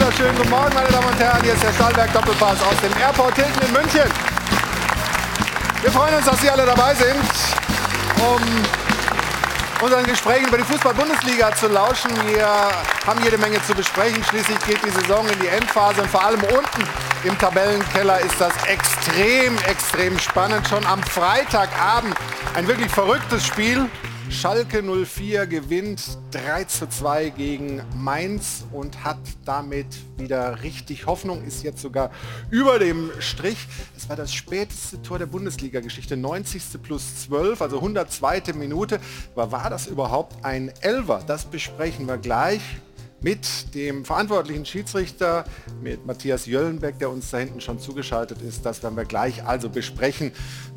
wunderschönen guten Morgen, meine Damen und Herren. Hier ist der Stahlwerk Doppelpass aus dem Airport Hilton in München. Wir freuen uns, dass Sie alle dabei sind, um unseren Gesprächen über die Fußball-Bundesliga zu lauschen. Wir haben jede Menge zu besprechen. Schließlich geht die Saison in die Endphase und vor allem unten im Tabellenkeller ist das extrem, extrem spannend. Schon am Freitagabend ein wirklich verrücktes Spiel. Schalke 04 gewinnt 3 zu 2 gegen Mainz und hat damit wieder richtig Hoffnung, ist jetzt sogar über dem Strich. Das war das späteste Tor der Bundesliga-Geschichte, 90. plus 12, also 102. Minute. Aber war das überhaupt ein Elver? Das besprechen wir gleich mit dem verantwortlichen Schiedsrichter, mit Matthias Jöllenbeck, der uns da hinten schon zugeschaltet ist. Das werden wir gleich also besprechen,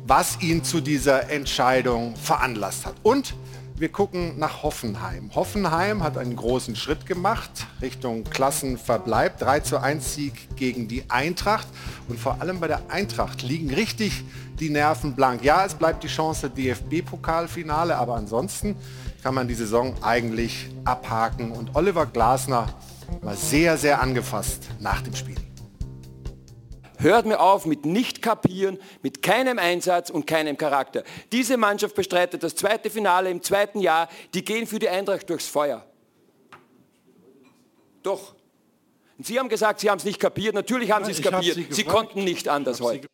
was ihn zu dieser Entscheidung veranlasst hat. Und wir gucken nach Hoffenheim. Hoffenheim hat einen großen Schritt gemacht Richtung Klassenverbleib. 3 zu 1 Sieg gegen die Eintracht. Und vor allem bei der Eintracht liegen richtig die Nerven blank. Ja, es bleibt die Chance DFB-Pokalfinale, aber ansonsten kann man die Saison eigentlich abhaken. Und Oliver Glasner war sehr, sehr angefasst nach dem Spiel. Hört mir auf mit nicht kapieren, mit keinem Einsatz und keinem Charakter. Diese Mannschaft bestreitet das zweite Finale im zweiten Jahr. Die gehen für die Eintracht durchs Feuer. Doch. Und Sie haben gesagt, Sie haben es nicht kapiert. Natürlich haben Sie es kapiert. Sie, Sie konnten nicht anders heute.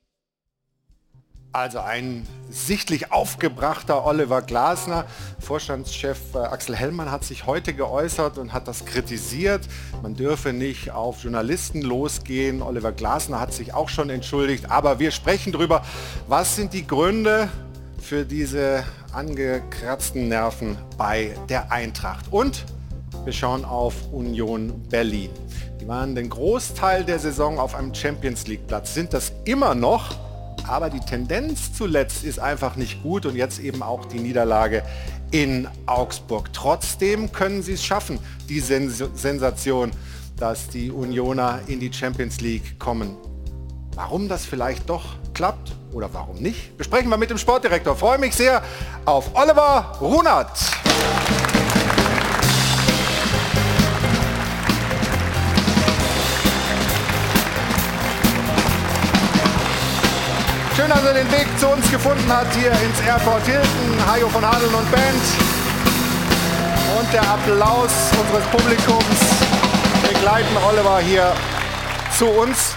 Also ein sichtlich aufgebrachter Oliver Glasner. Vorstandschef äh, Axel Hellmann hat sich heute geäußert und hat das kritisiert. Man dürfe nicht auf Journalisten losgehen. Oliver Glasner hat sich auch schon entschuldigt. Aber wir sprechen darüber, was sind die Gründe für diese angekratzten Nerven bei der Eintracht. Und wir schauen auf Union Berlin. Die waren den Großteil der Saison auf einem Champions League Platz, sind das immer noch aber die Tendenz zuletzt ist einfach nicht gut und jetzt eben auch die Niederlage in Augsburg. Trotzdem können sie es schaffen, die Sens Sensation, dass die Unioner in die Champions League kommen. Warum das vielleicht doch klappt oder warum nicht, besprechen wir mit dem Sportdirektor. freue mich sehr auf Oliver Runert. Schön, dass er den Weg zu uns gefunden hat hier ins Airport Hilton. Hajo von Hadeln und Band. Und der Applaus unseres Publikums begleiten Oliver hier zu uns.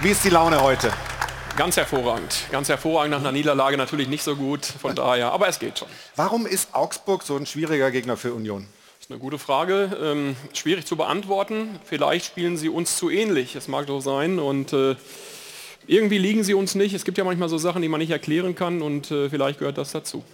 Wie ist die Laune heute? Ganz hervorragend. Ganz hervorragend nach einer Niederlage natürlich nicht so gut. Von daher, aber es geht schon. Warum ist Augsburg so ein schwieriger Gegner für Union? Das ist eine gute Frage. Ähm, schwierig zu beantworten. Vielleicht spielen sie uns zu ähnlich. Es mag doch sein. Und äh, irgendwie liegen sie uns nicht. Es gibt ja manchmal so Sachen, die man nicht erklären kann und äh, vielleicht gehört das dazu.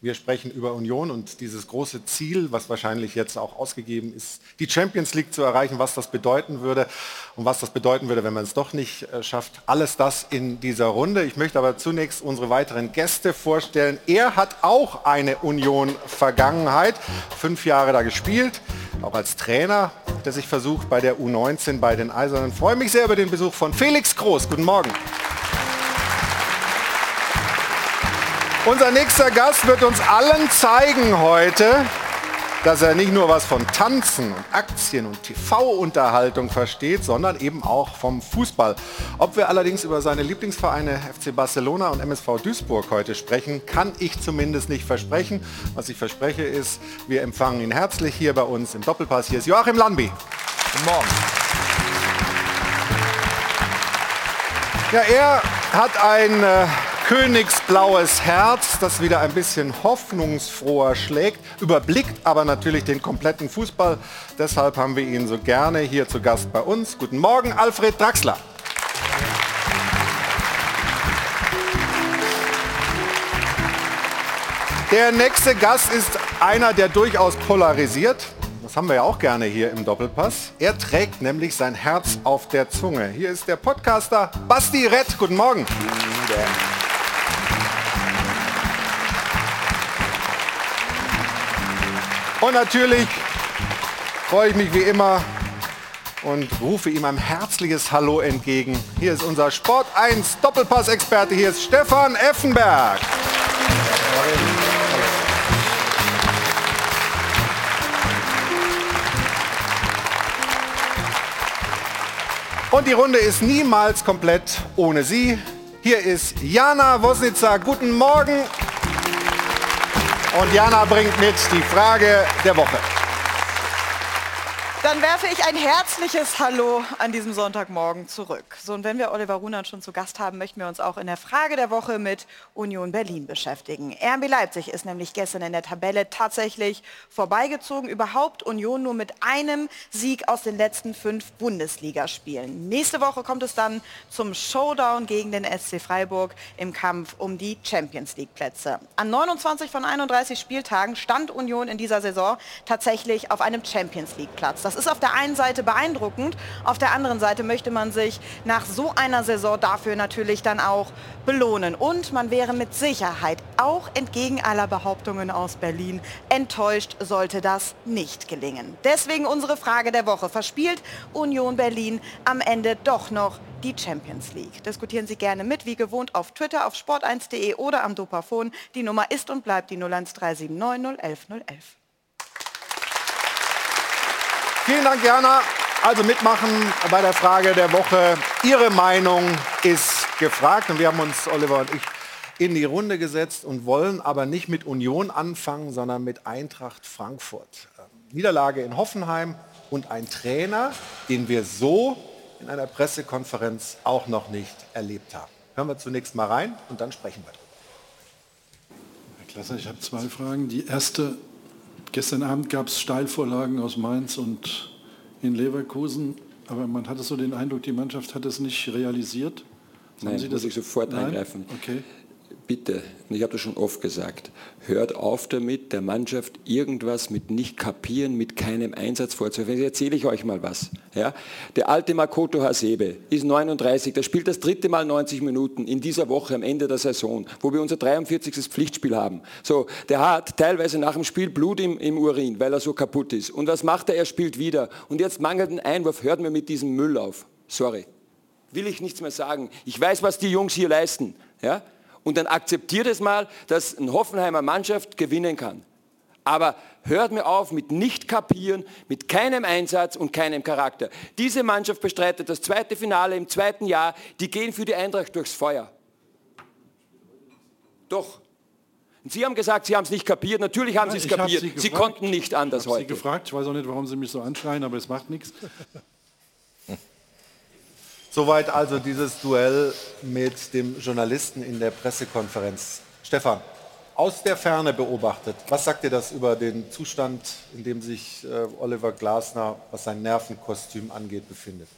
Wir sprechen über Union und dieses große Ziel, was wahrscheinlich jetzt auch ausgegeben ist, die Champions League zu erreichen, was das bedeuten würde und was das bedeuten würde, wenn man es doch nicht äh, schafft. Alles das in dieser Runde. Ich möchte aber zunächst unsere weiteren Gäste vorstellen. Er hat auch eine Union-Vergangenheit, fünf Jahre da gespielt, auch als Trainer, der sich versucht bei der U19 bei den Eisernen. Ich freue mich sehr über den Besuch von Felix Groß. Guten Morgen. Unser nächster Gast wird uns allen zeigen heute, dass er nicht nur was von Tanzen und Aktien und TV-Unterhaltung versteht, sondern eben auch vom Fußball. Ob wir allerdings über seine Lieblingsvereine FC Barcelona und MSV Duisburg heute sprechen, kann ich zumindest nicht versprechen. Was ich verspreche ist, wir empfangen ihn herzlich hier bei uns im Doppelpass. Hier ist Joachim Landby. Guten Morgen. Ja, er hat ein äh, königsblaues Herz, das wieder ein bisschen hoffnungsfroher schlägt, überblickt aber natürlich den kompletten Fußball. Deshalb haben wir ihn so gerne hier zu Gast bei uns. Guten Morgen, Alfred Draxler. Der nächste Gast ist einer, der durchaus polarisiert. Das haben wir ja auch gerne hier im Doppelpass. Er trägt nämlich sein Herz auf der Zunge. Hier ist der Podcaster Basti Rett. Guten Morgen. Guten Und natürlich freue ich mich wie immer und rufe ihm ein herzliches Hallo entgegen. Hier ist unser Sport 1 Doppelpass-Experte. Hier ist Stefan Effenberg. Und die Runde ist niemals komplett ohne sie. Hier ist Jana Wosnitzer. Guten Morgen. Und Jana bringt mit die Frage der Woche. Dann werfe ich ein herzliches Hallo an diesem Sonntagmorgen zurück. So, und wenn wir Oliver Runert schon zu Gast haben, möchten wir uns auch in der Frage der Woche mit Union Berlin beschäftigen. RB Leipzig ist nämlich gestern in der Tabelle tatsächlich vorbeigezogen. Überhaupt Union nur mit einem Sieg aus den letzten fünf Bundesligaspielen. Nächste Woche kommt es dann zum Showdown gegen den SC Freiburg im Kampf um die Champions League Plätze. An 29 von 31 Spieltagen stand Union in dieser Saison tatsächlich auf einem Champions League Platz. Das ist auf der einen Seite beeindruckend, auf der anderen Seite möchte man sich nach so einer Saison dafür natürlich dann auch belohnen. Und man wäre mit Sicherheit, auch entgegen aller Behauptungen aus Berlin, enttäuscht, sollte das nicht gelingen. Deswegen unsere Frage der Woche. Verspielt Union Berlin am Ende doch noch die Champions League? Diskutieren Sie gerne mit, wie gewohnt auf Twitter, auf sport1.de oder am Dopafon. Die Nummer ist und bleibt die 01379 011 011. Vielen Dank, Jana. Also mitmachen bei der Frage der Woche. Ihre Meinung ist gefragt. Und wir haben uns, Oliver und ich, in die Runde gesetzt und wollen aber nicht mit Union anfangen, sondern mit Eintracht Frankfurt. Ähm, Niederlage in Hoffenheim und ein Trainer, den wir so in einer Pressekonferenz auch noch nicht erlebt haben. Hören wir zunächst mal rein und dann sprechen wir. Herr Klasser, ich habe zwei Fragen. Die erste, Gestern Abend gab es Steilvorlagen aus Mainz und in Leverkusen, aber man hatte so den Eindruck, die Mannschaft hat es nicht realisiert. Nein, Haben Sie das? muss ich sofort Nein? eingreifen. Okay bitte, ich habe das schon oft gesagt, hört auf damit, der Mannschaft irgendwas mit nicht kapieren, mit keinem Einsatz vorzuwerfen. Jetzt erzähle ich euch mal was. Ja? Der alte Makoto Hasebe ist 39, der spielt das dritte Mal 90 Minuten in dieser Woche am Ende der Saison, wo wir unser 43. Pflichtspiel haben. So, der hat teilweise nach dem Spiel Blut im, im Urin, weil er so kaputt ist. Und was macht er? Er spielt wieder. Und jetzt mangelt ein Einwurf, hört mir mit diesem Müll auf. Sorry. Will ich nichts mehr sagen. Ich weiß, was die Jungs hier leisten. Ja? Und dann akzeptiert es mal, dass eine Hoffenheimer Mannschaft gewinnen kann. Aber hört mir auf mit nicht kapieren, mit keinem Einsatz und keinem Charakter. Diese Mannschaft bestreitet das zweite Finale im zweiten Jahr. Die gehen für die Eintracht durchs Feuer. Doch. Und Sie haben gesagt, Sie haben es nicht kapiert. Natürlich haben Sie es kapiert. Sie, Sie, konnten nicht anders ich heute. Sie gefragt. Ich weiß auch nicht, warum Sie mich so anschreien, aber es macht nichts. Soweit also dieses Duell mit dem Journalisten in der Pressekonferenz. Stefan, aus der Ferne beobachtet, was sagt dir das über den Zustand, in dem sich äh, Oliver Glasner, was sein Nervenkostüm angeht, befindet?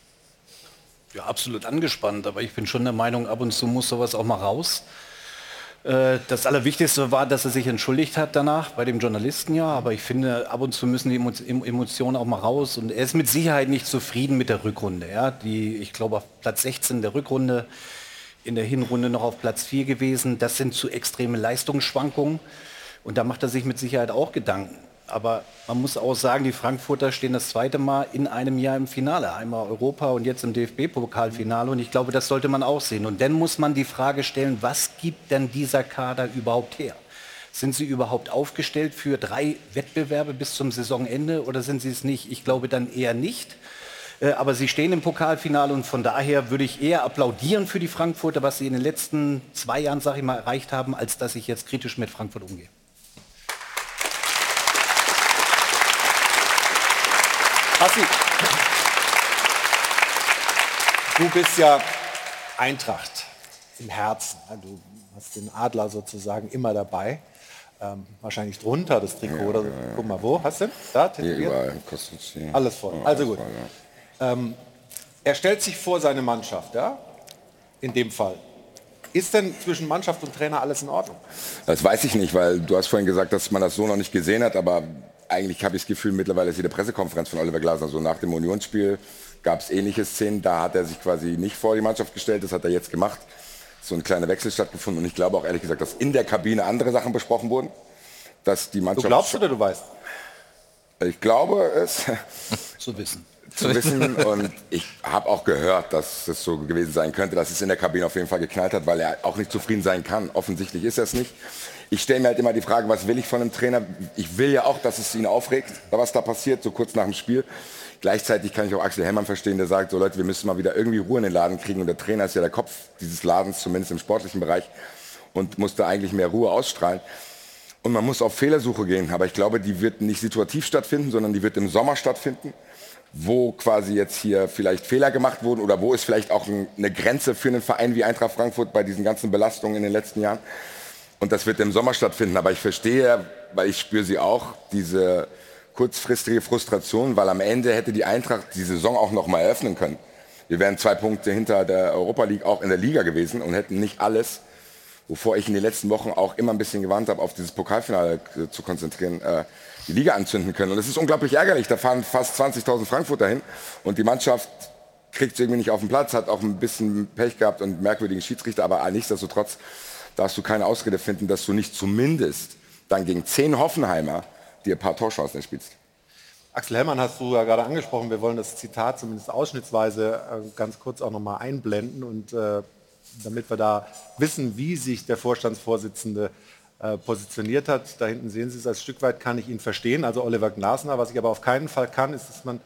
Ja, absolut angespannt, aber ich bin schon der Meinung, ab und zu muss sowas auch mal raus. Äh, das Allerwichtigste war, dass er sich entschuldigt hat danach bei dem Journalisten ja, aber ich finde, ab und zu müssen die Emotionen auch mal raus und er ist mit Sicherheit nicht zufrieden mit der Rückrunde. Ja. Die, ich glaube, auf Platz 16 der Rückrunde, in der Hinrunde noch auf Platz 4 gewesen. Das sind zu extreme Leistungsschwankungen und da macht er sich mit Sicherheit auch Gedanken. Aber man muss auch sagen, die Frankfurter stehen das zweite Mal in einem Jahr im Finale. Einmal Europa und jetzt im DFB-Pokalfinale. Und ich glaube, das sollte man auch sehen. Und dann muss man die Frage stellen, was gibt denn dieser Kader überhaupt her? Sind sie überhaupt aufgestellt für drei Wettbewerbe bis zum Saisonende oder sind sie es nicht? Ich glaube dann eher nicht. Äh, aber sie stehen im Pokalfinale und von daher würde ich eher applaudieren für die Frankfurter, was sie in den letzten zwei Jahren, sage ich mal, erreicht haben, als dass ich jetzt kritisch mit Frankfurt umgehe. Assi, du bist ja Eintracht im Herzen. Du hast den Adler sozusagen immer dabei. Ähm, wahrscheinlich drunter das Trikot ja, oder so. Ja, ja. Guck mal, wo hast du denn? Da, Hier überall. Alles voll. Also gut. Ähm, er stellt sich vor seine Mannschaft, ja? In dem Fall. Ist denn zwischen Mannschaft und Trainer alles in Ordnung? Das weiß ich nicht, weil du hast vorhin gesagt, dass man das so noch nicht gesehen hat, aber eigentlich habe ich das Gefühl, mittlerweile ist jede Pressekonferenz von Oliver Glasner so nach dem Unionsspiel gab es ähnliche Szenen. Da hat er sich quasi nicht vor die Mannschaft gestellt, das hat er jetzt gemacht. So ein kleiner Wechsel stattgefunden und ich glaube auch ehrlich gesagt, dass in der Kabine andere Sachen besprochen wurden. Dass die Mannschaft du glaubst oder du weißt? Ich glaube es. Zu wissen. Zu wissen und ich habe auch gehört, dass es so gewesen sein könnte, dass es in der Kabine auf jeden Fall geknallt hat, weil er auch nicht zufrieden sein kann. Offensichtlich ist er es nicht. Ich stelle mir halt immer die Frage, was will ich von einem Trainer? Ich will ja auch, dass es ihn aufregt, was da passiert, so kurz nach dem Spiel. Gleichzeitig kann ich auch Axel Hellmann verstehen, der sagt, so Leute, wir müssen mal wieder irgendwie Ruhe in den Laden kriegen. Und der Trainer ist ja der Kopf dieses Ladens, zumindest im sportlichen Bereich, und muss da eigentlich mehr Ruhe ausstrahlen. Und man muss auf Fehlersuche gehen. Aber ich glaube, die wird nicht situativ stattfinden, sondern die wird im Sommer stattfinden, wo quasi jetzt hier vielleicht Fehler gemacht wurden oder wo ist vielleicht auch eine Grenze für einen Verein wie Eintracht Frankfurt bei diesen ganzen Belastungen in den letzten Jahren. Und das wird im Sommer stattfinden. Aber ich verstehe, weil ich spüre sie auch, diese kurzfristige Frustration, weil am Ende hätte die Eintracht die Saison auch noch mal eröffnen können. Wir wären zwei Punkte hinter der Europa League auch in der Liga gewesen und hätten nicht alles, wovor ich in den letzten Wochen auch immer ein bisschen gewarnt habe, auf dieses Pokalfinale zu konzentrieren, äh, die Liga anzünden können. Und es ist unglaublich ärgerlich. Da fahren fast 20.000 Frankfurter hin und die Mannschaft kriegt es irgendwie nicht auf den Platz, hat auch ein bisschen Pech gehabt und merkwürdigen Schiedsrichter, aber nichtsdestotrotz darfst du keine Ausrede finden, dass du nicht zumindest dann gegen zehn Hoffenheimer dir ein paar Torchancen erspielst. Axel Hellmann hast du ja gerade angesprochen. Wir wollen das Zitat zumindest ausschnittsweise äh, ganz kurz auch noch mal einblenden und äh, damit wir da wissen, wie sich der Vorstandsvorsitzende äh, positioniert hat. Da hinten sehen Sie es, als Stück weit kann ich ihn verstehen, also Oliver Glasner. Was ich aber auf keinen Fall kann, ist, dass man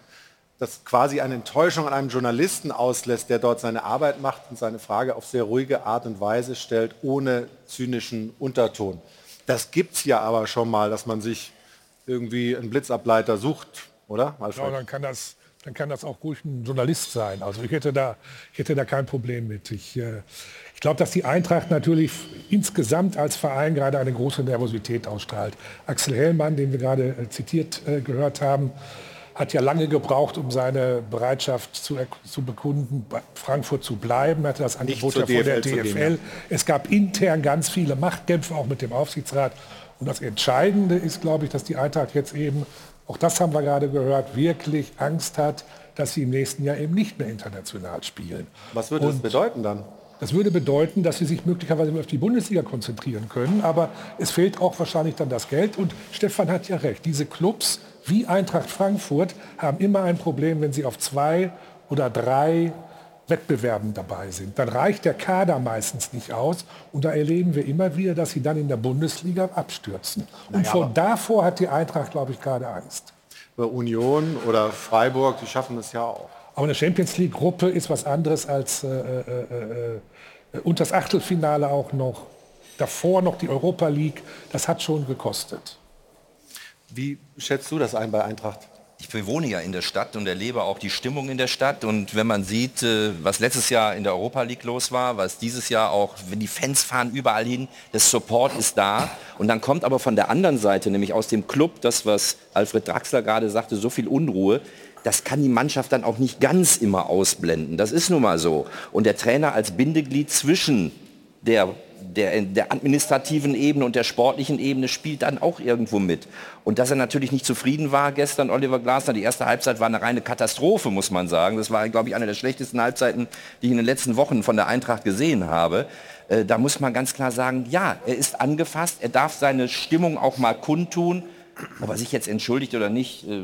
das quasi eine Enttäuschung an einem Journalisten auslässt, der dort seine Arbeit macht und seine Frage auf sehr ruhige Art und Weise stellt, ohne zynischen Unterton. Das gibt es ja aber schon mal, dass man sich irgendwie einen Blitzableiter sucht, oder? Alfred? Ja, dann kann das dann kann das auch ruhig ein Journalist sein. Also ich hätte da, ich hätte da kein Problem mit. Ich, äh, ich glaube, dass die Eintracht natürlich insgesamt als Verein gerade eine große Nervosität ausstrahlt. Axel Hellmann, den wir gerade äh, zitiert äh, gehört haben, hat ja lange gebraucht, um seine Bereitschaft zu, zu bekunden, bei Frankfurt zu bleiben. Er hatte das Angebot ja von der DFL. Gehen, ja. Es gab intern ganz viele Machtkämpfe, auch mit dem Aufsichtsrat. Und das Entscheidende ist, glaube ich, dass die Eintracht jetzt eben, auch das haben wir gerade gehört, wirklich Angst hat, dass sie im nächsten Jahr eben nicht mehr international spielen. Was würde das bedeuten dann? Das würde bedeuten, dass sie sich möglicherweise auf die Bundesliga konzentrieren können. Aber es fehlt auch wahrscheinlich dann das Geld. Und Stefan hat ja recht. Diese Clubs wie Eintracht Frankfurt haben immer ein Problem, wenn sie auf zwei oder drei Wettbewerben dabei sind. Dann reicht der Kader meistens nicht aus und da erleben wir immer wieder, dass sie dann in der Bundesliga abstürzen. Und naja, von davor hat die Eintracht, glaube ich, gerade Angst. Bei Union oder Freiburg, die schaffen das ja auch. Aber eine Champions League-Gruppe ist was anderes als äh, äh, äh, äh, und das Achtelfinale auch noch. Davor noch die Europa League, das hat schon gekostet. Wie schätzt du das ein bei Eintracht? Ich wohne ja in der Stadt und erlebe auch die Stimmung in der Stadt. Und wenn man sieht, äh, was letztes Jahr in der Europa League los war, was dieses Jahr auch, wenn die Fans fahren überall hin, der Support ist da. Und dann kommt aber von der anderen Seite, nämlich aus dem Club, das, was Alfred Draxler gerade sagte, so viel Unruhe, das kann die Mannschaft dann auch nicht ganz immer ausblenden. Das ist nun mal so. Und der Trainer als Bindeglied zwischen der der, der administrativen Ebene und der sportlichen Ebene spielt dann auch irgendwo mit. Und dass er natürlich nicht zufrieden war gestern, Oliver Glasner, die erste Halbzeit war eine reine Katastrophe, muss man sagen. Das war, glaube ich, eine der schlechtesten Halbzeiten, die ich in den letzten Wochen von der Eintracht gesehen habe. Äh, da muss man ganz klar sagen, ja, er ist angefasst, er darf seine Stimmung auch mal kundtun. Ob er sich jetzt entschuldigt oder nicht, äh,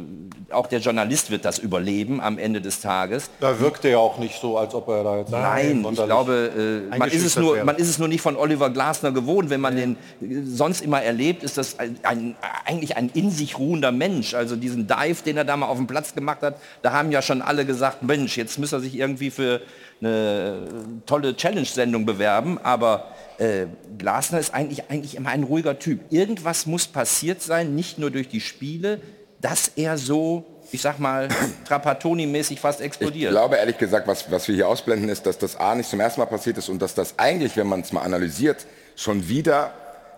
auch der Journalist wird das überleben am Ende des Tages. Da wirkt er ja auch nicht so, als ob er da jetzt... Nein, ich glaube, äh, man, ist es nur, man ist es nur nicht von Oliver Glasner gewohnt. Wenn man ja. den äh, sonst immer erlebt, ist das ein, ein, eigentlich ein in sich ruhender Mensch. Also diesen Dive, den er da mal auf dem Platz gemacht hat, da haben ja schon alle gesagt, Mensch, jetzt muss er sich irgendwie für eine tolle Challenge-Sendung bewerben. Aber äh, Glasner ist eigentlich, eigentlich immer ein ruhiger Typ. Irgendwas muss passiert sein, nicht nur durch die Spiele, dass er so, ich sag mal, Trapattoni-mäßig fast explodiert. Ich glaube ehrlich gesagt, was, was wir hier ausblenden, ist, dass das A nicht zum ersten Mal passiert ist und dass das eigentlich, wenn man es mal analysiert, schon wieder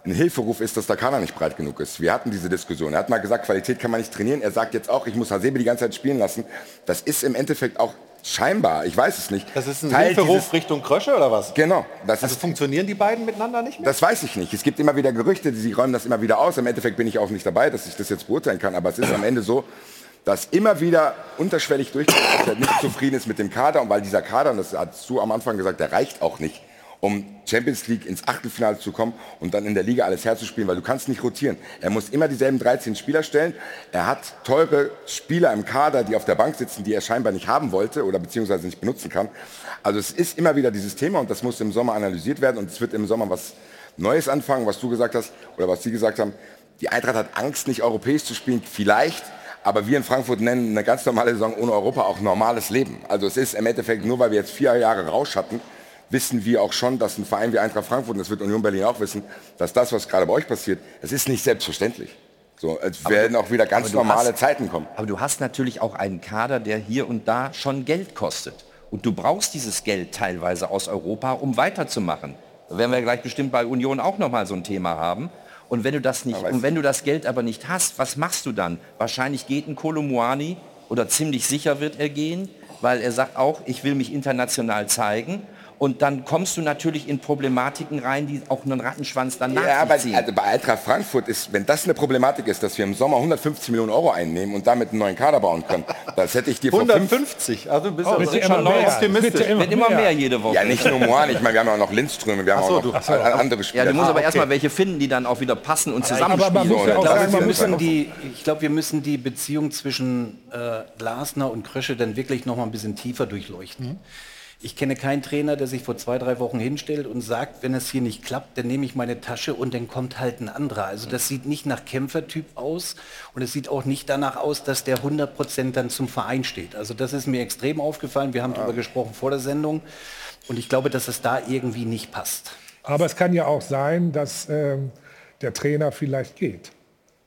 ein Hilferuf ist, dass der Kader nicht breit genug ist. Wir hatten diese Diskussion. Er hat mal gesagt, Qualität kann man nicht trainieren. Er sagt jetzt auch, ich muss Hasebe die ganze Zeit spielen lassen. Das ist im Endeffekt auch Scheinbar, ich weiß es nicht. Das ist ein Teil Hilferuf dieses, Richtung Krösche oder was? Genau. also ist, funktionieren die beiden miteinander nicht mehr? Das weiß ich nicht. Es gibt immer wieder Gerüchte, die sie räumen das immer wieder aus. Im Endeffekt bin ich auch nicht dabei, dass ich das jetzt beurteilen kann. Aber es ist am Ende so, dass immer wieder unterschwellig durchkommt, dass er nicht zufrieden ist mit dem Kader. Und weil dieser Kader, und das hast du am Anfang gesagt, der reicht auch nicht um Champions League ins Achtelfinale zu kommen und dann in der Liga alles herzuspielen, weil du kannst nicht rotieren. Er muss immer dieselben 13 Spieler stellen. Er hat teure Spieler im Kader, die auf der Bank sitzen, die er scheinbar nicht haben wollte oder beziehungsweise nicht benutzen kann. Also es ist immer wieder dieses Thema und das muss im Sommer analysiert werden und es wird im Sommer was Neues anfangen, was du gesagt hast oder was Sie gesagt haben. Die Eintracht hat Angst, nicht europäisch zu spielen, vielleicht, aber wir in Frankfurt nennen eine ganz normale Saison ohne Europa auch normales Leben. Also es ist im Endeffekt nur, weil wir jetzt vier Jahre Rausch hatten, wissen wir auch schon, dass ein Verein wie Eintracht Frankfurt, und das wird Union Berlin auch wissen, dass das, was gerade bei euch passiert, es ist nicht selbstverständlich. So, es werden auch wieder ganz normale hast, Zeiten kommen. Aber du hast natürlich auch einen Kader, der hier und da schon Geld kostet. Und du brauchst dieses Geld teilweise aus Europa, um weiterzumachen. Da werden wir gleich bestimmt bei Union auch nochmal so ein Thema haben. Und wenn du das nicht, und wenn du das Geld aber nicht hast, was machst du dann? Wahrscheinlich geht ein Kolomuani oder ziemlich sicher wird er gehen, weil er sagt auch, ich will mich international zeigen. Und dann kommst du natürlich in Problematiken rein, die auch einen Rattenschwanz dann Ja, aber nachziehen. also bei Eintracht Frankfurt ist, wenn das eine Problematik ist, dass wir im Sommer 150 Millionen Euro einnehmen und damit einen neuen Kader bauen können, das hätte ich dir vor fünf 150, also du bist Oh, ja wird schon immer mehr. optimistisch. Wird ja Wird immer mehr jede Woche. Ja, nicht nur Moan, ich meine, wir haben ja auch noch Lindströme, wir haben so, auch noch du- andere Spieler. Ja, du musst aber Ah, erstmal okay. welche finden, die dann auch wieder passen und aber zusammenspielen. man sagen, ist man das ja müssen die, ich glaube, wir müssen die Beziehung zwischen äh, Glasner und Krösche dann wirklich noch mal ein bisschen tiefer durchleuchten. Ich kenne keinen Trainer, der sich vor zwei, drei Wochen hinstellt und sagt, wenn es hier nicht klappt, dann nehme ich meine Tasche und dann kommt halt ein anderer. Also das sieht nicht nach Kämpfertyp aus und es sieht auch nicht danach aus, dass der 100 Prozent dann zum Verein steht. Also das ist mir extrem aufgefallen. Wir haben darüber gesprochen vor der Sendung und ich glaube, dass es da irgendwie nicht passt. Aber es kann ja auch sein, dass ähm, der Trainer vielleicht geht.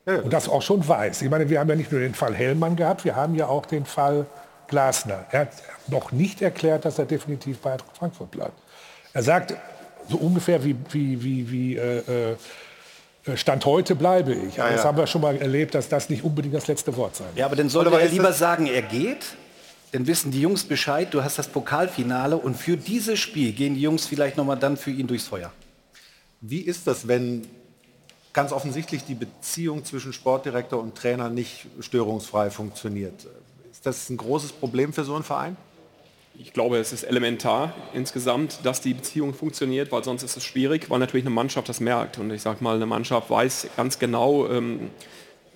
Und das auch schon weiß. Ich meine, wir haben ja nicht nur den Fall Hellmann gehabt, wir haben ja auch den Fall Glasner. Er hat noch nicht erklärt, dass er definitiv bei Eintracht Frankfurt bleibt. Er sagt so ungefähr wie, wie, wie, wie äh, äh, Stand heute bleibe ich. Aber das ja. haben wir schon mal erlebt, dass das nicht unbedingt das letzte Wort sein wird. Ja, aber dann sollte er lieber sagen, er geht. Dann wissen die Jungs Bescheid, du hast das Pokalfinale und für dieses Spiel gehen die Jungs vielleicht nochmal dann für ihn durchs Feuer. Wie ist das, wenn ganz offensichtlich die Beziehung zwischen Sportdirektor und Trainer nicht störungsfrei funktioniert? Ist das ein großes Problem für so einen Verein? Ich glaube, es ist elementar insgesamt, dass die Beziehung funktioniert, weil sonst ist es schwierig, weil natürlich eine Mannschaft das merkt. Und ich sage mal, eine Mannschaft weiß ganz genau, ähm,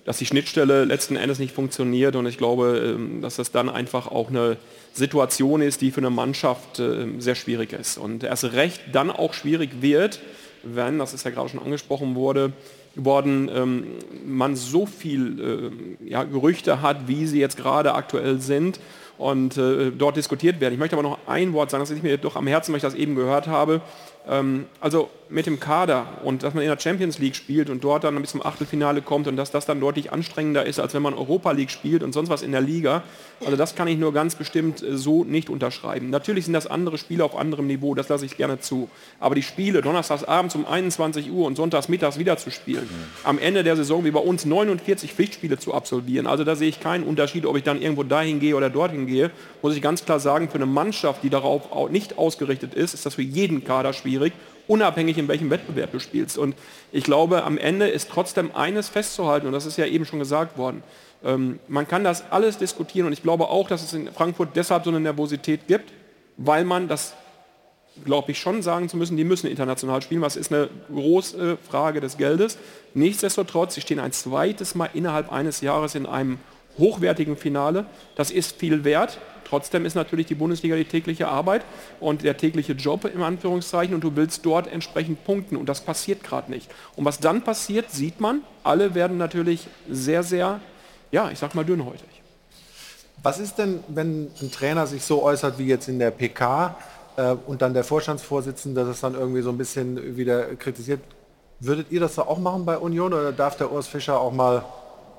dass die Schnittstelle letzten Endes nicht funktioniert. Und ich glaube, ähm, dass das dann einfach auch eine Situation ist, die für eine Mannschaft ähm, sehr schwierig ist. Und erst recht dann auch schwierig wird, wenn, das ist ja gerade schon angesprochen wurde, worden, ähm, man so viel ähm, ja, Gerüchte hat, wie sie jetzt gerade aktuell sind und äh, dort diskutiert werden. Ich möchte aber noch ein Wort sagen, das liegt mir doch am Herzen, weil ich das eben gehört habe. Ähm, also mit dem Kader und dass man in der Champions League spielt und dort dann bis zum Achtelfinale kommt und dass das dann deutlich anstrengender ist, als wenn man Europa League spielt und sonst was in der Liga. Also das kann ich nur ganz bestimmt äh, so nicht unterschreiben. Natürlich sind das andere Spiele auf anderem Niveau, das lasse ich gerne zu. Aber die Spiele donnerstags abends um 21 Uhr und sonntags mittags wieder zu spielen, am Ende der Saison wie bei uns 49 Pflichtspiele zu absolvieren, also da sehe ich keinen Unterschied, ob ich dann irgendwo dahin gehe oder dorthin gehe, muss ich ganz klar sagen, für eine Mannschaft, die darauf au- nicht ausgerichtet ist, ist das für jeden Kader schwierig, unabhängig in welchem Wettbewerb du spielst. Und ich glaube, am Ende ist trotzdem eines festzuhalten, und das ist ja eben schon gesagt worden, ähm, man kann das alles diskutieren und ich glaube auch, dass es in Frankfurt deshalb so eine Nervosität gibt, weil man das glaube ich schon sagen zu müssen, die müssen international spielen. Was ist eine große Frage des Geldes. Nichtsdestotrotz, sie stehen ein zweites Mal innerhalb eines Jahres in einem hochwertigen Finale. Das ist viel wert. Trotzdem ist natürlich die Bundesliga die tägliche Arbeit und der tägliche Job im Anführungszeichen und du willst dort entsprechend punkten und das passiert gerade nicht. Und was dann passiert, sieht man. Alle werden natürlich sehr, sehr, ja, ich sag mal dünnhäutig. Was ist denn, wenn ein Trainer sich so äußert wie jetzt in der PK äh, und dann der Vorstandsvorsitzende das dann irgendwie so ein bisschen wieder kritisiert? Würdet ihr das da auch machen bei Union oder darf der Urs Fischer auch mal,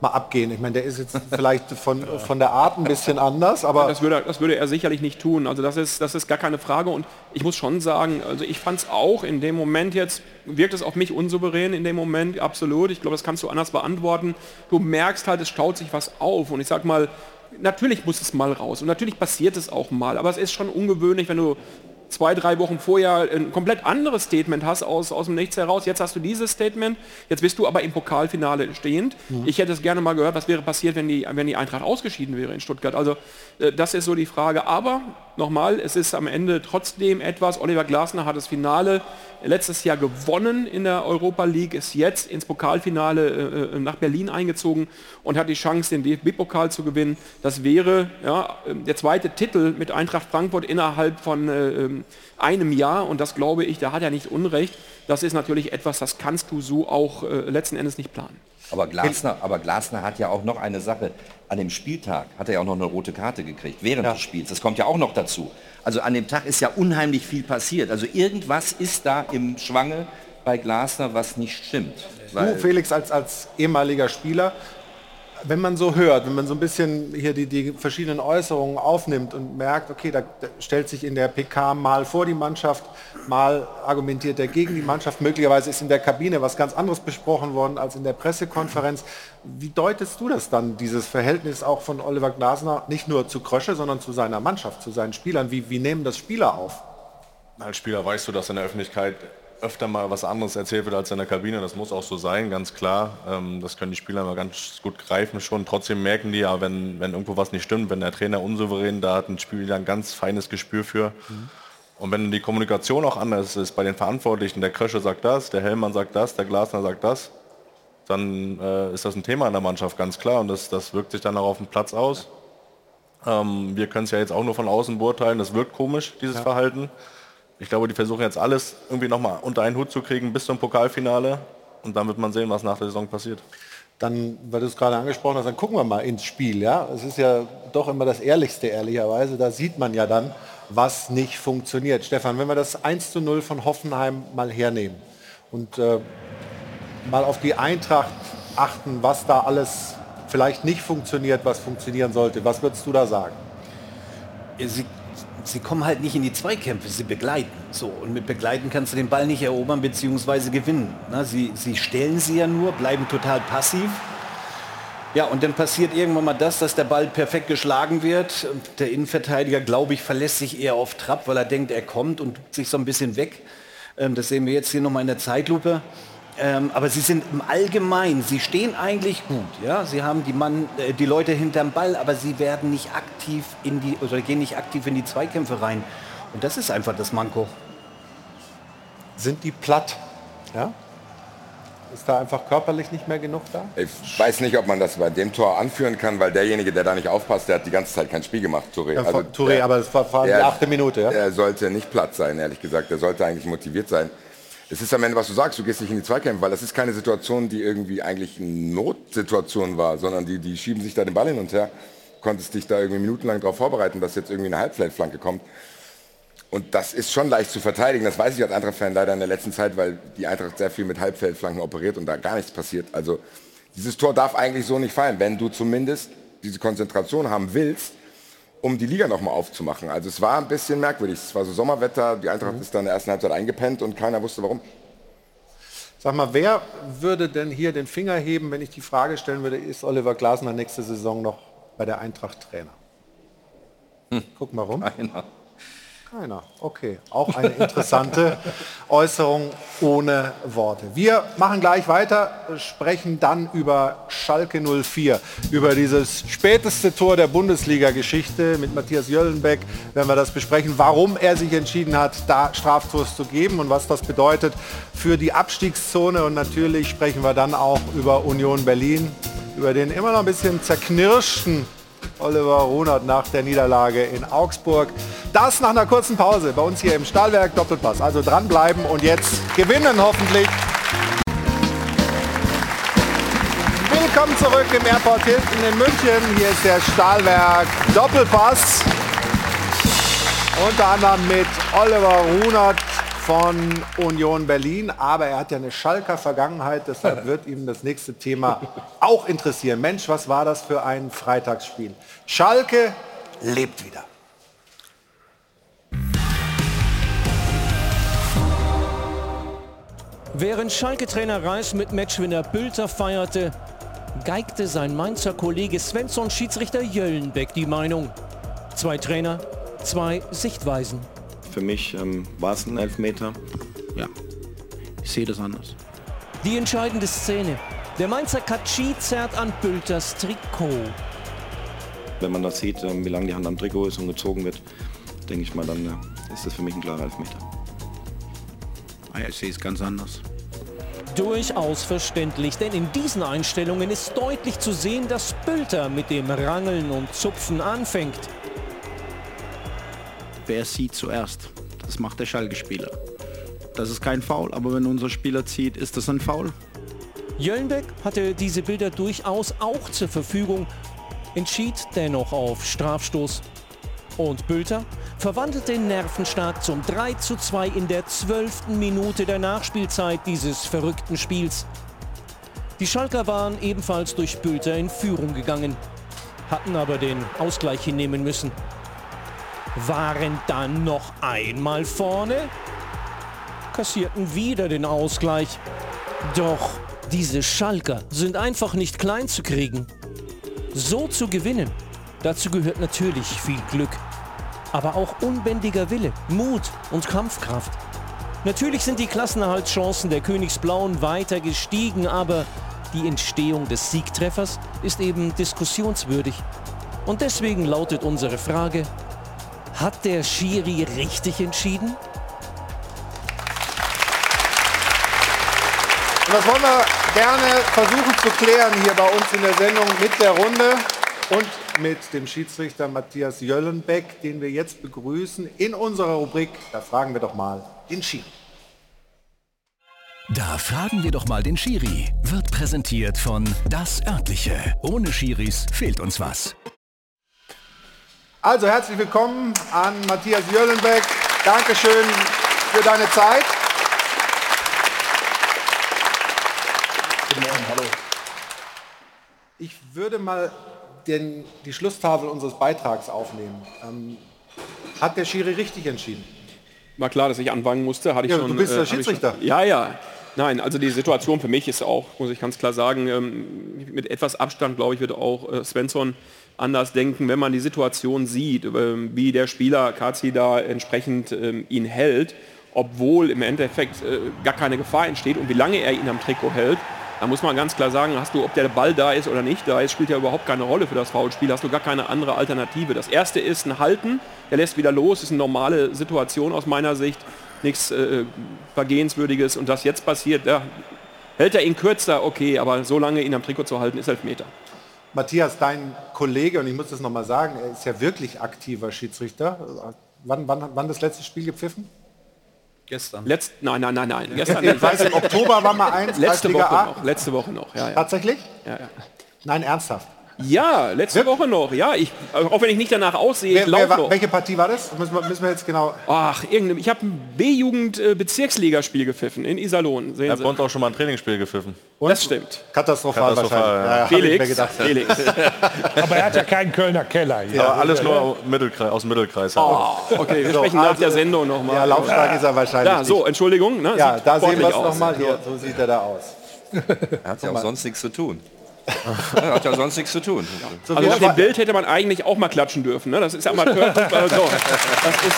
mal abgehen? Ich meine, der ist jetzt vielleicht von, von der Art ein bisschen anders, aber Das würde, das würde er sicherlich nicht tun. Also das ist, das ist gar keine Frage. Und ich muss schon sagen, also ich fand es auch in dem Moment jetzt, wirkt es auf mich unsouverän in dem Moment, absolut. Ich glaube, das kannst du anders beantworten. Du merkst halt, es staut sich was auf. Und ich sag mal, natürlich muss es mal raus. Und natürlich passiert es auch mal. Aber es ist schon ungewöhnlich, wenn du zwei, drei Wochen vorher ein komplett anderes Statement hast aus, aus dem Nichts heraus. Jetzt hast du dieses Statement, jetzt bist du aber im Pokalfinale stehend. Ich hätte es gerne mal gehört, was wäre passiert, wenn die, wenn die Eintracht ausgeschieden wäre in Stuttgart. Also äh, das ist so die Frage. Aber nochmal, es ist am Ende trotzdem etwas, Oliver Glasner hat das Finale letztes Jahr gewonnen in der Europa League, ist jetzt ins Pokalfinale äh, nach Berlin eingezogen und hat die Chance, den DFB-Pokal zu gewinnen. Das wäre ja, der zweite Titel mit Eintracht Frankfurt innerhalb von äh, einem Jahr und das glaube ich, da hat er nicht Unrecht. Das ist natürlich etwas, das kannst du so auch äh, letzten Endes nicht planen. Aber Glasner, aber Glasner hat ja auch noch eine Sache. An dem Spieltag hat er ja auch noch eine rote Karte gekriegt, während ja. des Spiels. Das kommt ja auch noch dazu. Also an dem Tag ist ja unheimlich viel passiert. Also irgendwas ist da im Schwange bei Glasner, was nicht stimmt. Du, Felix, als, als ehemaliger Spieler, wenn man so hört, wenn man so ein bisschen hier die, die verschiedenen Äußerungen aufnimmt und merkt, okay, da, stellt sich in der PK mal vor die Mannschaft, mal argumentiert er gegen die Mannschaft, möglicherweise ist in der Kabine was ganz anderes besprochen worden als in der Pressekonferenz. Wie deutest du das dann, dieses Verhältnis auch von Oliver Glasner, nicht nur zu Krösche, sondern zu seiner Mannschaft, zu seinen Spielern? Wie, wie nehmen das Spieler auf? Als Spieler weißt du, dass in der Öffentlichkeit öfter mal was anderes erzählt wird als in der Kabine. Das muss auch so sein, ganz klar. Ähm, das können die Spieler mal ganz gut greifen schon. Trotzdem merken die ja, wenn, wenn irgendwo was nicht stimmt, wenn der Trainer unsouverän, da hat ein Spieler ein ganz feines Gespür für. Mhm. Und wenn die Kommunikation auch anders ist bei den Verantwortlichen, der Krösche sagt das, der Hellmann sagt das, der Glasner sagt das, dann äh, ist das ein Thema in der Mannschaft, ganz klar. Und das, das wirkt sich dann auch auf den Platz aus. Ähm, wir können es ja jetzt auch nur von außen beurteilen. Das wirkt komisch, dieses ja. Verhalten. Ich glaube, die versuchen jetzt alles irgendwie nochmal unter einen Hut zu kriegen bis zum Pokalfinale und dann wird man sehen, was nach der Saison passiert. Dann, weil du es gerade angesprochen hast, dann gucken wir mal ins Spiel. Ja? Es ist ja doch immer das Ehrlichste, ehrlicherweise. Da sieht man ja dann, was nicht funktioniert. Stefan, wenn wir das 1 zu 0 von Hoffenheim mal hernehmen und äh, mal auf die Eintracht achten, was da alles vielleicht nicht funktioniert, was funktionieren sollte, was würdest du da sagen? Sie sie kommen halt nicht in die Zweikämpfe, sie begleiten. So, und mit begleiten kannst du den Ball nicht erobern bzw. gewinnen. Na, sie, sie stellen sie ja nur, bleiben total passiv. Ja, und dann passiert irgendwann mal das, dass der Ball perfekt geschlagen wird. Der Innenverteidiger, glaube ich, verlässt sich eher auf Trab, weil er denkt, er kommt und sich so ein bisschen weg. Ähm, das sehen wir jetzt hier nochmal in der Zeitlupe. Ähm, aber sie sind im Allgemeinen, sie stehen eigentlich gut. Ja? Sie haben die, Mann, äh, die Leute hinterm Ball, aber sie werden nicht aktiv in die, oder gehen nicht aktiv in die Zweikämpfe rein. Und das ist einfach das Manko. Sind die platt? Ja? Ist da einfach körperlich nicht mehr genug da? Ich weiß nicht, ob man das bei dem Tor anführen kann, weil derjenige, der da nicht aufpasst, der hat die ganze Zeit kein Spiel gemacht, Touré. Ja, also, Touré, der, aber es war, war die achte Minute, ja? Er sollte nicht platt sein, ehrlich gesagt. Er sollte eigentlich motiviert sein es ist am Ende, was du sagst, du gehst nicht in die Zweikämpfe, weil das ist keine Situation, die irgendwie eigentlich eine Notsituation war, sondern die, die schieben sich da den Ball hin und her. Konntest dich da irgendwie minutenlang darauf vorbereiten, dass jetzt irgendwie eine Halbfeldflanke kommt. Und das ist schon leicht zu verteidigen. Das weiß ich als Eintracht-Fan leider in der letzten Zeit, weil die Eintracht sehr viel mit Halbfeldflanken operiert und da gar nichts passiert. Also dieses Tor darf eigentlich so nicht fallen, wenn du zumindest diese Konzentration haben willst, um die Liga nochmal aufzumachen. Also es war ein bisschen merkwürdig. Es war so Sommerwetter, die Eintracht mhm. ist dann in der ersten Halbzeit eingepennt und keiner wusste warum. Sag mal, wer würde denn hier den Finger heben, wenn ich die Frage stellen würde, ist Oliver Glasner nächste Saison noch bei der Eintracht Trainer? Hm. Guck mal rum. Keiner. Keiner. Okay, auch eine interessante Äußerung ohne Worte. Wir machen gleich weiter, sprechen dann über Schalke 04, über dieses späteste Tor der Bundesliga-Geschichte mit Matthias Jöllenbeck, wenn wir das besprechen, warum er sich entschieden hat, da Straftors zu geben und was das bedeutet für die Abstiegszone. Und natürlich sprechen wir dann auch über Union Berlin, über den immer noch ein bisschen zerknirschten Oliver Runert nach der Niederlage in Augsburg. Das nach einer kurzen Pause bei uns hier im Stahlwerk Doppelpass. Also dranbleiben und jetzt gewinnen hoffentlich. Willkommen zurück im Airport Hilton in München. Hier ist der Stahlwerk Doppelpass. Unter anderem mit Oliver Runert von Union Berlin, aber er hat ja eine Schalker Vergangenheit, deshalb wird ihm das nächste Thema auch interessieren. Mensch, was war das für ein Freitagsspiel? Schalke lebt wieder. Während Schalke-Trainer Reis mit Matchwinner Bülter feierte, geigte sein Mainzer Kollege Svensson Schiedsrichter Jöllenbeck die Meinung. Zwei Trainer, zwei Sichtweisen. Für mich ähm, war es ein Elfmeter. Ja, ich sehe das anders. Die entscheidende Szene. Der Mainzer Katschi zerrt an Bülters Trikot. Wenn man das sieht, ähm, wie lange die Hand am Trikot ist und gezogen wird, denke ich mal, dann äh, ist das für mich ein klarer Elfmeter. Ah ja, ich sehe es ganz anders. Durchaus verständlich, denn in diesen Einstellungen ist deutlich zu sehen, dass Bülter mit dem Rangeln und Zupfen anfängt. Wer sieht zuerst? Das macht der Schalke-Spieler. Das ist kein Foul, aber wenn unser Spieler zieht, ist das ein Foul. Jöllenbeck hatte diese Bilder durchaus auch zur Verfügung, entschied dennoch auf Strafstoß. Und Bülter verwandelt den Nervenstart zum 3 zu 2 in der zwölften Minute der Nachspielzeit dieses verrückten Spiels. Die Schalker waren ebenfalls durch Bülter in Führung gegangen, hatten aber den Ausgleich hinnehmen müssen. Waren dann noch einmal vorne, kassierten wieder den Ausgleich. Doch diese Schalker sind einfach nicht klein zu kriegen. So zu gewinnen, dazu gehört natürlich viel Glück aber auch unbändiger Wille, Mut und Kampfkraft. Natürlich sind die Klassenerhaltschancen der Königsblauen weiter gestiegen, aber die Entstehung des Siegtreffers ist eben diskussionswürdig. Und deswegen lautet unsere Frage, hat der Schiri richtig entschieden? Und das wollen wir gerne versuchen zu klären hier bei uns in der Sendung mit der Runde. Und mit dem Schiedsrichter Matthias Jöllenbeck, den wir jetzt begrüßen in unserer Rubrik. Da fragen wir doch mal den Schiri. Da fragen wir doch mal den Schiri. Wird präsentiert von Das Örtliche. Ohne Schiris fehlt uns was. Also herzlich willkommen an Matthias Jöllenbeck. Dankeschön für deine Zeit. Guten Morgen, hallo. Ich würde mal den, die Schlusstafel unseres Beitrags aufnehmen. Ähm, hat der Schiri richtig entschieden? War klar, dass ich anfangen musste. Hatte ich ja, schon, du bist der äh, Schiedsrichter. Schon, ja, ja. Nein, also die Situation für mich ist auch, muss ich ganz klar sagen, ähm, mit etwas Abstand, glaube ich, wird auch äh, Svensson anders denken, wenn man die Situation sieht, äh, wie der Spieler Kazi da entsprechend ähm, ihn hält, obwohl im Endeffekt äh, gar keine Gefahr entsteht und wie lange er ihn am Trikot hält. Da muss man ganz klar sagen, hast du, ob der Ball da ist oder nicht da ist, spielt ja überhaupt keine Rolle für das Foulspiel. Hast du gar keine andere Alternative. Das erste ist ein Halten, der lässt wieder los, ist eine normale Situation aus meiner Sicht, nichts äh, Vergehenswürdiges. Und was jetzt passiert, ja, hält er ihn kürzer, okay, aber so lange ihn am Trikot zu halten, ist Elfmeter. Matthias, dein Kollege, und ich muss das nochmal sagen, er ist ja wirklich aktiver Schiedsrichter. Wann, wann, wann das letzte Spiel gepfiffen? Gestern. Letzt, nein, nein, nein, nein. Gestern ich weiß, im Oktober war mal eins. Letzte Woche A. noch. Letzte Woche noch. Ja, ja. Tatsächlich? Ja, ja. Nein, ernsthaft. Ja, letzte Wir Woche noch. Ja, ich, auch wenn ich nicht danach aussehe, wer, ich wer, noch. Welche Partie war das? Müssen wir, müssen wir jetzt genau. Ach, irgendeine. Ich habe ein B-Jugend-Bezirksligaspiel gepfiffen in Iserlohn. Sehen er hat bei uns auch schon mal ein Trainingsspiel gepfiffen. Und? Das stimmt. Katastrophal, Katastrophal ja. Felix, gedacht, Felix. Aber er hat ja keinen Kölner Keller. Hier. Aber alles nur Mittelkreis, aus dem Mittelkreis. Oh, okay, wir So, sprechen nach also- der Sendung nochmal. Ja, laufstark ist er wahrscheinlich. Ja, so, Entschuldigung. Ne, Ja, da sehen wir es nochmal. Hier, so sieht er da aus. Er hat ja auch sonst nichts zu tun. Er hat ja sonst nichts zu tun. So, Also auf dem Bild hätte man eigentlich auch mal klatschen dürfen. Ne? Das ist Amateur. so, das ist,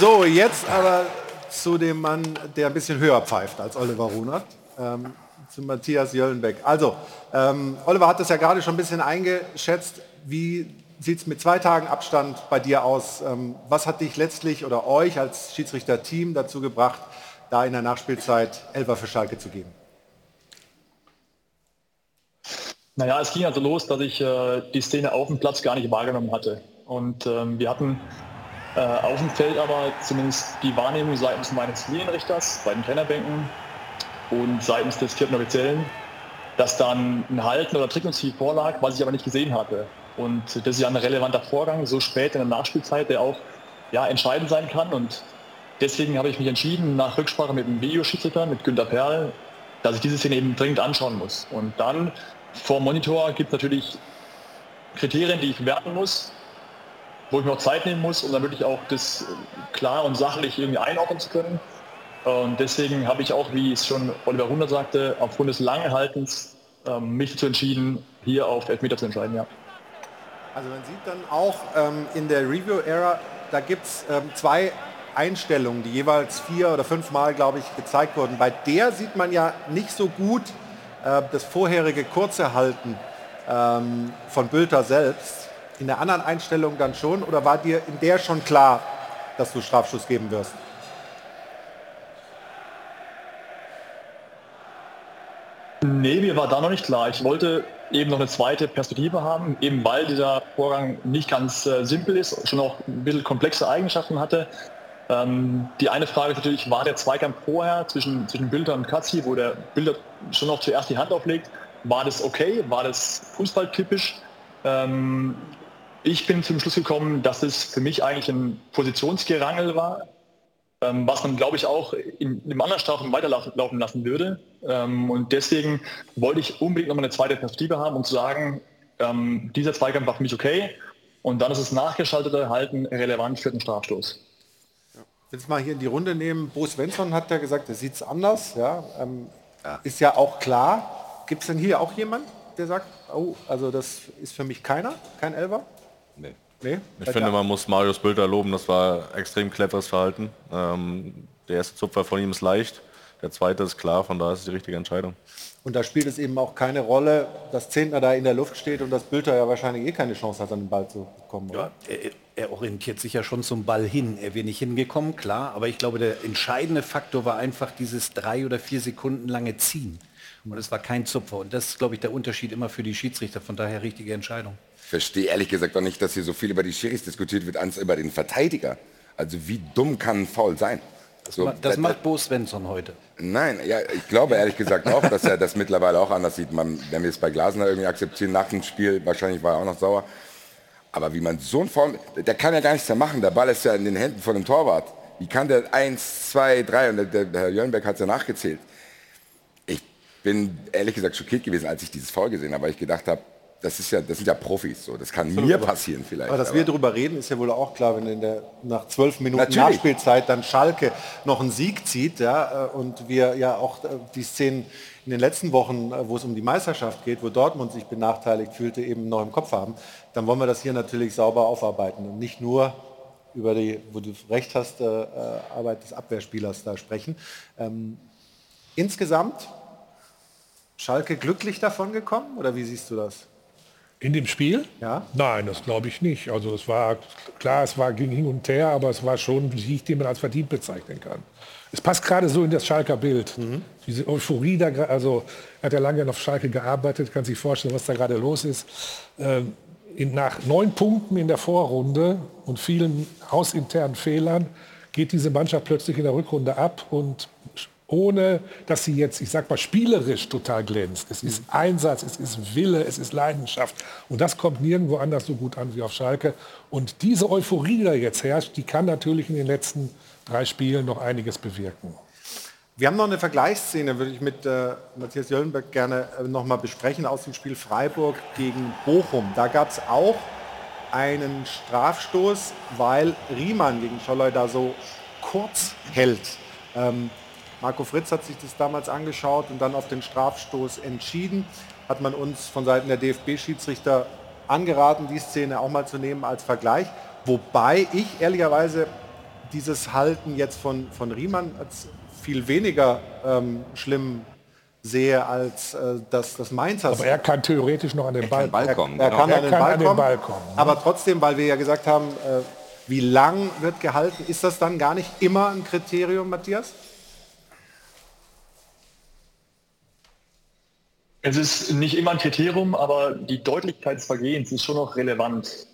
So, jetzt aber zu dem Mann, der ein bisschen höher pfeift als Oliver Runert, ähm, zu Matthias Jöllenbeck. Also, ähm, Oliver hat das ja gerade schon ein bisschen eingeschätzt. Wie sieht es mit zwei Tagen Abstand bei dir aus? Ähm, was hat dich letztlich oder euch als Schiedsrichter-Team dazu gebracht, da in der Nachspielzeit Elfer für Schalke zu geben? Naja, es ging also los, dass ich äh, die Szene auf dem Platz gar nicht wahrgenommen hatte. Und ähm, wir hatten äh, auf dem Feld aber zumindest die Wahrnehmung seitens meines Linienrichters bei den Trainerbänken und seitens des vierten Offiziellen, dass dann ein Halten oder Trickungsziel vorlag, was ich aber nicht gesehen hatte. Und das ist ja ein relevanter Vorgang, so spät in der Nachspielzeit, der auch ja, entscheidend sein kann. Und deswegen habe ich mich entschieden, nach Rücksprache mit dem Videoschiedsrichter, mit Günter Perl, dass ich diese Szene eben dringend anschauen muss. Und dann vor Monitor gibt es natürlich Kriterien, die ich bewerten muss, wo ich mir auch Zeit nehmen muss, um dann wirklich auch das klar und sachlich irgendwie einordnen zu können. Und deswegen habe ich auch, wie es schon Oliver Runder sagte, aufgrund des langen Haltens ähm, mich dazu entschieden, hier auf Elfmeter zu entscheiden. Ja. Also man sieht dann auch ähm, in der Review-Era, da gibt es ähm, zwei Einstellungen, die jeweils vier oder fünf Mal, glaube ich, gezeigt wurden. Bei der sieht man ja nicht so gut äh, das vorherige kurze Halten ähm, von Bülter selbst. In der anderen Einstellung dann schon oder war dir in der schon klar, dass du Strafschuss geben wirst? Nee, mir war da noch nicht klar. Ich wollte eben noch eine zweite Perspektive haben, eben weil dieser Vorgang nicht ganz äh, simpel ist, schon auch ein bisschen komplexe Eigenschaften hatte. Ähm, die eine Frage ist natürlich, war der Zweikampf vorher zwischen, zwischen Bilder und Katzi, wo der Bilder schon noch zuerst die Hand auflegt, war das okay? War das fußballtypisch? Ähm, ich bin zum Schluss gekommen, dass es für mich eigentlich ein Positionsgerangel war, ähm, was man, glaube ich, auch in, in einem anderen Strafraum weiterlaufen lassen würde. Ähm, und deswegen wollte ich unbedingt noch mal eine zweite Perspektive haben, um zu sagen, ähm, dieser Zweikampf war für mich okay. Und dann ist das nachgeschaltete Halten relevant für den Strafstoß. Jetzt mal hier in die Runde nehmen. Bo Svensson hat ja gesagt, er sieht es anders. Ja, ähm, Ist ja auch klar. Gibt es denn hier auch jemand, der sagt, oh, also das ist für mich keiner, kein Elfer? Nee. Nee? Ich finde, man muss Marius Bülter loben, das war extrem cleveres Verhalten. Ähm, der erste Zupfer von ihm ist leicht, der zweite ist klar, von daher ist es die richtige Entscheidung. Und da spielt es eben auch keine Rolle, dass Zehntner da in der Luft steht und dass Bülter ja wahrscheinlich eh keine Chance hat, an den Ball zu kommen. Oder? Ja, er, er orientiert sich ja schon zum Ball hin. Er wäre nicht hingekommen, klar, aber ich glaube, der entscheidende Faktor war einfach dieses drei oder vier Sekunden lange Ziehen. Und es war kein Zupfer. Und das ist, glaube ich, der Unterschied immer für die Schiedsrichter. Von daher richtige Entscheidung. Ich verstehe ehrlich gesagt auch nicht, dass hier so viel über die Schiris diskutiert wird, als über den Verteidiger. Also wie dumm kann ein Foul sein? Das, So, ma- das da- macht Bo Svensson heute. Nein, ja, ich glaube ehrlich gesagt auch, dass er das mittlerweile auch anders sieht. Man, wenn wir es bei Glasner irgendwie akzeptieren, nach dem Spiel, wahrscheinlich war er auch noch sauer. Aber wie man so ein Foul, der kann ja gar nichts mehr machen. Der Ball ist ja in den Händen von dem Torwart. Wie kann der eins, zwei, drei und der, der, Herr Jörnberg hat es ja nachgezählt. Ich bin ehrlich gesagt schockiert gewesen, als ich dieses Foul gesehen habe, weil ich gedacht habe, das, ist ja, das sind ja Profis. So. Das kann mir passieren vielleicht. Aber dass wir darüber reden, ist ja wohl auch klar, wenn in der, nach zwölf Minuten Natürlich. Nachspielzeit dann Schalke noch einen Sieg zieht ja, äh, und wir ja auch äh, die Szenen in den letzten Wochen, äh, wo es um die Meisterschaft geht, wo Dortmund sich benachteiligt fühlte, eben noch im Kopf haben, dann wollen wir das hier natürlich sauber aufarbeiten und nicht nur über die, wo du recht hast, äh, Arbeit des Abwehrspielers da sprechen. Ähm, insgesamt Schalke glücklich davon gekommen oder wie siehst du das? In dem Spiel? Ja. Nein, das glaube ich nicht. Also es war klar, es war ging hin und her, aber es war schon ein Sieg, den man als verdient bezeichnen kann. Es passt gerade so in das Schalker Bild. Diese Euphorie da, also er hat ja lange auf Schalke gearbeitet, kann sich vorstellen, was da gerade los ist. Ähm, in, nach neun Punkten in der Vorrunde und vielen hausinternen Fehlern geht diese Mannschaft plötzlich in der Rückrunde ab und ohne dass sie jetzt, ich sag mal, spielerisch total glänzt. Es ist Einsatz, es ist Wille, es ist Leidenschaft. Und das kommt nirgendwo anders so gut an wie auf Schalke. Und diese Euphorie, die da jetzt herrscht, die kann natürlich in den letzten drei Spielen noch einiges bewirken. Wir haben noch eine Vergleichsszene, würde ich mit äh, Matthias Jöllenberg gerne äh, noch mal besprechen, aus dem Spiel Freiburg gegen Bochum. Da gab es auch einen Strafstoß, weil Riemann gegen Scholloy da so kurz hält. Ähm, Marco Fritz hat sich das damals angeschaut und dann auf den Strafstoß entschieden. Hat man uns von Seiten der DFB-Schiedsrichter angeraten, die Szene auch mal zu nehmen als Vergleich. Wobei ich ehrlicherweise dieses Halten jetzt von, von Riemann als viel weniger ähm, schlimm sehe als äh, das, das Mainzer. Aber er kann theoretisch noch an den Ball, Er, er kommen. kann, genau. an, Er den kann Ball an den kommen, Ball kommen. Aber trotzdem, weil wir ja gesagt haben, äh, wie lang wird gehalten, ist das dann gar nicht immer ein Kriterium, Matthias? Es ist nicht immer ein Kriterium, aber die Deutlichkeit des Vergehens ist schon noch relevant.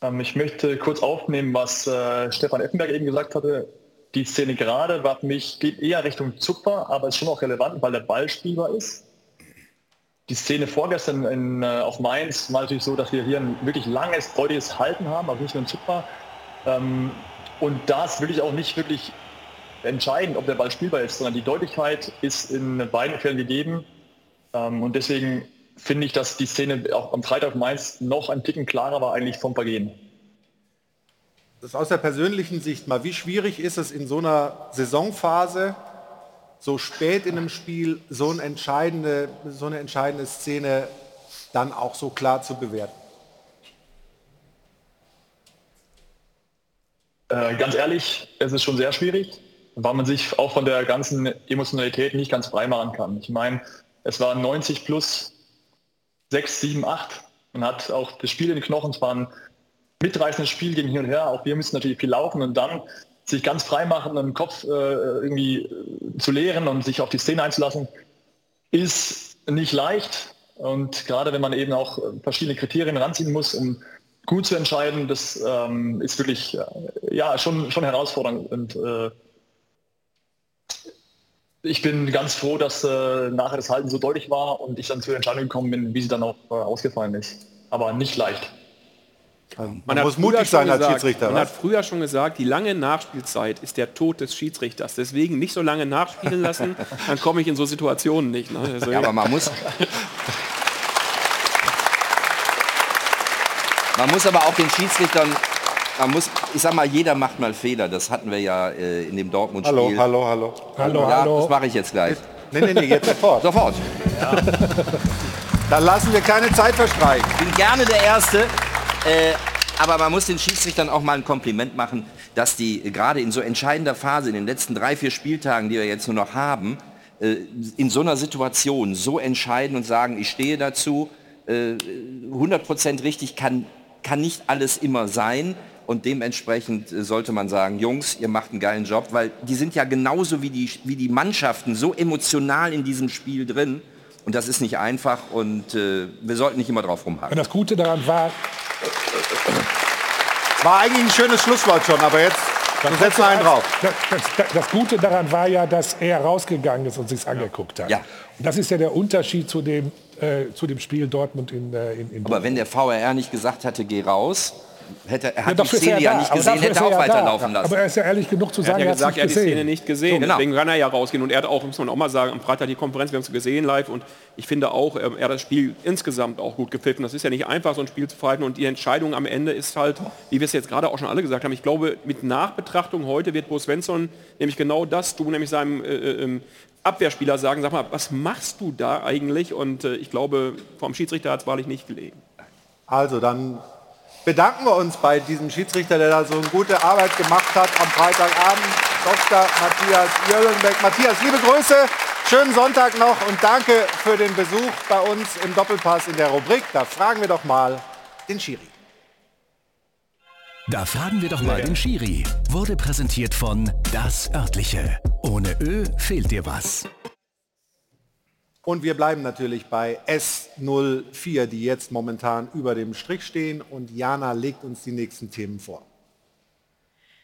Ähm, ich möchte kurz aufnehmen, was äh, Stefan Effenberg eben gesagt hatte. Die Szene gerade war für mich, geht eher Richtung Zupfer, aber ist schon auch relevant, weil der Ball spielbar ist. Die Szene vorgestern in, äh, auf Mainz war natürlich so, dass wir hier ein wirklich langes, deutliches Halten haben, also nicht nur ein Zupfer. Ähm, und da ist wirklich auch nicht wirklich entscheidend, ob der Ball spielbar ist, sondern die Deutlichkeit ist in beiden Fällen gegeben. Ähm, und deswegen finde ich, dass die Szene auch am Freitag Mainz noch ein Ticken klarer war eigentlich vom Vergehen. Das aus der persönlichen Sicht mal, wie schwierig ist es in so einer Saisonphase, so spät in einem Spiel, so eine entscheidende, so eine entscheidende Szene dann auch so klar zu bewerten? Äh, ganz ehrlich, es ist schon sehr schwierig, weil man sich auch von der ganzen Emotionalität nicht ganz frei machen kann. Ich meine, es waren 90 plus 6, 7, 8. Man hat auch das Spiel in den Knochen, es war ein mitreißendes Spiel gegen hin und her. Auch wir müssen natürlich viel laufen und dann sich ganz frei machen, den Kopf äh, irgendwie äh, zu leeren und sich auf die Szene einzulassen, ist nicht leicht. Und gerade wenn man eben auch äh, verschiedene Kriterien ranziehen muss, um gut zu entscheiden, das ähm, ist wirklich äh, ja schon, schon herausfordernd. Und äh, ich bin ganz froh, dass äh, nachher das Halten so deutlich war und ich dann zur Entscheidung gekommen bin, wie sie dann auch äh, ausgefallen ist. Aber nicht leicht. Man, Man, hat muss mutig sein als gesagt, Schiedsrichter. Man hat was? früher schon gesagt, die lange Nachspielzeit ist der Tod des Schiedsrichters. Deswegen nicht so lange nachspielen lassen, dann komme ich in so Situationen nicht. Ne? Also, Ja, aber man muss, man muss aber auch den Schiedsrichtern, man muss, ich sag mal, jeder macht mal Fehler. Das hatten wir ja äh, in dem Dortmund-Spiel. Hallo, hallo, hallo. Hallo, ja, hallo. Das mache ich jetzt gleich. Nee, nee, nee, jetzt sofort. Sofort. Dann lassen wir keine Zeit verstreichen. Ich bin gerne der Erste. Äh, aber man muss den Schiedsrichtern auch mal ein Kompliment machen, dass die gerade in so entscheidender Phase, in den letzten drei, vier Spieltagen, die wir jetzt nur noch haben, äh, in so einer Situation so entscheiden und sagen, ich stehe dazu, äh, 100% richtig kann, kann nicht alles immer sein. Und dementsprechend äh, sollte man sagen, Jungs, ihr macht einen geilen Job, weil die sind ja genauso wie die, wie die Mannschaften so emotional in diesem Spiel drin. Und das ist nicht einfach und äh, wir sollten nicht immer drauf rumhaken. Und das Gute daran war, War eigentlich ein schönes Schlusswort schon, aber jetzt wir setzen einen drauf. Das, das, das Gute daran war ja, dass er rausgegangen ist und sich's angeguckt hat. Ja. Und das ist ja der Unterschied zu dem, äh, zu dem Spiel Dortmund in, äh, in, in Aber wenn der VRR nicht gesagt hätte, geh raus, hätte, er Ja, hat die ist er Szene ja nicht gesehen, hätte er auch ja weiterlaufen lassen. Aber er ist ja ehrlich genug zu Er sagen, hat ja er gesagt, er hat die Szene nicht gesehen. genau. Deswegen kann er ja rausgehen. Und er hat auch, muss man auch mal sagen, am Freitag die Konferenz, wir haben es gesehen live. Und ich finde auch, ähm, er hat das Spiel insgesamt auch gut gepfiffen. Das ist ja nicht einfach, so ein Spiel zu verhalten. Und die Entscheidung am Ende ist halt, wie wir es jetzt gerade auch schon alle gesagt haben, ich glaube, mit Nachbetrachtung heute wird Bo Svensson nämlich genau das tun, nämlich seinem äh, ähm, Abwehrspieler sagen, sag mal, was machst du da eigentlich? Und äh, ich glaube, vom Schiedsrichter hat es wahrlich nicht gelegen. Also dann bedanken wir uns bei diesem Schiedsrichter, der da so eine gute Arbeit gemacht hat am Freitagabend. Dr. Matthias Jöllenbeck. Matthias, liebe Grüße, schönen Sonntag noch und danke für den Besuch bei uns im Doppelpass in der Rubrik. Da fragen wir doch mal den Schiri. Da fragen wir doch mal den Schiri. Wurde präsentiert von Das Örtliche. Ohne Ö fehlt dir was. Und wir bleiben natürlich bei S04, die jetzt momentan über dem Strich stehen. Und Jana legt uns die nächsten Themen vor.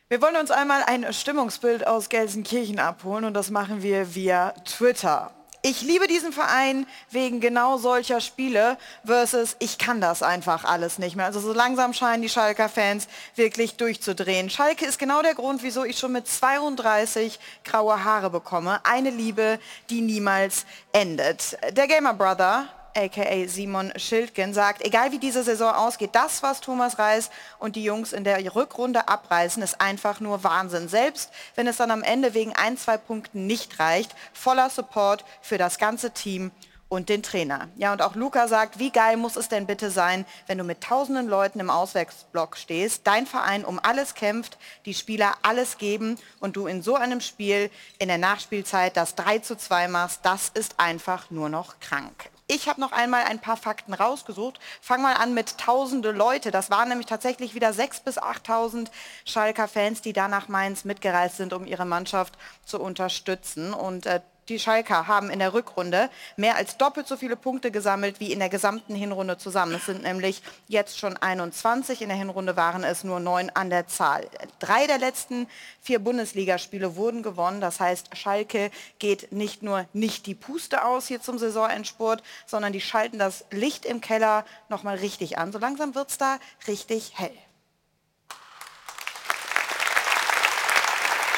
Wir wollen uns einmal ein Stimmungsbild aus Gelsenkirchen abholen und das machen wir via Twitter. Ich liebe diesen Verein wegen genau solcher Spiele versus ich kann das einfach alles nicht mehr. Also so langsam scheinen die Schalker Fans wirklich durchzudrehen. Schalke ist genau der Grund, wieso ich schon mit 32 graue Haare bekomme. Eine Liebe, die niemals endet. Der Gamer Brother aka Simon Schildgen, sagt, egal wie diese Saison ausgeht, das, was Thomas Reis und die Jungs in der Rückrunde abreißen, ist einfach nur Wahnsinn. Selbst wenn es dann am Ende wegen ein, zwei Punkten nicht reicht, voller Support für das ganze Team und den Trainer. Ja, und auch Luca sagt, wie geil muss es denn bitte sein, wenn du mit tausenden Leuten im Auswärtsblock stehst, dein Verein um alles kämpft, die Spieler alles geben und du in so einem Spiel in der Nachspielzeit das 3 zu 2 machst, das ist einfach nur noch krank. Ich habe noch einmal ein paar Fakten rausgesucht. Fang mal an mit tausende Leute. Das waren nämlich tatsächlich wieder 6.000 bis 8.000 Schalker Fans, die da nach Mainz mitgereist sind, um ihre Mannschaft zu unterstützen. Und äh, die Schalker haben in der Rückrunde mehr als doppelt so viele Punkte gesammelt wie in der gesamten Hinrunde zusammen. Es sind nämlich jetzt schon 21, in der Hinrunde waren es nur neun an der Zahl. Drei der letzten vier Bundesligaspiele wurden gewonnen. Das heißt, Schalke geht nicht nur nicht die Puste aus hier zum Saisonendspurt, sondern die schalten das Licht im Keller nochmal richtig an. So langsam wird es da richtig hell.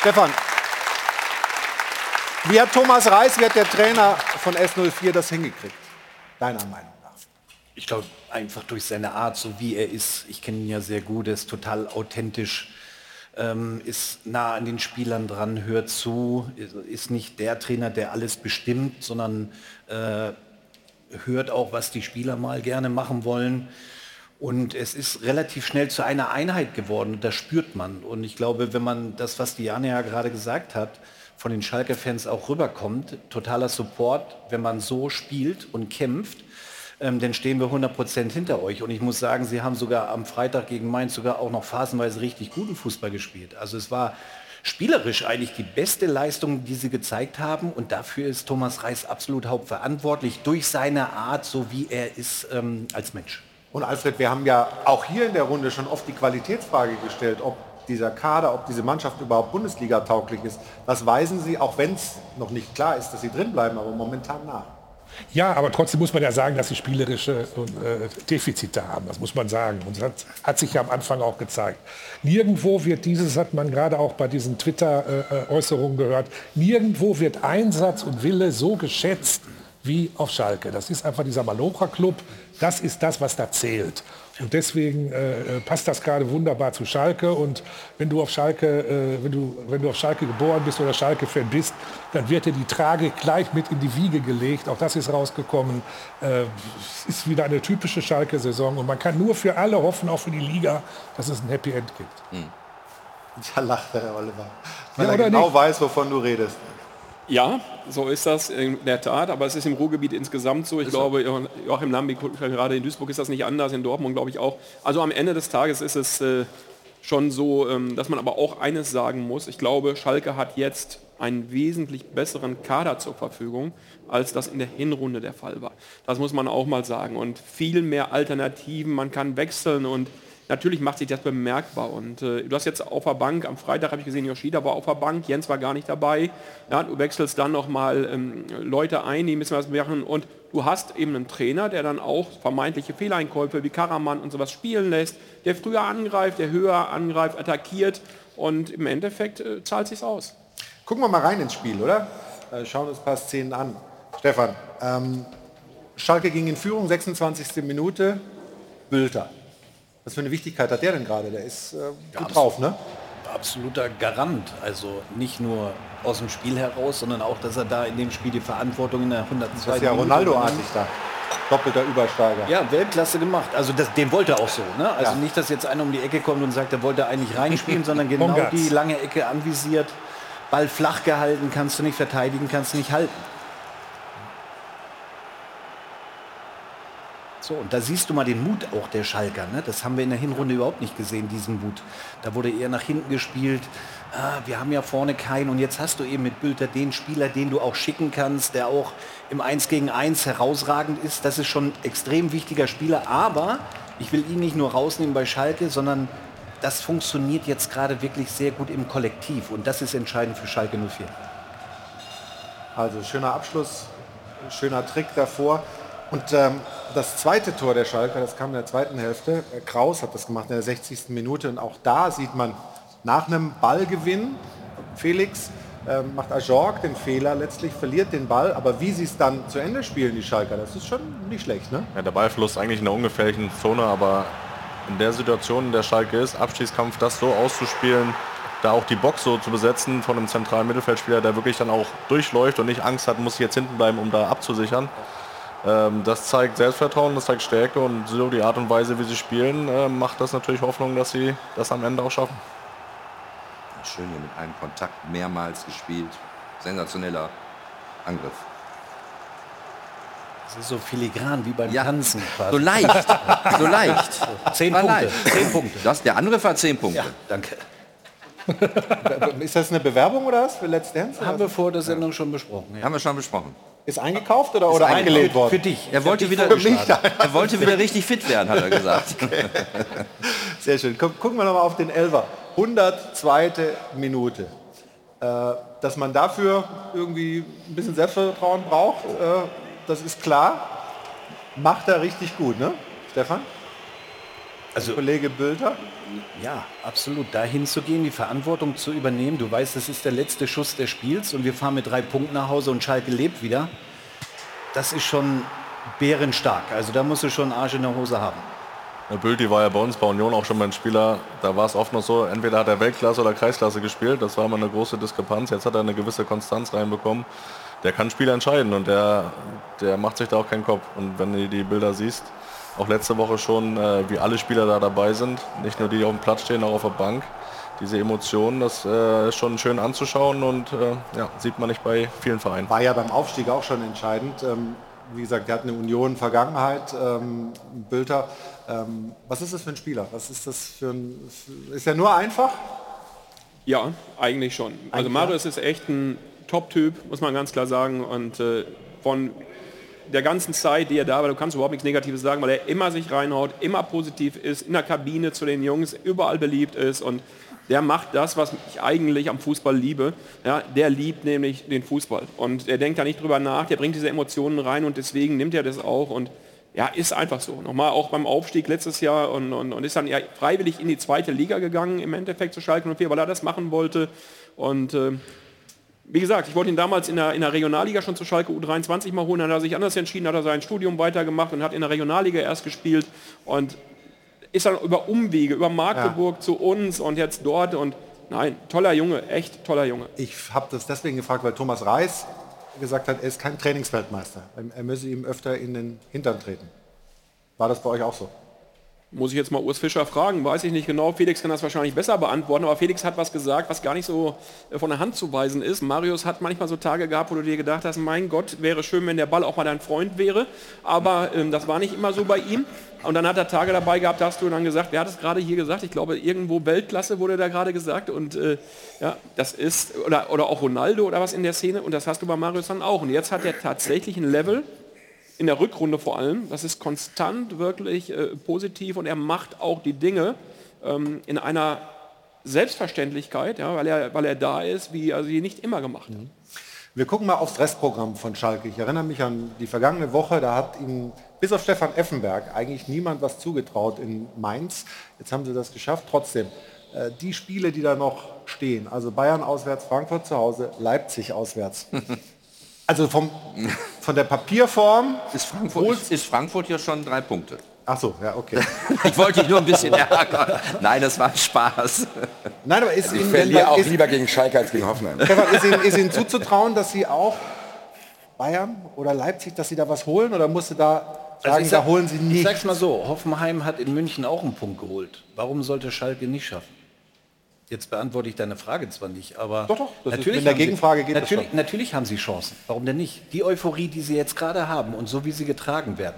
Stefan, wie hat Thomas Reis, wie hat der Trainer von S04 das hingekriegt? Deiner Meinung nach? Ich glaube, einfach durch seine Art, so wie er ist. Ich kenne ihn ja sehr gut, er ist total authentisch, ähm, ist nah an den Spielern dran, hört zu, ist nicht der Trainer, der alles bestimmt, sondern äh, hört auch, was die Spieler mal gerne machen wollen. Und es ist relativ schnell zu einer Einheit geworden, das spürt man. Und ich glaube, wenn man das, was Diane ja gerade gesagt hat, von den Schalke-Fans auch rüberkommt, totaler Support, wenn man so spielt und kämpft, ähm, dann stehen wir 100% hinter euch. Und ich muss sagen, sie haben sogar am Freitag gegen Mainz sogar auch noch phasenweise richtig guten Fußball gespielt. Also es war spielerisch eigentlich die beste Leistung, die sie gezeigt haben. Und dafür ist Thomas Reis absolut hauptverantwortlich durch seine Art, so wie er ist ähm, als Mensch. Und Alfred, wir haben ja auch hier in der Runde schon oft die Qualitätsfrage gestellt, ob dieser Kader, ob diese Mannschaft überhaupt Bundesliga tauglich ist. Was weisen Sie, auch wenn es noch nicht klar ist, dass sie drin bleiben, aber momentan nach? Ja, aber trotzdem muss man ja sagen, dass sie spielerische äh, Defizite haben. Das muss man sagen. Und das hat, hat, sich ja am Anfang auch gezeigt. Nirgendwo wird dieses, hat man gerade auch bei diesen Twitter-Äußerungen gehört, nirgendwo wird Einsatz und Wille so geschätzt wie auf Schalke. Das ist einfach dieser Malocha-Club. Das ist das, was da zählt. Und deswegen äh, passt das gerade wunderbar zu Schalke. Und wenn du auf Schalke, äh, wenn du, wenn du auf Schalke geboren bist oder Schalke-Fan bist, dann wird dir die Tragik gleich mit in die Wiege gelegt. Auch das ist rausgekommen. Äh, es ist wieder eine typische Schalke-Saison. Und man kann nur für alle hoffen, auch für die Liga, dass es ein Happy End gibt. Hm. Da lacht der Herr Oliver. Weil ja, er genau nicht? weiß, wovon du redest. Ja, so ist das in der Tat, aber es ist im Ruhrgebiet insgesamt so. Ich ist glaube, Joachim Lambi, gerade in Duisburg ist das nicht anders, in Dortmund glaube ich auch. Also am Ende des Tages ist es äh, schon so, ähm, dass man aber auch eines sagen muss. Ich glaube, Schalke hat jetzt einen wesentlich besseren Kader zur Verfügung, als das in der Hinrunde der Fall war. Das muss man auch mal sagen. Und viel mehr Alternativen, man kann wechseln und natürlich macht sich das bemerkbar. Und äh, du hast jetzt auf der Bank, am Freitag habe ich gesehen, Yoshida war auf der Bank, Jens war gar nicht dabei. Ja, du wechselst dann nochmal ähm, Leute ein, die müssen was machen. Und du hast eben einen Trainer, der dann auch vermeintliche Fehleinkäufe wie Karaman und sowas spielen lässt, der früher angreift, der höher angreift, attackiert. Und im Endeffekt äh, zahlt sich aus. Gucken wir mal rein ins Spiel, oder? Äh, schauen uns ein paar Szenen an. Stefan, ähm, Schalke ging in Führung, 26. Minute, Bülter. Was für eine Wichtigkeit hat der denn gerade? Der ist äh, gut ja, drauf, ne? Absoluter Garant. Also nicht nur aus dem Spiel heraus, sondern auch, dass er da in dem Spiel die Verantwortung in der 102. Das ist ja Ronaldo-artig da. Doppelter Übersteiger. Ja, Weltklasse gemacht. Also das, den wollte er auch so. Ne? Also ja. nicht, dass jetzt einer um die Ecke kommt und sagt, er wollte eigentlich reinspielen, sondern genau die lange Ecke anvisiert. Ball flach gehalten, kannst du nicht verteidigen, kannst du nicht halten. So, und da siehst du mal den Mut auch der Schalker. Ne? Das haben wir in der Hinrunde überhaupt nicht gesehen, diesen Mut. Da wurde eher nach hinten gespielt. Ah, wir haben ja vorne keinen. Und jetzt hast du eben mit Bülter den Spieler, den du auch schicken kannst, der auch im 1 gegen 1 herausragend ist. Das ist schon ein extrem wichtiger Spieler. Aber ich will ihn nicht nur rausnehmen bei Schalke, sondern das funktioniert jetzt gerade wirklich sehr gut im Kollektiv. Und das ist entscheidend für Schalke 04. Also schöner Abschluss, schöner Trick davor. Und ähm, das zweite Tor der Schalker, das kam in der zweiten Hälfte. Äh, Kraus hat das gemacht in der 60. Minute. Und auch da sieht man nach einem Ballgewinn, Felix äh, macht Ajorg den Fehler, letztlich verliert den Ball. Aber wie sie es dann zu Ende spielen, die Schalker, das ist schon nicht schlecht. Ne? Ja, der Ballverlust eigentlich in der ungefährlichen Zone, aber in der Situation, in der Schalke ist, Abstiegskampf, das so auszuspielen, da auch die Box so zu besetzen von einem zentralen Mittelfeldspieler, der wirklich dann auch durchläuft und nicht Angst hat, muss jetzt hinten bleiben, um da abzusichern. Ähm, das zeigt Selbstvertrauen, das zeigt Stärke und so die Art und Weise, wie sie spielen, äh, macht das natürlich Hoffnung, dass sie das am Ende auch schaffen. Schön hier mit einem Kontakt mehrmals gespielt. Sensationeller Angriff. Das ist so filigran wie beim ja, Tanzen. Quasi. So leicht, so leicht. Zehn Punkte. Leicht. Zehn Punkte. Das, der Angriff hat zehn Punkte. Ja, danke. ist das eine Bewerbung oder was für Let's Dance? Haben wir vor der Sendung schon besprochen. Ja. Haben wir schon besprochen. Ist eingekauft oder, oder eingelegt worden? Für dich. Er wollte, wieder, er wollte wieder richtig fit werden, hat er gesagt. Okay. Sehr schön. Gucken wir noch mal auf den Elfer. 102. Minute. Äh, dass man dafür irgendwie ein bisschen Selbstvertrauen braucht, äh, das ist klar. Macht er richtig gut, ne? Stefan? Also Kollege Bülter? Ja, absolut. Dahin zu gehen, die Verantwortung zu übernehmen. Du weißt, das ist der letzte Schuss des Spiels und wir fahren mit drei Punkten nach Hause und Schalke lebt wieder. Das ist schon bärenstark. Also da musst du schon Arsch in der Hose haben. Der Bülti war ja bei uns bei Union auch schon mal ein Spieler, da war es oft noch so, entweder hat er Weltklasse oder Kreisklasse gespielt, das war immer eine große Diskrepanz, jetzt hat er eine gewisse Konstanz reinbekommen. Der kann Spiele entscheiden und der, der macht sich da auch keinen Kopf. Und wenn du die Bilder siehst, auch letzte Woche schon, äh, wie alle Spieler da dabei sind. Nicht nur die, die auf dem Platz stehen, auch auf der Bank. Diese Emotionen, das äh, ist schon schön anzuschauen und äh, ja, sieht man nicht bei vielen Vereinen. War ja beim Aufstieg auch schon entscheidend. Ähm, wie gesagt, der hat eine Union-Vergangenheit, ähm, Bülter. Ähm, was ist das für ein Spieler? Was ist das für ein... Ist er nur einfach? Ja, eigentlich schon. Also Eigentlich Marius ist echt ein Top-Typ, muss man ganz klar sagen. Und äh, von der ganzen Zeit, die er da war, du kannst überhaupt nichts Negatives sagen, weil er immer sich reinhaut, immer positiv ist, in der Kabine zu den Jungs, überall beliebt ist und der macht das, was ich eigentlich am Fußball liebe. Ja, der liebt nämlich den Fußball und er denkt da nicht drüber nach, der bringt diese Emotionen rein und deswegen nimmt er das auch und ja, ist einfach so. Nochmal auch beim Aufstieg letztes Jahr und, und, und ist dann ja freiwillig in die zweite Liga gegangen, im Endeffekt zu Schalke 04, weil er das machen wollte. Und äh, wie gesagt, ich wollte ihn damals in der, in der Regionalliga schon zu Schalke U23 mal holen, dann hat er sich anders entschieden, hat er sein Studium weitergemacht und hat in der Regionalliga erst gespielt und ist dann über Umwege, über Magdeburg zu uns und jetzt dort und nein, toller Junge, echt toller Junge. Ich habe das deswegen gefragt, weil Thomas Reis gesagt hat, er ist kein Trainingsweltmeister. Er müsse ihm öfter in den Hintern treten. War das bei euch auch so? Muss ich jetzt mal Urs Fischer fragen, weiß ich nicht genau. Felix kann das wahrscheinlich besser beantworten, aber Felix hat was gesagt, was gar nicht so äh, von der Hand zu weisen ist. Marius hat manchmal so Tage gehabt, wo du dir gedacht hast, mein Gott, wäre schön, wenn der Ball auch mal dein Freund wäre, aber ähm, das war nicht immer so bei ihm. Und dann hat er Tage dabei gehabt, da hast du dann gesagt, wer hat es gerade hier gesagt? Ich glaube, irgendwo Weltklasse wurde da gerade gesagt und äh, ja, das ist, oder, oder auch Ronaldo oder was in der Szene und das hast du bei Marius dann auch. Und jetzt hat er tatsächlich ein Level, in der Rückrunde vor allem. Das ist konstant wirklich äh, positiv und er macht auch die Dinge ähm, in einer Selbstverständlichkeit, ja, weil, er, weil er da ist, wie er sie nicht immer gemacht hat. Wir gucken mal aufs Restprogramm von Schalke. Ich erinnere mich an die vergangene Woche, da hat ihm bis auf Stefan Effenberg eigentlich niemand was zugetraut in Mainz. Jetzt haben sie das geschafft. Trotzdem, äh, die Spiele, die da noch stehen, also Bayern auswärts, Frankfurt zu Hause, Leipzig auswärts. Also vom, von der Papierform ist Frankfurt, ist, ist Frankfurt ja schon drei Punkte. Ach so, ja, okay. Ich wollte dich nur ein bisschen ärgern. Nein, das war ein Spaß. Nein, aber ist Also ich Ihnen, verliere auch ist, lieber gegen Schalke als gegen Hoffenheim. Stefan, ist, Ihnen, ist Ihnen zuzutrauen, dass Sie auch Bayern oder Leipzig, dass Sie da was holen oder musste da sagen, ich da sag- holen Sie Ich nicht? sag's mal so, Hoffenheim hat in München auch einen Punkt geholt. Warum sollte Schalke nicht schaffen? Jetzt beantworte ich deine Frage zwar nicht, aber Doch, doch, das ist- natürlich, mit der haben sie- Gegenfrage geht natürlich, natürlich haben sie Chancen. Warum denn nicht? Die Euphorie, die sie jetzt gerade haben und so wie sie getragen werden,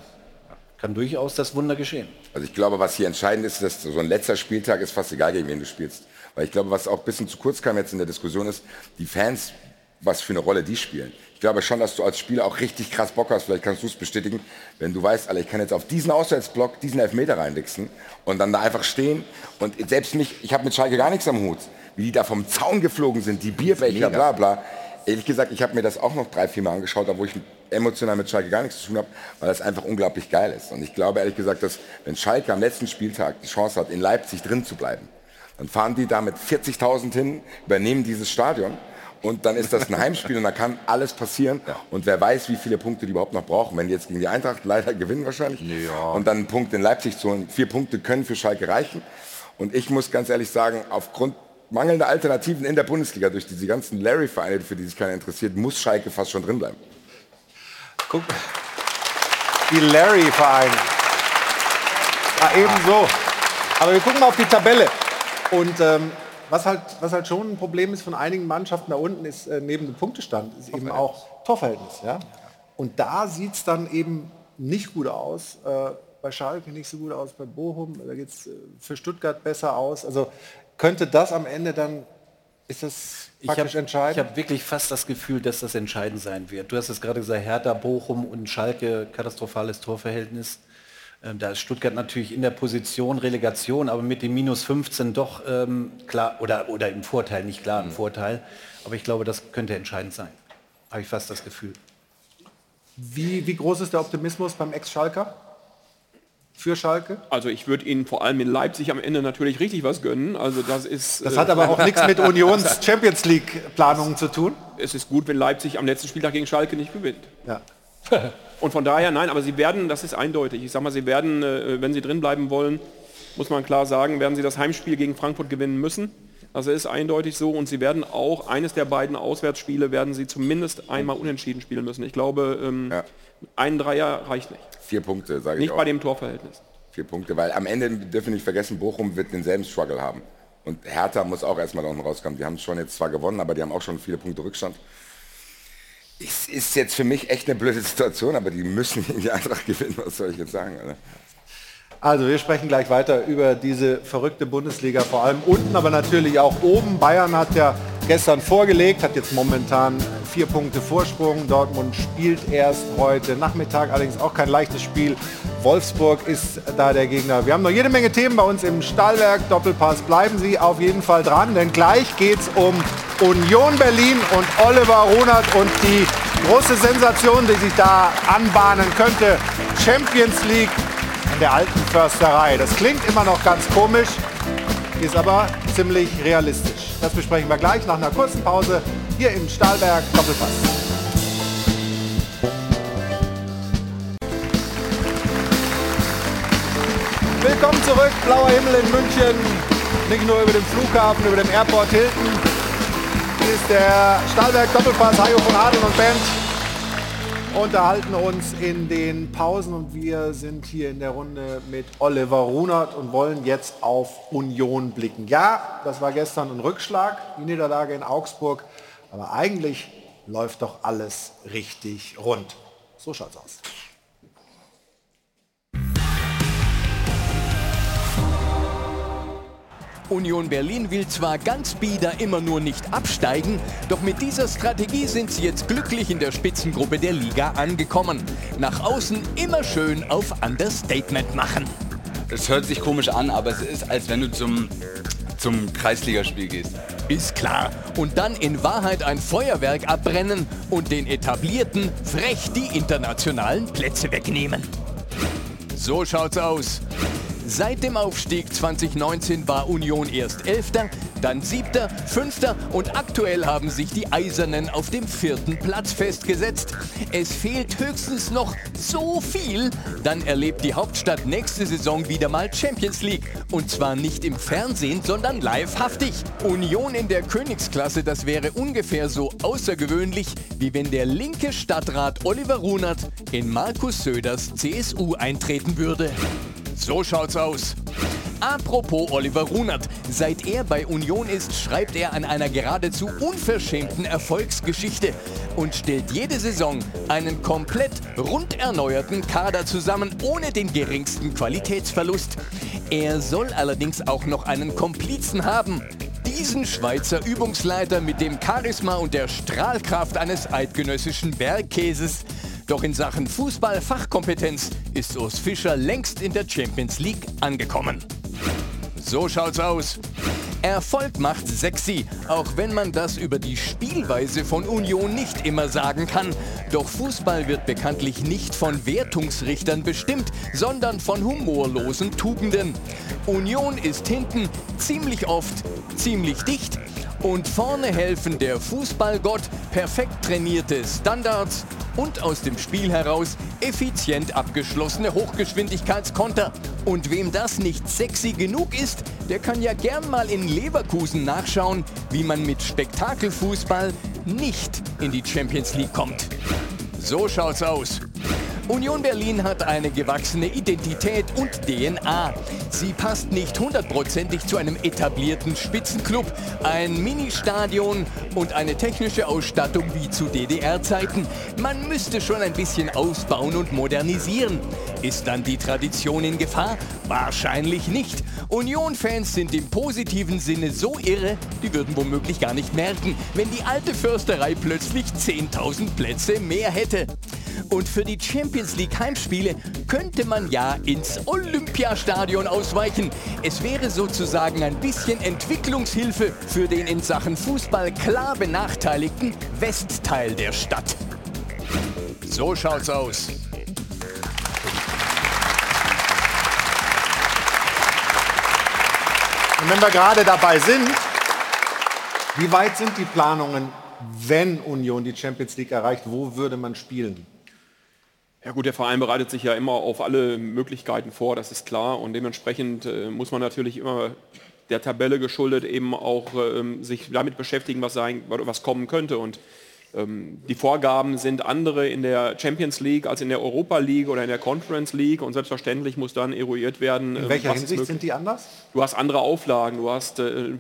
kann durchaus das Wunder geschehen. Also ich glaube, was hier entscheidend ist, dass so ein letzter Spieltag ist fast egal, gegen wen du spielst. Weil ich glaube, was auch ein bisschen zu kurz kam jetzt in der Diskussion ist, die Fans, was für eine Rolle die spielen. Ich glaube schon, dass du als Spieler auch richtig krass Bock hast, vielleicht kannst du es bestätigen, wenn du weißt, Alter, ich kann jetzt auf diesen Auswärtsblock diesen Elfmeter reinwichsen und dann da einfach stehen und selbst mich, ich habe mit Schalke gar nichts am Hut, wie die da vom Zaun geflogen sind, die Bierbecher, bla bla. Ehrlich gesagt, ich habe mir das auch noch drei, vier Mal angeschaut, obwohl ich emotional mit Schalke gar nichts zu tun habe, weil das einfach unglaublich geil ist. Und ich glaube ehrlich gesagt, dass wenn Schalke am letzten Spieltag die Chance hat, in Leipzig drin zu bleiben, dann fahren die da mit 40.000 hin, übernehmen dieses Stadion und dann ist das ein Heimspiel und da kann alles passieren. Und wer weiß, wie viele Punkte die überhaupt noch brauchen. Wenn die jetzt gegen die Eintracht leider gewinnen wahrscheinlich und dann einen Punkt in Leipzig zu holen. Vier Punkte können für Schalke reichen. Und ich muss ganz ehrlich sagen, aufgrund mangelnder Alternativen in der Bundesliga durch diese ganzen Larry-Vereine, für die sich keiner interessiert, muss Schalke fast schon drin bleiben. Guck, die Larry-Vereine. Ah, ebenso. Aber wir gucken mal auf die Tabelle. Und ähm, was, halt, was halt schon ein Problem ist von einigen Mannschaften da unten, ist äh, neben dem Punktestand, ist eben auch Torverhältnis. Ja? Und da sieht es dann eben nicht gut aus. Äh, bei Schalke nicht so gut aus, bei Bochum, da geht es äh, für Stuttgart besser aus. Also könnte das am Ende dann, ist das Ich praktisch habe entscheidend? hab wirklich fast das Gefühl, dass das entscheidend sein wird. Du hast es gerade gesagt, Hertha, Bochum und Schalke, katastrophales Torverhältnis. Ähm, da ist Stuttgart natürlich in der Position Relegation, aber mit dem Minus 15 doch ähm, klar, oder, oder im Vorteil, nicht klar Mhm. im Vorteil. Aber ich glaube, das könnte entscheidend sein. Habe ich fast das Gefühl. Wie, wie groß ist der Optimismus beim Ex-Schalker? Für Schalke? Also ich würde Ihnen vor allem in Leipzig am Ende natürlich richtig was gönnen. Also das ist. Das äh, hat aber auch nichts mit Unions Champions League Planungen zu tun. Es ist gut, wenn Leipzig am letzten Spieltag gegen Schalke nicht gewinnt. Ja. Und von daher, nein, aber sie werden, das ist eindeutig. Ich sag mal, sie werden, äh, wenn sie drin bleiben wollen, muss man klar sagen, werden sie das Heimspiel gegen Frankfurt gewinnen müssen. Also ist eindeutig so und sie werden auch eines der beiden Auswärtsspiele werden sie zumindest einmal unentschieden spielen müssen. Ich glaube, ähm, ein Dreier reicht nicht. Vier Punkte, sage ich Nicht auch. bei dem Torverhältnis. Vier Punkte, weil am Ende dürfen wir nicht vergessen, Bochum wird denselben Struggle haben. Und Hertha muss auch erstmal da unten rauskommen. Die haben schon jetzt zwar gewonnen, aber die haben auch schon viele Punkte Rückstand. Es ist jetzt für mich echt eine blöde Situation, aber die müssen gegen die Eintracht gewinnen, was soll ich jetzt sagen? Oder? Also wir sprechen gleich weiter über diese verrückte Bundesliga, vor allem unten, aber natürlich auch oben. Bayern hat ja gestern vorgelegt, hat jetzt momentan vier Punkte Vorsprung. Dortmund spielt erst heute Nachmittag, allerdings auch kein leichtes Spiel. Wolfsburg ist da der Gegner. Wir haben noch jede Menge Themen bei uns im Stallwerk Doppelpass. Bleiben Sie auf jeden Fall dran, denn gleich geht es um Union Berlin und Oliver Runert und die große Sensation, die sich da anbahnen könnte. Champions League in der alten Försterei. Das klingt immer noch ganz komisch, ist aber ziemlich realistisch. Das besprechen wir gleich nach einer kurzen Pause hier im Stahlberg Doppelpass. Willkommen zurück, blauer Himmel in München. Nicht nur über dem Flughafen, über dem Airport Hilton. Hier ist der Stahlberg Doppelpass, Hajo von Adel und Band unterhalten uns in den Pausen und wir sind hier in der Runde mit Oliver Runert und wollen jetzt auf Union blicken. Ja, das war gestern ein Rückschlag, die Niederlage in Augsburg, aber eigentlich läuft doch alles richtig rund. So schaut's aus. Union Berlin will zwar ganz bieder immer nur nicht absteigen, doch mit dieser Strategie sind sie jetzt glücklich in der Spitzengruppe der Liga angekommen. Nach außen immer schön auf Understatement machen. Es hört sich komisch an, aber es ist, als wenn du zum, zum Kreisligaspiel gehst. Ist klar. Und dann in Wahrheit ein Feuerwerk abbrennen und den etablierten frech die internationalen Plätze wegnehmen. So schaut's aus. Seit dem Aufstieg 2019 war Union erst Elfter, dann Siebter, Fünfter und aktuell haben sich die Eisernen auf dem vierten Platz festgesetzt. Es fehlt höchstens noch so viel, dann erlebt die Hauptstadt nächste Saison wieder mal Champions League. Und zwar nicht im Fernsehen, sondern livehaftig. Union in der Königsklasse, das wäre ungefähr so außergewöhnlich, wie wenn der linke Stadtrat Oliver Runert in Markus Söders CSU eintreten würde. So schaut's aus. Apropos Oliver Runert. Seit er bei Union ist, schreibt er an einer geradezu unverschämten Erfolgsgeschichte und stellt jede Saison einen komplett rund erneuerten Kader zusammen, ohne den geringsten Qualitätsverlust. Er soll allerdings auch noch einen Komplizen haben. Diesen Schweizer Übungsleiter mit dem Charisma und der Strahlkraft eines eidgenössischen Bergkäses. Doch in Sachen Fußball-Fachkompetenz ist Urs Fischer längst in der Champions League angekommen. So schaut's aus. Erfolg macht sexy, auch wenn man das über die Spielweise von Union nicht immer sagen kann. Doch Fußball wird bekanntlich nicht von Wertungsrichtern bestimmt, sondern von humorlosen Tugenden. Union ist hinten ziemlich oft ziemlich dicht und vorne helfen der Fußballgott, perfekt trainierte Standards und aus dem Spiel heraus effizient abgeschlossene Hochgeschwindigkeitskonter. Und wem das nicht sexy genug ist, der kann ja gern mal in Leverkusen nachschauen, wie man mit Spektakelfußball nicht in die Champions League kommt. So schaut's aus. Union Berlin hat eine gewachsene Identität und DNA. Sie passt nicht hundertprozentig zu einem etablierten Spitzenklub, ein Ministadion und eine technische Ausstattung wie zu DDR-Zeiten. Man müsste schon ein bisschen ausbauen und modernisieren. Ist dann die Tradition in Gefahr? Wahrscheinlich nicht. Union-Fans sind im positiven Sinne so irre, die würden womöglich gar nicht merken, wenn die alte Försterei plötzlich 10.000 Plätze mehr hätte. Und für die Champions League Heimspiele könnte man ja ins Olympiastadion ausweichen. Es wäre sozusagen ein bisschen Entwicklungshilfe für den in Sachen Fußball klar benachteiligten Westteil der Stadt. So schaut's aus. Und wenn wir gerade dabei sind, wie weit sind die Planungen, wenn Union die Champions League erreicht? Wo würde man spielen? Ja gut, der Verein bereitet sich ja immer auf alle Möglichkeiten vor, das ist klar. Und dementsprechend äh, muss man natürlich immer der Tabelle geschuldet eben auch ähm, sich damit beschäftigen, was, sein, was kommen könnte. Und ähm, die Vorgaben sind andere in der Champions League als in der Europa League oder in der Conference League und selbstverständlich muss dann eruiert werden. In ähm, welcher Hinsicht sind die anders? Du hast andere Auflagen, du hast, äh,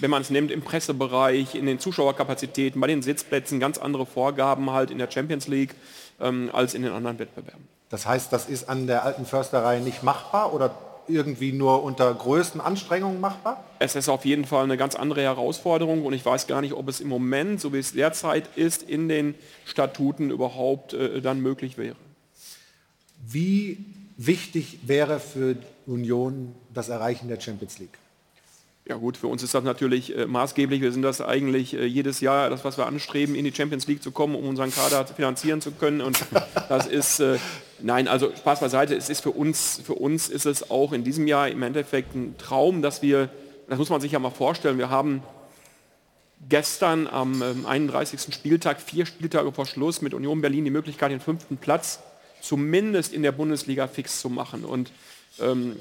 wenn man es nimmt, im Pressebereich, in den Zuschauerkapazitäten, bei den Sitzplätzen ganz andere Vorgaben halt in der Champions League ähm, als in den anderen Wettbewerben. Das heißt, das ist an der alten Försterei nicht machbar oder irgendwie nur unter größten Anstrengungen machbar? Es ist auf jeden Fall eine ganz andere Herausforderung und ich weiß gar nicht, ob es im Moment, so wie es derzeit ist, in den Statuten überhaupt äh, dann möglich wäre. Wie wichtig wäre für Union das Erreichen der Champions League? Ja gut, für uns ist das natürlich äh, maßgeblich. Wir sind das eigentlich äh, jedes Jahr, das was wir anstreben, in die Champions League zu kommen, um unseren Kader finanzieren zu können. Und das ist, äh, nein, also Spaß beiseite, es ist für uns, für uns ist es auch in diesem Jahr im Endeffekt ein Traum, dass wir, das muss man sich ja mal vorstellen, wir haben gestern am ähm, 31. Spieltag, vier Spieltage vor Schluss mit Union Berlin die Möglichkeit, den fünften Platz zumindest in der Bundesliga fix zu machen. Und ähm,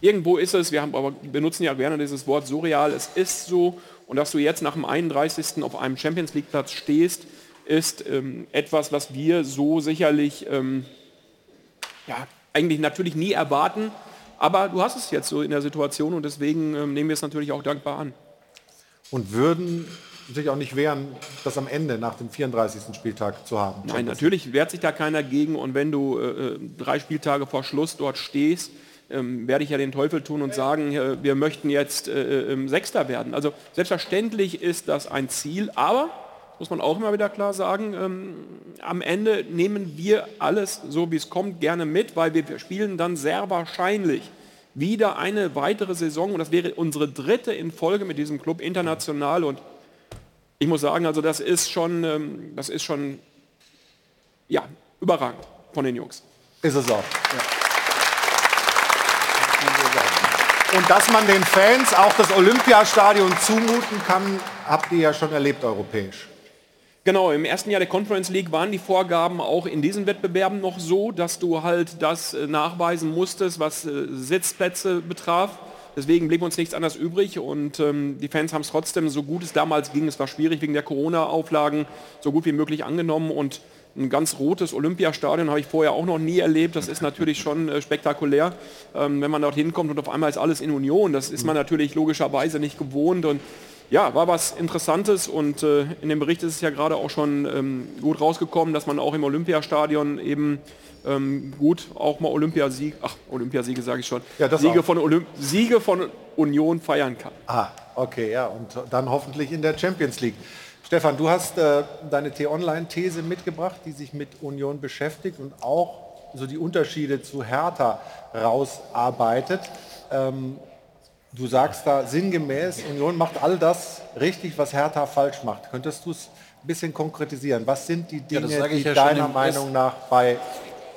irgendwo ist es, wir haben, aber benutzen ja gerne dieses Wort surreal, es ist so, und dass du jetzt nach dem 31. auf einem Champions League Platz stehst, ist ähm, etwas, was wir so sicherlich ähm, ja, eigentlich natürlich nie erwarten, aber du hast es jetzt so in der Situation und deswegen ähm, nehmen wir es natürlich auch dankbar an. Und würden sich auch nicht wehren, das am Ende nach dem 34. Spieltag zu haben? Nein, natürlich wehrt sich da keiner gegen und wenn du äh, drei Spieltage vor Schluss dort stehst, ähm, werde ich ja den Teufel tun und sagen, äh, wir möchten jetzt äh, äh, Sechster werden. Also selbstverständlich ist das ein Ziel, aber, muss man auch immer wieder klar sagen, ähm, am Ende nehmen wir alles so wie es kommt gerne mit, weil wir spielen dann sehr wahrscheinlich wieder eine weitere Saison und das wäre unsere dritte in Folge mit diesem Club international und ich muss sagen, also das ist schon, ähm, das ist schon, ja, überragend von den Jungs. Ist es auch. Und dass man den Fans auch das Olympiastadion zumuten kann, habt ihr ja schon erlebt europäisch. Genau, im ersten Jahr der Conference League waren die Vorgaben auch in diesen Wettbewerben noch so, dass du halt das äh, nachweisen musstest, was äh, Sitzplätze betraf. Deswegen blieb uns nichts anderes übrig und ähm, die Fans haben es trotzdem, so gut es damals ging, es war schwierig wegen der Corona-Auflagen, so gut wie möglich angenommen und ein ganz rotes Olympiastadion habe ich vorher auch noch nie erlebt. Das ist natürlich schon äh, spektakulär, ähm, wenn man dort hinkommt und auf einmal ist alles in Union. Das ist man natürlich logischerweise nicht gewohnt und ja, war was Interessantes und äh, in dem Bericht ist es ja gerade auch schon ähm, gut rausgekommen, dass man auch im Olympiastadion eben ähm, gut auch mal Olympiasieg, ach Olympiasiege sage ich schon, Ja, das Siege, auch. von Olymp Siege von Union feiern kann. Ah, okay, ja, und dann hoffentlich in der Champions League. Stefan, du hast äh, deine T-Online-These mitgebracht, die sich mit Union beschäftigt und auch so die Unterschiede zu Hertha rausarbeitet. Ähm, du sagst da sinngemäß, Union macht all das richtig, was Hertha falsch macht. Könntest du es ein bisschen konkretisieren? Was sind die Ja, Dinge, ich die ja deiner Meinung nach bei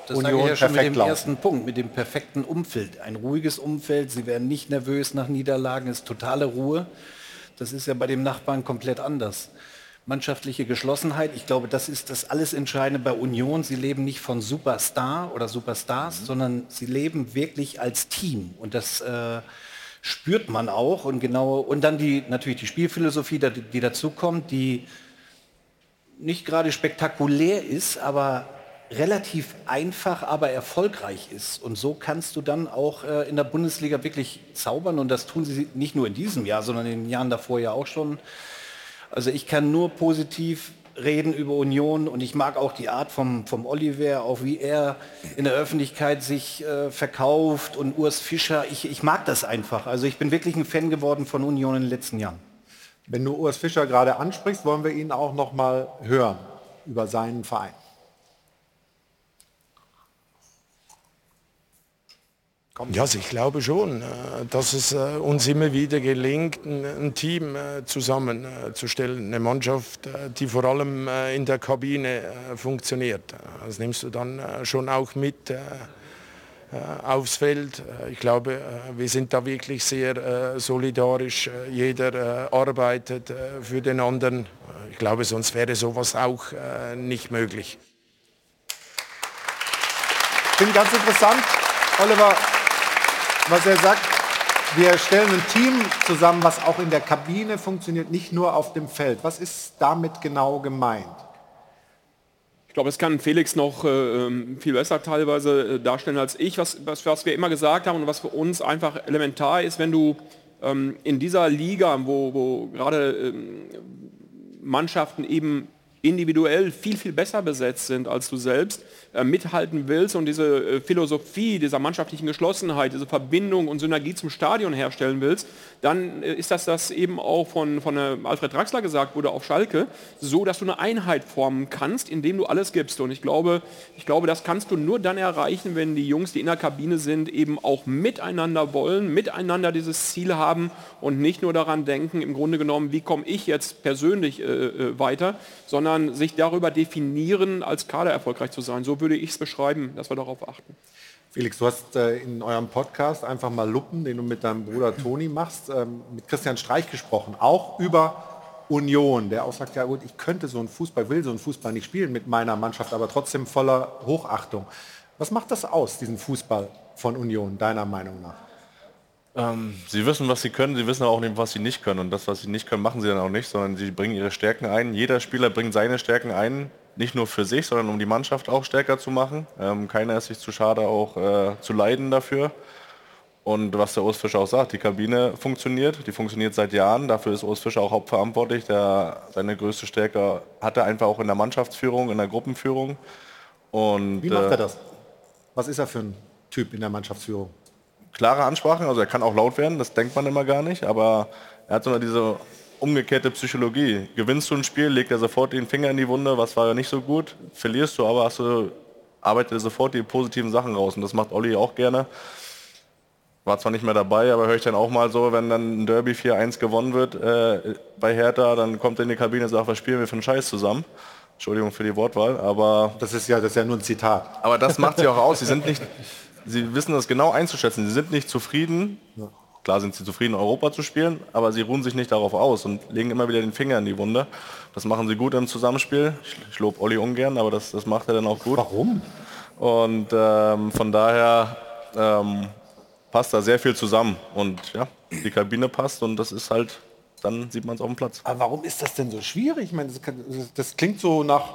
Das sage ich Union ja schon mit dem laufen? ersten Punkt, mit dem perfekten Umfeld. Ein ruhiges Umfeld, sie werden nicht nervös nach Niederlagen, es ist totale Ruhe. Das ist ja bei dem Nachbarn komplett anders. Mannschaftliche Geschlossenheit, ich glaube, das ist das alles Entscheidende bei Union. Sie leben nicht von Superstar oder Superstars, sondern sie leben wirklich als Team. Und das äh, spürt man auch. Und genau, und dann die natürlich die Spielphilosophie, die, die dazu kommt, die nicht gerade spektakulär ist, aber relativ einfach, aber erfolgreich ist. Und so kannst du dann auch äh, in der Bundesliga wirklich zaubern. Und das tun sie nicht nur in diesem Jahr, sondern in den Jahren davor ja auch schon. Also ich kann nur positiv reden über Union und ich mag auch die Art vom, vom Oliver, auch wie er in der Öffentlichkeit sich äh, verkauft und Urs Fischer. Ich, ich mag das einfach. Also ich bin wirklich ein Fan geworden von Union in den letzten Jahren. Wenn du Urs Fischer gerade ansprichst, wollen wir ihn auch noch mal hören über seinen Verein. Ja, also ich glaube schon, äh, dass es äh, uns immer wieder gelingt, ein Team äh, zusammenzustellen, eine Mannschaft, die vor allem in der Kabine funktioniert. Das nimmst du dann schon auch mit aufs Feld. Ich glaube, wir sind da wirklich sehr solidarisch. Jeder arbeitet für den anderen. Ich glaube, sonst wäre sowas auch nicht möglich. Ich finde ganz interessant, Oliver, was er sagt. wir stellen ein Team zusammen, was auch in der Kabine funktioniert, nicht nur auf dem Feld. Was ist damit genau gemeint? Ich glaube, das kann Felix noch äh, ähm, viel besser teilweise äh, darstellen als ich. Was, was, was, wir immer gesagt haben und was für uns einfach elementar ist, wenn du ähm, in dieser Liga, wo, wo gerade ähm, Mannschaften eben individuell viel, viel besser besetzt sind als du selbst, mithalten willst und diese äh, Philosophie dieser mannschaftlichen Geschlossenheit, diese Verbindung und Synergie zum Stadion herstellen willst, dann äh, ist das das eben auch von, von äh, Alfred Draxler gesagt wurde auf Schalke, so dass du eine Einheit formen kannst, indem du alles gibst. Und ich glaube, ich glaube, das kannst du nur dann erreichen, wenn die Jungs, die in der Kabine sind, eben auch miteinander wollen, miteinander dieses Ziel haben und nicht nur daran denken, im Grunde genommen, wie komme ich jetzt persönlich äh, äh weiter, sondern sich darüber definieren, als Kader erfolgreich zu sein. So würde ich es beschreiben, dass wir darauf achten. Felix, du hast äh, in eurem Podcast einfach mal Luppen, den du mit deinem Bruder Toni machst, ähm, mit Christian Streich gesprochen, auch über Union, der auch sagt, ja gut, ich könnte so einen Fußball, will so einen Fußball nicht spielen mit meiner Mannschaft, aber trotzdem voller Hochachtung. Was macht das aus, diesen Fußball von Union, deiner Meinung nach? Ähm, sie wissen, was sie können, sie wissen auch nicht, was sie nicht können. Und das, was sie nicht können, machen sie dann auch nicht, sondern sie bringen ihre Stärken ein. Jeder Spieler bringt seine Stärken ein, nicht nur für sich, sondern um die Mannschaft auch stärker zu machen. Ähm, keiner ist sich zu schade, auch äh, zu leiden dafür. Und was der Urs Fischer auch sagt, die Kabine funktioniert, die funktioniert seit Jahren. Dafür ist Urs Fischer auch hauptverantwortlich. Der, seine größte Stärke hat er einfach auch in der Mannschaftsführung, in der Gruppenführung. Und, Wie macht er äh, das? Was ist er für ein Typ in der Mannschaftsführung? klare Ansprachen, also er kann auch laut werden, das denkt man immer gar nicht, aber er hat so diese umgekehrte Psychologie. Gewinnst du ein Spiel, legt er sofort den Finger in die Wunde, was war ja nicht so gut, verlierst du, aber hast du, arbeitet er sofort die positiven Sachen raus und das macht Olli auch gerne. War zwar nicht mehr dabei, aber höre ich dann auch mal so, wenn dann ein Derby 4-1 gewonnen wird äh, bei Hertha, dann kommt er in die Kabine und sagt, was spielen wir für einen Scheiß zusammen. Entschuldigung für die Wortwahl, aber... Das ist ja, das ist ja nur ein Zitat. Aber das macht sie auch aus. Sie sind nicht, sie wissen das genau einzuschätzen. Sie sind nicht zufrieden. Ja. Klar sind sie zufrieden, Europa zu spielen, aber sie ruhen sich nicht darauf aus und legen immer wieder den Finger in die Wunde. Das machen sie gut im Zusammenspiel. Ich, ich lobe Olli ungern, aber das, das macht er dann auch gut. Warum? Und ähm, von daher ähm, passt da sehr viel zusammen. Und ja, die Kabine passt und das ist halt, dann sieht man es auf dem Platz. Aber warum ist das denn so schwierig? Ich meine, das, kann, das klingt so nach,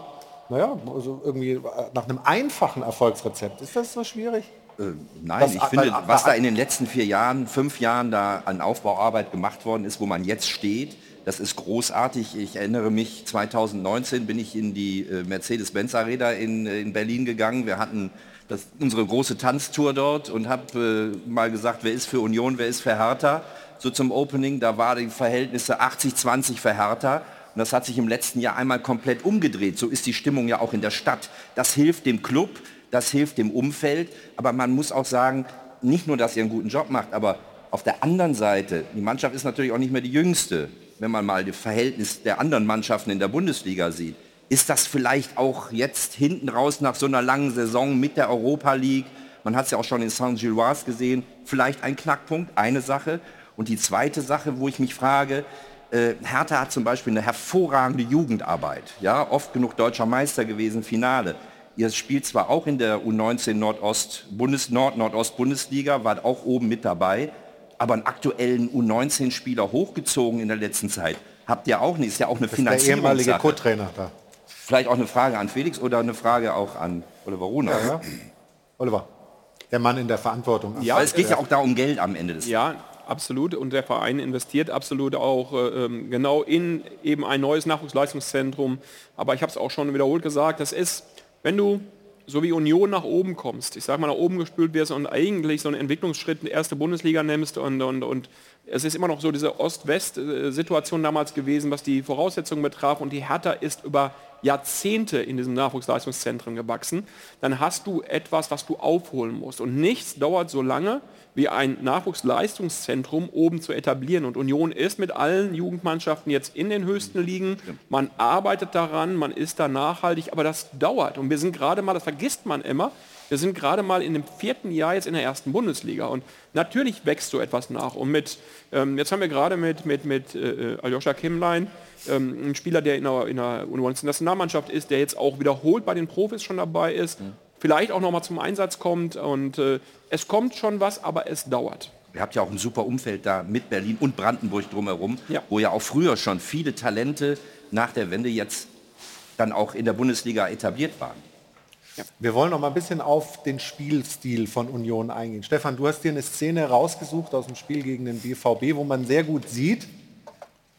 naja, also irgendwie nach einem einfachen Erfolgsrezept. Ist das so schwierig? Äh, nein, das, ich finde, was da in den letzten vier Jahren, fünf Jahren da an Aufbauarbeit gemacht worden ist, wo man jetzt steht, das ist großartig. Ich erinnere mich, 2019 bin ich in die äh, Mercedes-Benz Arena in, in Berlin gegangen. Wir hatten das, unsere große Tanztour dort und habe äh, mal gesagt, wer ist für Union, wer ist für Hertha. So zum Opening, da waren die Verhältnisse 80-20 für Hertha. Und das hat sich im letzten Jahr einmal komplett umgedreht. So ist die Stimmung ja auch in der Stadt. Das hilft dem Club das hilft dem Umfeld, aber man muss auch sagen, nicht nur, dass ihr einen guten Job macht, aber auf der anderen Seite, die Mannschaft ist natürlich auch nicht mehr die jüngste, wenn man mal das Verhältnis der anderen Mannschaften in der Bundesliga sieht. Ist das vielleicht auch jetzt hinten raus nach so einer langen Saison mit der Europa League, man hat es ja auch schon in Saint-Gilloise gesehen, vielleicht ein Knackpunkt, eine Sache. Und die zweite Sache, wo ich mich frage, äh, Hertha hat zum Beispiel eine hervorragende Jugendarbeit, ja, oft genug deutscher Meister gewesen, Finale. Ihr spielt zwar auch in der U19 Nordost Bundes Nord Nordost Bundesliga, wart auch oben mit dabei, aber einen aktuellen U19-Spieler hochgezogen in der letzten Zeit habt ihr auch nicht. Ist ja auch eine Finanzierung. Der ehemalige Co-Trainer da. Vielleicht auch eine Frage an Felix oder eine Frage auch an Oliver Runa. Ja, ja. Oliver, der Mann in der Verantwortung. Ja, es geht ja auch da um Geld am Ende des Ja, absolut. Und der Verein investiert absolut auch äh, ähm, genau in eben ein neues Nachwuchsleistungszentrum. Aber ich habe es auch schon wiederholt gesagt, das ist wenn du so wie Union nach oben kommst, ich sage mal nach oben gespült wirst und eigentlich so einen Entwicklungsschritt in die erste Bundesliga nimmst und, und, und es ist immer noch so diese Ost-West-Situation damals gewesen, was die Voraussetzungen betraf und die Hertha ist über Jahrzehnte in diesem Nachwuchsleistungszentrum gewachsen, dann hast du etwas, was du aufholen musst. Und nichts dauert so lange, wie ein Nachwuchsleistungszentrum oben zu etablieren. Und Union ist mit allen Jugendmannschaften jetzt in den höchsten Ligen. Man arbeitet daran, man ist da nachhaltig, aber das dauert. Und wir sind gerade mal, das vergisst man immer, wir sind gerade mal in dem vierten Jahr jetzt in der ersten Bundesliga und natürlich wächst so etwas nach. Und mit, ähm, jetzt haben wir gerade mit, mit, mit äh, Aljoscha Kimmlein ähm, einen Spieler, der in der, in der Nationalmannschaft ist, der jetzt auch wiederholt bei den Profis schon dabei ist, mhm. Vielleicht auch noch mal zum Einsatz kommt und äh, es kommt schon was, aber es dauert. ihr habt ja auch ein super Umfeld da mit Berlin und Brandenburg drumherum, wo ja auch früher schon viele Talente nach der Wende jetzt dann auch in der Bundesliga etabliert waren. Wir wollen noch mal ein bisschen auf den Spielstil von Union eingehen. Stefan, du hast dir eine Szene rausgesucht aus dem Spiel gegen den BVB, wo man sehr gut sieht,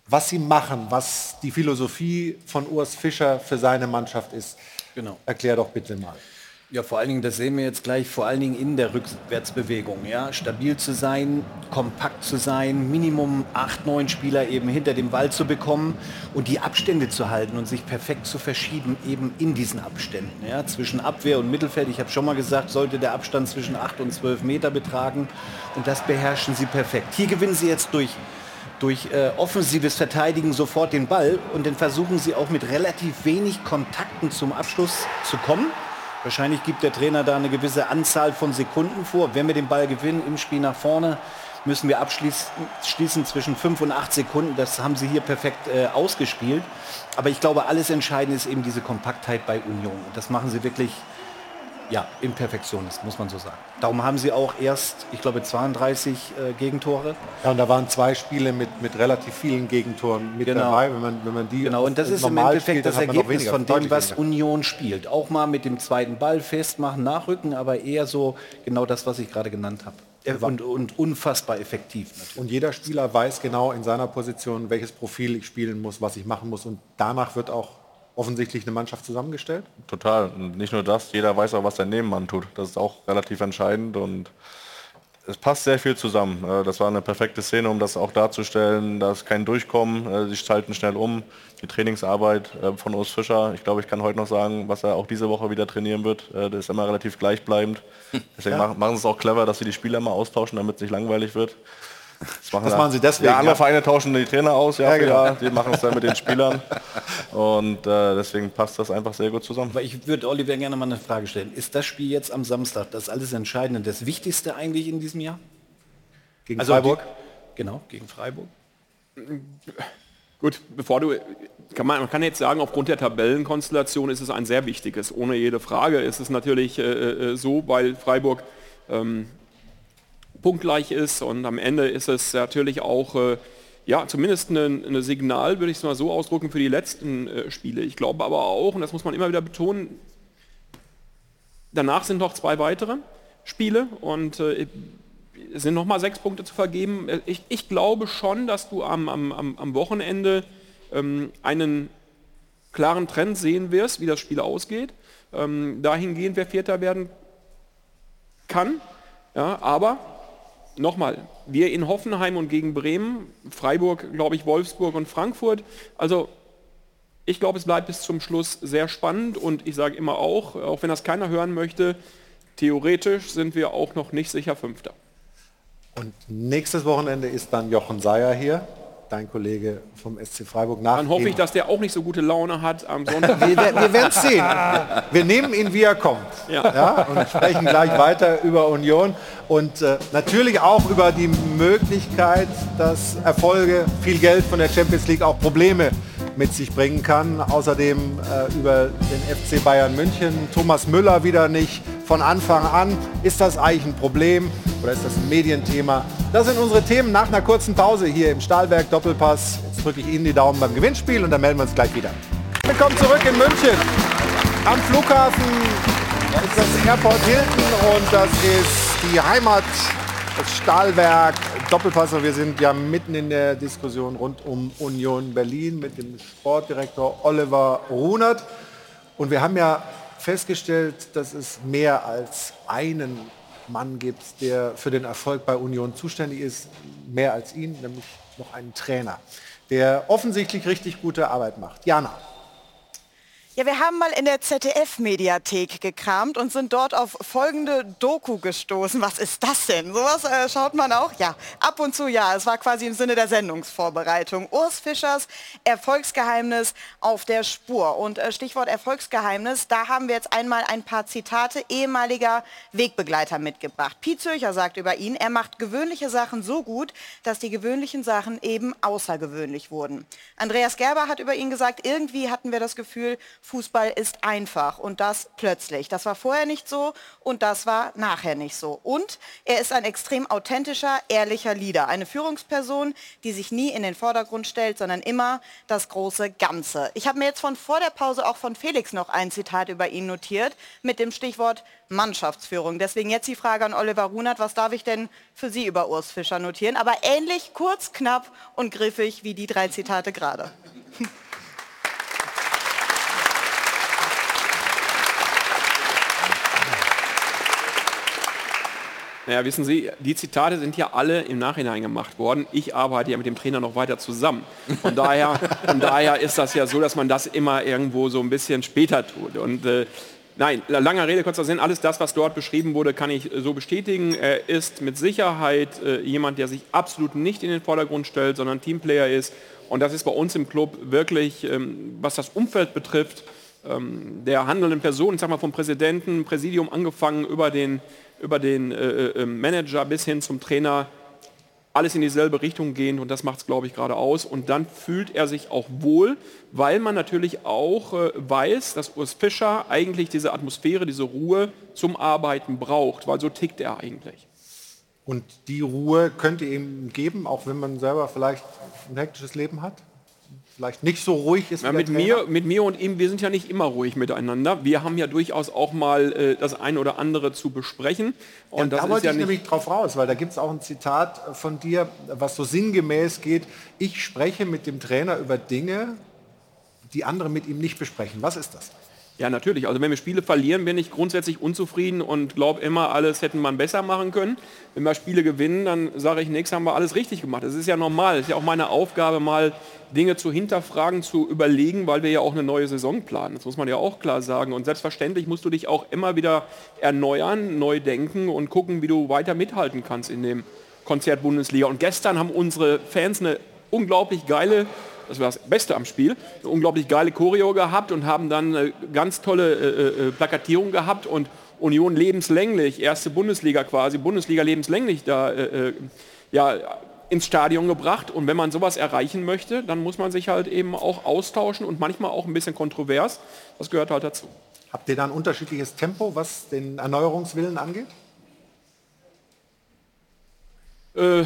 was sie machen, was die Philosophie von Urs Fischer für seine Mannschaft ist. Genau. Erklär doch bitte mal. Ja, vor allen Dingen, das sehen wir jetzt gleich, vor allen Dingen in der Rückwärtsbewegung. Ja? Stabil zu sein, kompakt zu sein, Minimum acht, neun Spieler eben hinter dem Ball zu bekommen und die Abstände zu halten und sich perfekt zu verschieben, eben in diesen Abständen. Ja? Zwischen Abwehr und Mittelfeld, ich habe schon mal gesagt, sollte der Abstand zwischen acht und zwölf Meter betragen und das beherrschen sie perfekt. Hier gewinnen sie jetzt durch durch äh, offensives Verteidigen sofort den Ball und dann versuchen sie auch mit relativ wenig Kontakten zum Abschluss zu kommen. Wahrscheinlich gibt der Trainer da eine gewisse Anzahl von Sekunden vor. Wenn wir den Ball gewinnen im Spiel nach vorne, müssen wir abschließen zwischen 5 und 8 Sekunden. Das haben sie hier perfekt äh, ausgespielt. Aber ich glaube, alles Entscheidende ist eben diese Kompaktheit bei Union. Und das machen sie wirklich ja, in Perfektion ist, muss man so sagen. Darum haben sie auch erst, ich glaube, 32 äh, Gegentore. Ja, und da waren zwei Spiele mit, mit relativ vielen Gegentoren mit Genau. dabei. Wenn man, wenn man die Genau, und das ist im normal Endeffekt spielt, das Ergebnis weniger, von dem, was weniger. Union spielt. Auch mal mit dem zweiten Ball festmachen, nachrücken, aber eher so genau das, was ich gerade genannt habe. Und, und unfassbar effektiv natürlich. Und jeder Spieler weiß genau in seiner Position, welches Profil ich spielen muss, was ich machen muss. Und danach wird auch offensichtlich eine Mannschaft zusammengestellt. Total. Und nicht nur das, jeder weiß auch, was der Nebenmann tut. Das ist auch relativ entscheidend und es passt sehr viel zusammen. Äh, Das war eine perfekte Szene, um das auch darzustellen. Da ist kein Durchkommen, äh, sie schalten schnell um. Die Trainingsarbeit äh, von Urs Fischer, ich glaube, ich kann heute noch sagen, was er auch diese Woche wieder trainieren wird. Das ist immer relativ gleichbleibend. Deswegen Ja. machen, sie es auch clever, dass sie die Spieler immer austauschen, damit es nicht langweilig wird. Das Das machen sie deswegen, Ja, andere ja? Vereine tauschen die Trainer aus, ja, Ja, genau. Jahr. Die machen es dann mit den Spielern. Und äh, deswegen passt das einfach sehr gut zusammen. Aber ich würde Oliver gerne mal eine Frage stellen. Ist das Spiel jetzt am Samstag das alles Entscheidende, das Wichtigste eigentlich in diesem Jahr? Gegen Also Freiburg? Die, genau, gegen Freiburg. Gut, bevor du, kann man, man kann jetzt sagen, aufgrund der Tabellenkonstellation ist es ein sehr wichtiges. Ohne jede Frage ist es natürlich äh, äh, so, weil Freiburg ähm, punktgleich ist und am Ende ist es natürlich auch, äh, ja, zumindest ein eine Signal, würde ich es mal so ausdrücken, für die letzten äh, Spiele. Ich glaube aber auch, und das muss man immer wieder betonen, danach sind noch zwei weitere Spiele und äh, es sind nochmal sechs Punkte zu vergeben. Äh, Ich, ich glaube schon, dass du am, am, am am Wochenende ähm, einen klaren Trend sehen wirst, wie das Spiel ausgeht. Ähm, dahingehend, wer Vierter werden kann. Ja, aber nochmal, wir in Hoffenheim und gegen Bremen, Freiburg, glaube ich, Wolfsburg und Frankfurt. Also ich glaube, es bleibt bis zum Schluss sehr spannend und ich sage immer auch, auch wenn das keiner hören möchte, theoretisch sind wir auch noch nicht sicher Fünfter. Und nächstes Wochenende ist dann Jochen Seyer hier, dein Kollege vom SC Freiburg. Nach Dann hoffe ich, dass der auch nicht so gute Laune hat am Sonntag. wir, wir werden es sehen. Wir nehmen ihn, wie er kommt. Ja. und sprechen gleich weiter über Union und äh, natürlich auch über die Möglichkeit, dass Erfolge, viel Geld von der Champions League auch Probleme mit sich bringen kann. Außerdem äh, über den FC Bayern München. Thomas Müller wieder nicht von Anfang an. Ist das eigentlich ein Problem oder ist das ein Medienthema? Das sind unsere Themen nach einer kurzen Pause hier im Stahlwerk Doppelpass. Jetzt drücke ich Ihnen die Daumen beim Gewinnspiel und dann melden wir uns gleich wieder. Willkommen zurück in München. Am Flughafen ist das Airport Hilton und das ist die Heimat, das Stahlwerk Doppelpass. Und wir sind ja mitten in der Diskussion rund um Union Berlin mit dem Sportdirektor Oliver Runert. Und wir haben ja festgestellt, dass es mehr als einen Mann gibt, der für den Erfolg bei Union zuständig ist, mehr als ihn, nämlich noch einen Trainer, der offensichtlich richtig gute Arbeit macht. Jana. Ja, wir haben mal in der ZDF-Mediathek gekramt und sind dort auf folgende Doku gestoßen. Was ist das denn? Sowas äh, schaut man auch? Ja, ab und zu ja. Es war quasi im Sinne der Sendungsvorbereitung. Urs Fischers Erfolgsgeheimnis auf der Spur. Und äh, Stichwort Erfolgsgeheimnis, da haben wir jetzt einmal ein paar Zitate ehemaliger Wegbegleiter mitgebracht. Piet Zürcher sagt über ihn, er macht gewöhnliche Sachen so gut, dass die gewöhnlichen Sachen eben außergewöhnlich wurden. Andreas Gerber hat über ihn gesagt, irgendwie hatten wir das Gefühl, Fußball ist einfach und das plötzlich. Das war vorher nicht so und das war nachher nicht so. Und er ist ein extrem authentischer, ehrlicher Leader. Eine Führungsperson, die sich nie in den Vordergrund stellt, sondern immer das große Ganze. Ich habe mir jetzt von vor der Pause auch von Felix noch ein Zitat über ihn notiert mit dem Stichwort Mannschaftsführung. Deswegen jetzt die Frage an Oliver Runert, was darf ich denn für Sie über Urs Fischer notieren? Aber ähnlich kurz, knapp und griffig wie die drei Zitate gerade. Naja, wissen Sie, die Zitate sind ja alle im Nachhinein gemacht worden. Ich arbeite ja mit dem Trainer noch weiter zusammen. Von daher, von daher ist das ja so, dass man das immer irgendwo so ein bisschen später tut. Und äh, Nein, langer Rede, kurzer Sinn, alles das, was dort beschrieben wurde, kann ich so bestätigen. Er ist mit Sicherheit äh, jemand, der sich absolut nicht in den Vordergrund stellt, sondern Teamplayer ist. Und das ist bei uns im Club wirklich, ähm, was das Umfeld betrifft, ähm, der handelnden Personen, ich sag mal vom Präsidenten, Präsidium angefangen über den über den äh, äh, Manager bis hin zum Trainer alles in dieselbe Richtung gehen und das macht es, glaube ich, gerade aus. Und dann fühlt er sich auch wohl, weil man natürlich auch äh, weiß, dass Urs Fischer eigentlich diese Atmosphäre, diese Ruhe zum Arbeiten braucht, weil so tickt er eigentlich. Und die Ruhe könnt ihr ihm geben, auch wenn man selber vielleicht ein hektisches Leben hat? Vielleicht nicht so ruhig ist. Ja, mit, mir, mit mir und ihm, wir sind ja nicht immer ruhig miteinander. Wir haben ja durchaus auch mal äh, das eine oder andere zu besprechen. Und ja, da wollte ja ich nämlich drauf raus, weil da gibt es auch ein Zitat von dir, was so sinngemäß geht, ich spreche mit dem Trainer über Dinge, die andere mit ihm nicht besprechen. Was ist das? Ja, natürlich. Also wenn wir Spiele verlieren, bin ich grundsätzlich unzufrieden und glaube immer, alles hätten man besser machen können. Wenn wir Spiele gewinnen, dann sage ich, nichts haben wir alles richtig gemacht. Das ist ja normal. Das ist ja auch meine Aufgabe, mal Dinge zu hinterfragen, zu überlegen, weil wir ja auch eine neue Saison planen. Das muss man ja auch klar sagen. Und selbstverständlich musst du dich auch immer wieder erneuern, neu denken und gucken, wie du weiter mithalten kannst in dem Konzert Bundesliga. Und gestern haben unsere Fans eine unglaublich geile das war das Beste am Spiel, eine unglaublich geile Choreo gehabt und haben dann eine ganz tolle äh, äh, Plakatierung gehabt und Union lebenslänglich, erste Bundesliga quasi, Bundesliga lebenslänglich da äh, äh, ja, ins Stadion gebracht. Und wenn man sowas erreichen möchte, dann muss man sich halt eben auch austauschen und manchmal auch ein bisschen kontrovers. Das gehört halt dazu. Habt ihr da ein unterschiedliches Tempo, was den Erneuerungswillen angeht? Äh,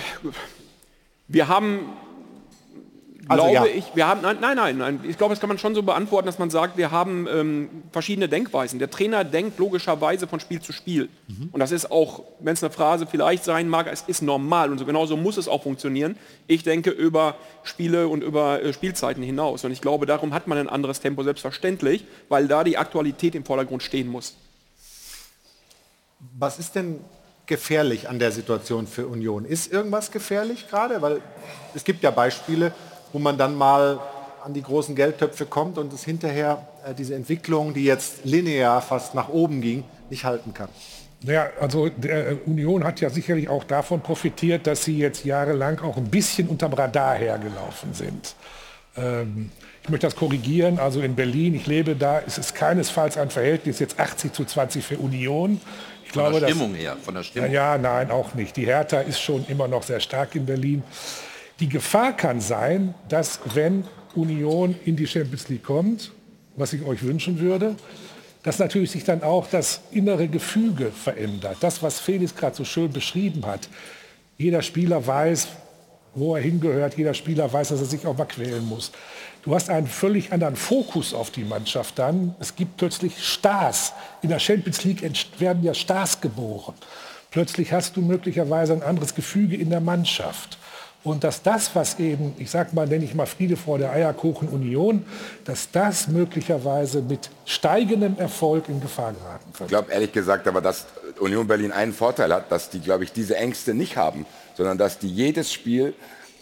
wir haben Also, glaube ja. ich, wir haben, nein, nein, nein, nein, ich glaube, das kann man schon so beantworten, dass man sagt, wir haben ähm, verschiedene Denkweisen. Der Trainer denkt logischerweise von Spiel zu Spiel. Und das ist auch, wenn es eine Phrase vielleicht sein mag, es ist normal und so genauso muss es auch funktionieren. Ich denke über Spiele und über äh, Spielzeiten hinaus. Und ich glaube, darum hat man ein anderes Tempo, selbstverständlich, weil da die Aktualität im Vordergrund stehen muss. Was ist denn gefährlich an der Situation für Union? Ist irgendwas gefährlich gerade? Weil es gibt ja Beispiele, wo man dann mal an die großen Geldtöpfe kommt und es hinterher äh, diese Entwicklung, die jetzt linear fast nach oben ging, nicht halten kann. Ja, also der äh, Union hat ja sicherlich auch davon profitiert, dass sie jetzt jahrelang auch ein bisschen unterm Radar hergelaufen sind. Ähm, ich möchte das korrigieren. Also in Berlin, ich lebe da, ist es keinesfalls ein Verhältnis jetzt 80 zu 20 für Union. Ich Von glaube, der dass- Stimmung her, von der Stimmung. Ja, ja, nein, auch nicht. Die Hertha ist schon immer noch sehr stark in Berlin. Die Gefahr kann sein, dass wenn Union in die Champions League kommt, was ich euch wünschen würde, dass natürlich sich dann auch das innere Gefüge verändert. Das, was Felix gerade so schön beschrieben hat. Jeder Spieler weiß, wo er hingehört. Jeder Spieler weiß, dass er sich auch mal quälen muss. Du hast einen völlig anderen Fokus auf die Mannschaft dann. Es gibt plötzlich Stars. In der Champions League werden ja Stars geboren. Plötzlich hast du möglicherweise ein anderes Gefüge in der Mannschaft. Und dass das, was eben, ich sag mal, nenne ich mal Friede vor der Eierkuchen Union, dass das möglicherweise mit steigendem Erfolg in Gefahr geraten Ich glaube ehrlich gesagt aber, dass Union Berlin einen Vorteil hat, dass die, glaube ich, diese Ängste nicht haben, sondern dass die jedes Spiel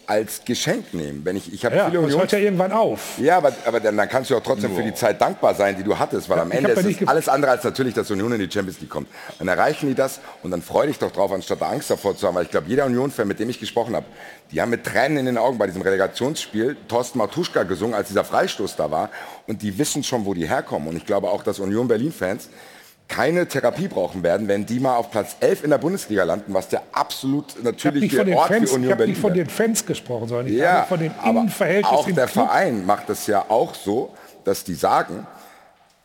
als Geschenk nehmen. Wenn ich, ich habe Ja, viele es Unions hört ja irgendwann auf. Ja, aber, aber dann, dann kannst du auch trotzdem für die Zeit dankbar sein, die du hattest, weil Ja, am Ende ist es alles andere als natürlich, dass Union in die Champions League kommt. Dann erreichen die das und dann freu dich doch drauf, anstatt da Angst davor zu haben. Weil ich glaube, jeder Union-Fan, mit dem ich gesprochen habe, die haben mit Tränen in den Augen bei diesem Relegationsspiel Thorsten Matuschka gesungen, als dieser Freistoß da war. Und die wissen schon, wo die herkommen. Und ich glaube auch, dass Union Berlin-Fans keine Therapie brauchen werden, wenn die mal auf Platz 11 in der Bundesliga landen, was der absolut Ich habe nicht, natürliche von den Ort Fans, für ich Union hab Berlin nicht von den Fans gesprochen, sondern ich Ja, habe von den aber Innenverhältnissen auch der Club. Verein macht es ja auch so, dass die sagen,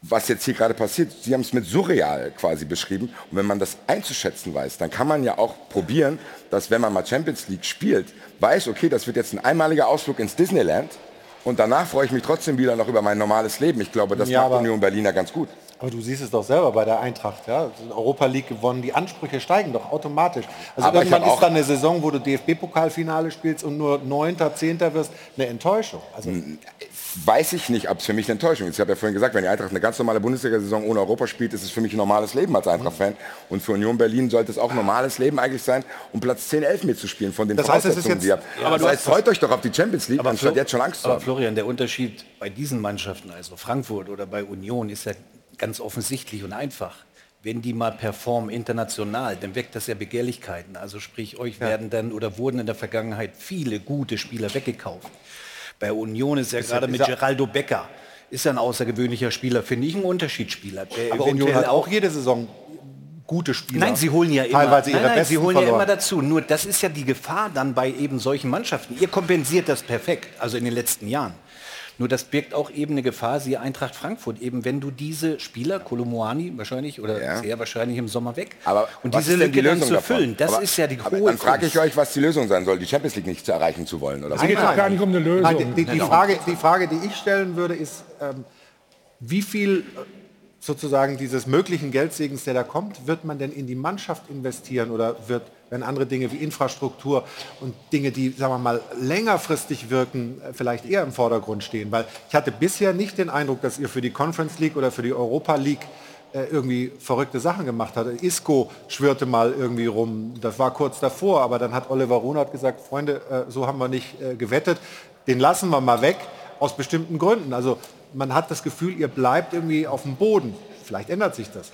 was jetzt hier gerade passiert, Sie haben es mit surreal quasi beschrieben. Und wenn man das einzuschätzen weiß, dann kann man ja auch probieren, dass wenn man mal Champions League spielt, weiß, okay, das wird jetzt ein einmaliger Ausflug ins Disneyland. Und danach freue ich mich trotzdem wieder noch über mein normales Leben. Ich glaube, das Ja, macht Union Berliner ganz gut. Aber du siehst es doch selber bei der Eintracht, ja. Europa League gewonnen, die Ansprüche steigen doch automatisch. Also Aber ich irgendwann ist auch- dann eine Saison, wo du DFB-Pokalfinale spielst und nur Neunter, Zehnter wirst, eine Enttäuschung. Also Weiß ich nicht, ob es für mich eine Enttäuschung ist. Ich habe ja vorhin gesagt, wenn die Eintracht eine ganz normale Bundesliga-Saison ohne Europa spielt, ist es für mich ein normales Leben als Eintracht-Fan. Und für Union Berlin sollte es auch ein normales Leben eigentlich sein, um Platz 10, 11 mitzuspielen von den Das heißt, es ist Voraussetzungen, jetzt- die ihr habt. Aber das du heißt, freut euch doch auf die Champions League, anstatt Flo- jetzt schon Angst zu aber haben. Florian, der Unterschied bei diesen Mannschaften, also Frankfurt oder bei Union, ist ja ganz offensichtlich und einfach. Wenn die mal performen international, dann weckt das ja Begehrlichkeiten. Also sprich, euch werden dann oder wurden in der Vergangenheit viele gute Spieler weggekauft. Bei Union ist ja Ist ja- gerade mit ja- Geraldo Becker, ist ja ein außergewöhnlicher Spieler, finde ich ein Unterschiedsspieler. Aber Union hat auch jede Saison gute Spieler. Nein, sie holen ja immer, teilweise ihre nein, nein, sie holen ja verloren. immer dazu. Nur das ist ja die Gefahr dann bei eben solchen Mannschaften. Ihr kompensiert das perfekt, also in den letzten Jahren. Nur das birgt auch eben eine Gefahr, siehe Eintracht Frankfurt, eben wenn du diese Spieler, Kolomoani wahrscheinlich oder sehr wahrscheinlich im Sommer weg, Aber und diese denn die Lücke dann Lösung zu davon? füllen, das Aber- ist ja die hohe Dann frage ich euch, was die Lösung sein soll, die Champions League nicht zu erreichen zu wollen. Oder was? Nein, nein. Lösung. Nein, die, die, die, Frage, die Frage, die ich stellen würde, ist, ähm, wie viel äh, sozusagen dieses möglichen Geldsegens, der da kommt, wird man denn in die Mannschaft investieren oder wird, wenn andere Dinge wie Infrastruktur und Dinge, die, sagen wir mal, längerfristig wirken, vielleicht eher im Vordergrund stehen? Weil ich hatte bisher nicht den Eindruck, dass ihr für die Conference League oder für die Europa League äh, irgendwie verrückte Sachen gemacht hat. Isco schwirrte mal irgendwie rum, das war kurz davor, aber dann hat Oliver Runert gesagt, Freunde, äh, so haben wir nicht äh, gewettet, den lassen wir mal weg, aus bestimmten Gründen. Also man hat das Gefühl, ihr bleibt irgendwie auf dem Boden. Vielleicht ändert sich das.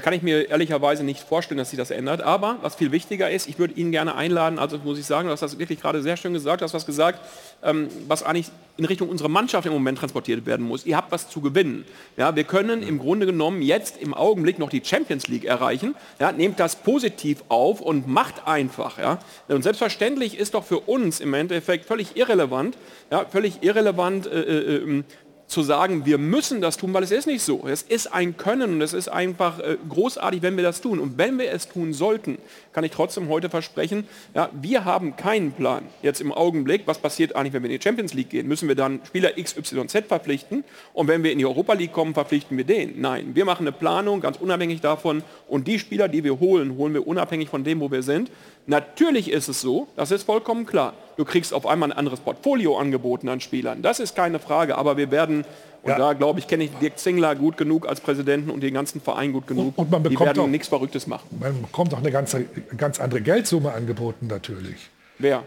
Kann ich mir ehrlicherweise nicht vorstellen, dass sich das ändert. Aber was viel wichtiger ist, ich würde Ihnen gerne einladen, also muss ich sagen, du hast das wirklich gerade sehr schön gesagt, du hast was gesagt, ähm, was eigentlich in Richtung unserer Mannschaft im Moment transportiert werden muss. Ihr habt was zu gewinnen. Ja, wir können im Grunde genommen jetzt im Augenblick noch die Champions League erreichen. Ja, nehmt das positiv auf und macht einfach. Ja. Und selbstverständlich ist doch für uns im Endeffekt völlig irrelevant, ja, völlig irrelevant, äh, äh, ähm, zu sagen, wir müssen das tun, weil es ist nicht so. Es ist ein Können und es ist einfach äh, großartig, wenn wir das tun. Und wenn wir es tun sollten, kann ich trotzdem heute versprechen, ja, wir haben keinen Plan jetzt im Augenblick, was passiert eigentlich, wenn wir in die Champions League gehen. Müssen wir dann Spieler XYZ verpflichten und wenn wir in die Europa League kommen, verpflichten wir den? Nein, wir machen eine Planung, ganz unabhängig davon und die Spieler, die wir holen, holen wir unabhängig von dem, wo wir sind. Natürlich ist es so, das ist vollkommen klar. Du kriegst auf einmal ein anderes Portfolio angeboten an Spielern. Das ist keine Frage, aber wir werden, und Ja. da glaube ich, kenne ich Dirk Zingler gut genug als Präsidenten und den ganzen Verein gut genug. und man die bekommt werden auch- nichts Verrücktes machen. Man bekommt auch eine ganze, ganz andere Geldsumme angeboten natürlich. Wer?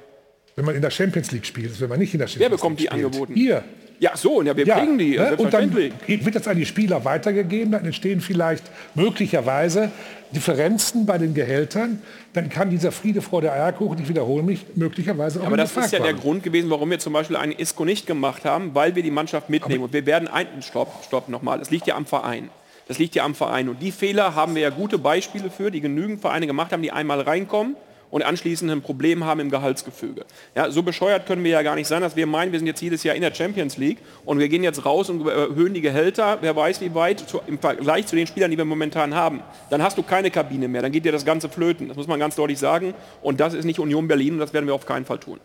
Wenn man in der Champions League spielt, wenn man nicht in der Champions Wer bekommt die League spielt. angeboten? Ihr. Ja, so, ja, wir kriegen die, ne? Und dann wird das an die Spieler weitergegeben, dann entstehen vielleicht möglicherweise Differenzen bei den Gehältern. Dann kann dieser Friede vor der Eierkuchen, ich wiederhole mich, möglicherweise auch Aber das ist ja der. Grund gewesen, warum wir zum Beispiel einen Isco nicht gemacht haben, weil wir die Mannschaft mitnehmen. und wir werden ein... Stopp, stopp nochmal. Das liegt ja am Verein. Das liegt ja am Verein. Und die Fehler haben wir ja gute Beispiele für, die genügend Vereine gemacht haben, die einmal reinkommen und anschließend ein Problem haben im Gehaltsgefüge. Ja, so bescheuert können wir ja gar nicht sein, dass wir meinen, wir sind jetzt jedes Jahr in der Champions League und wir gehen jetzt raus und erhöhen die Gehälter, wer weiß wie weit, zu, im Vergleich zu den Spielern, die wir momentan haben. Dann hast du keine Kabine mehr, dann geht dir das Ganze flöten. Das muss man ganz deutlich sagen. Und das ist nicht Union Berlin und das werden wir auf keinen Fall tun.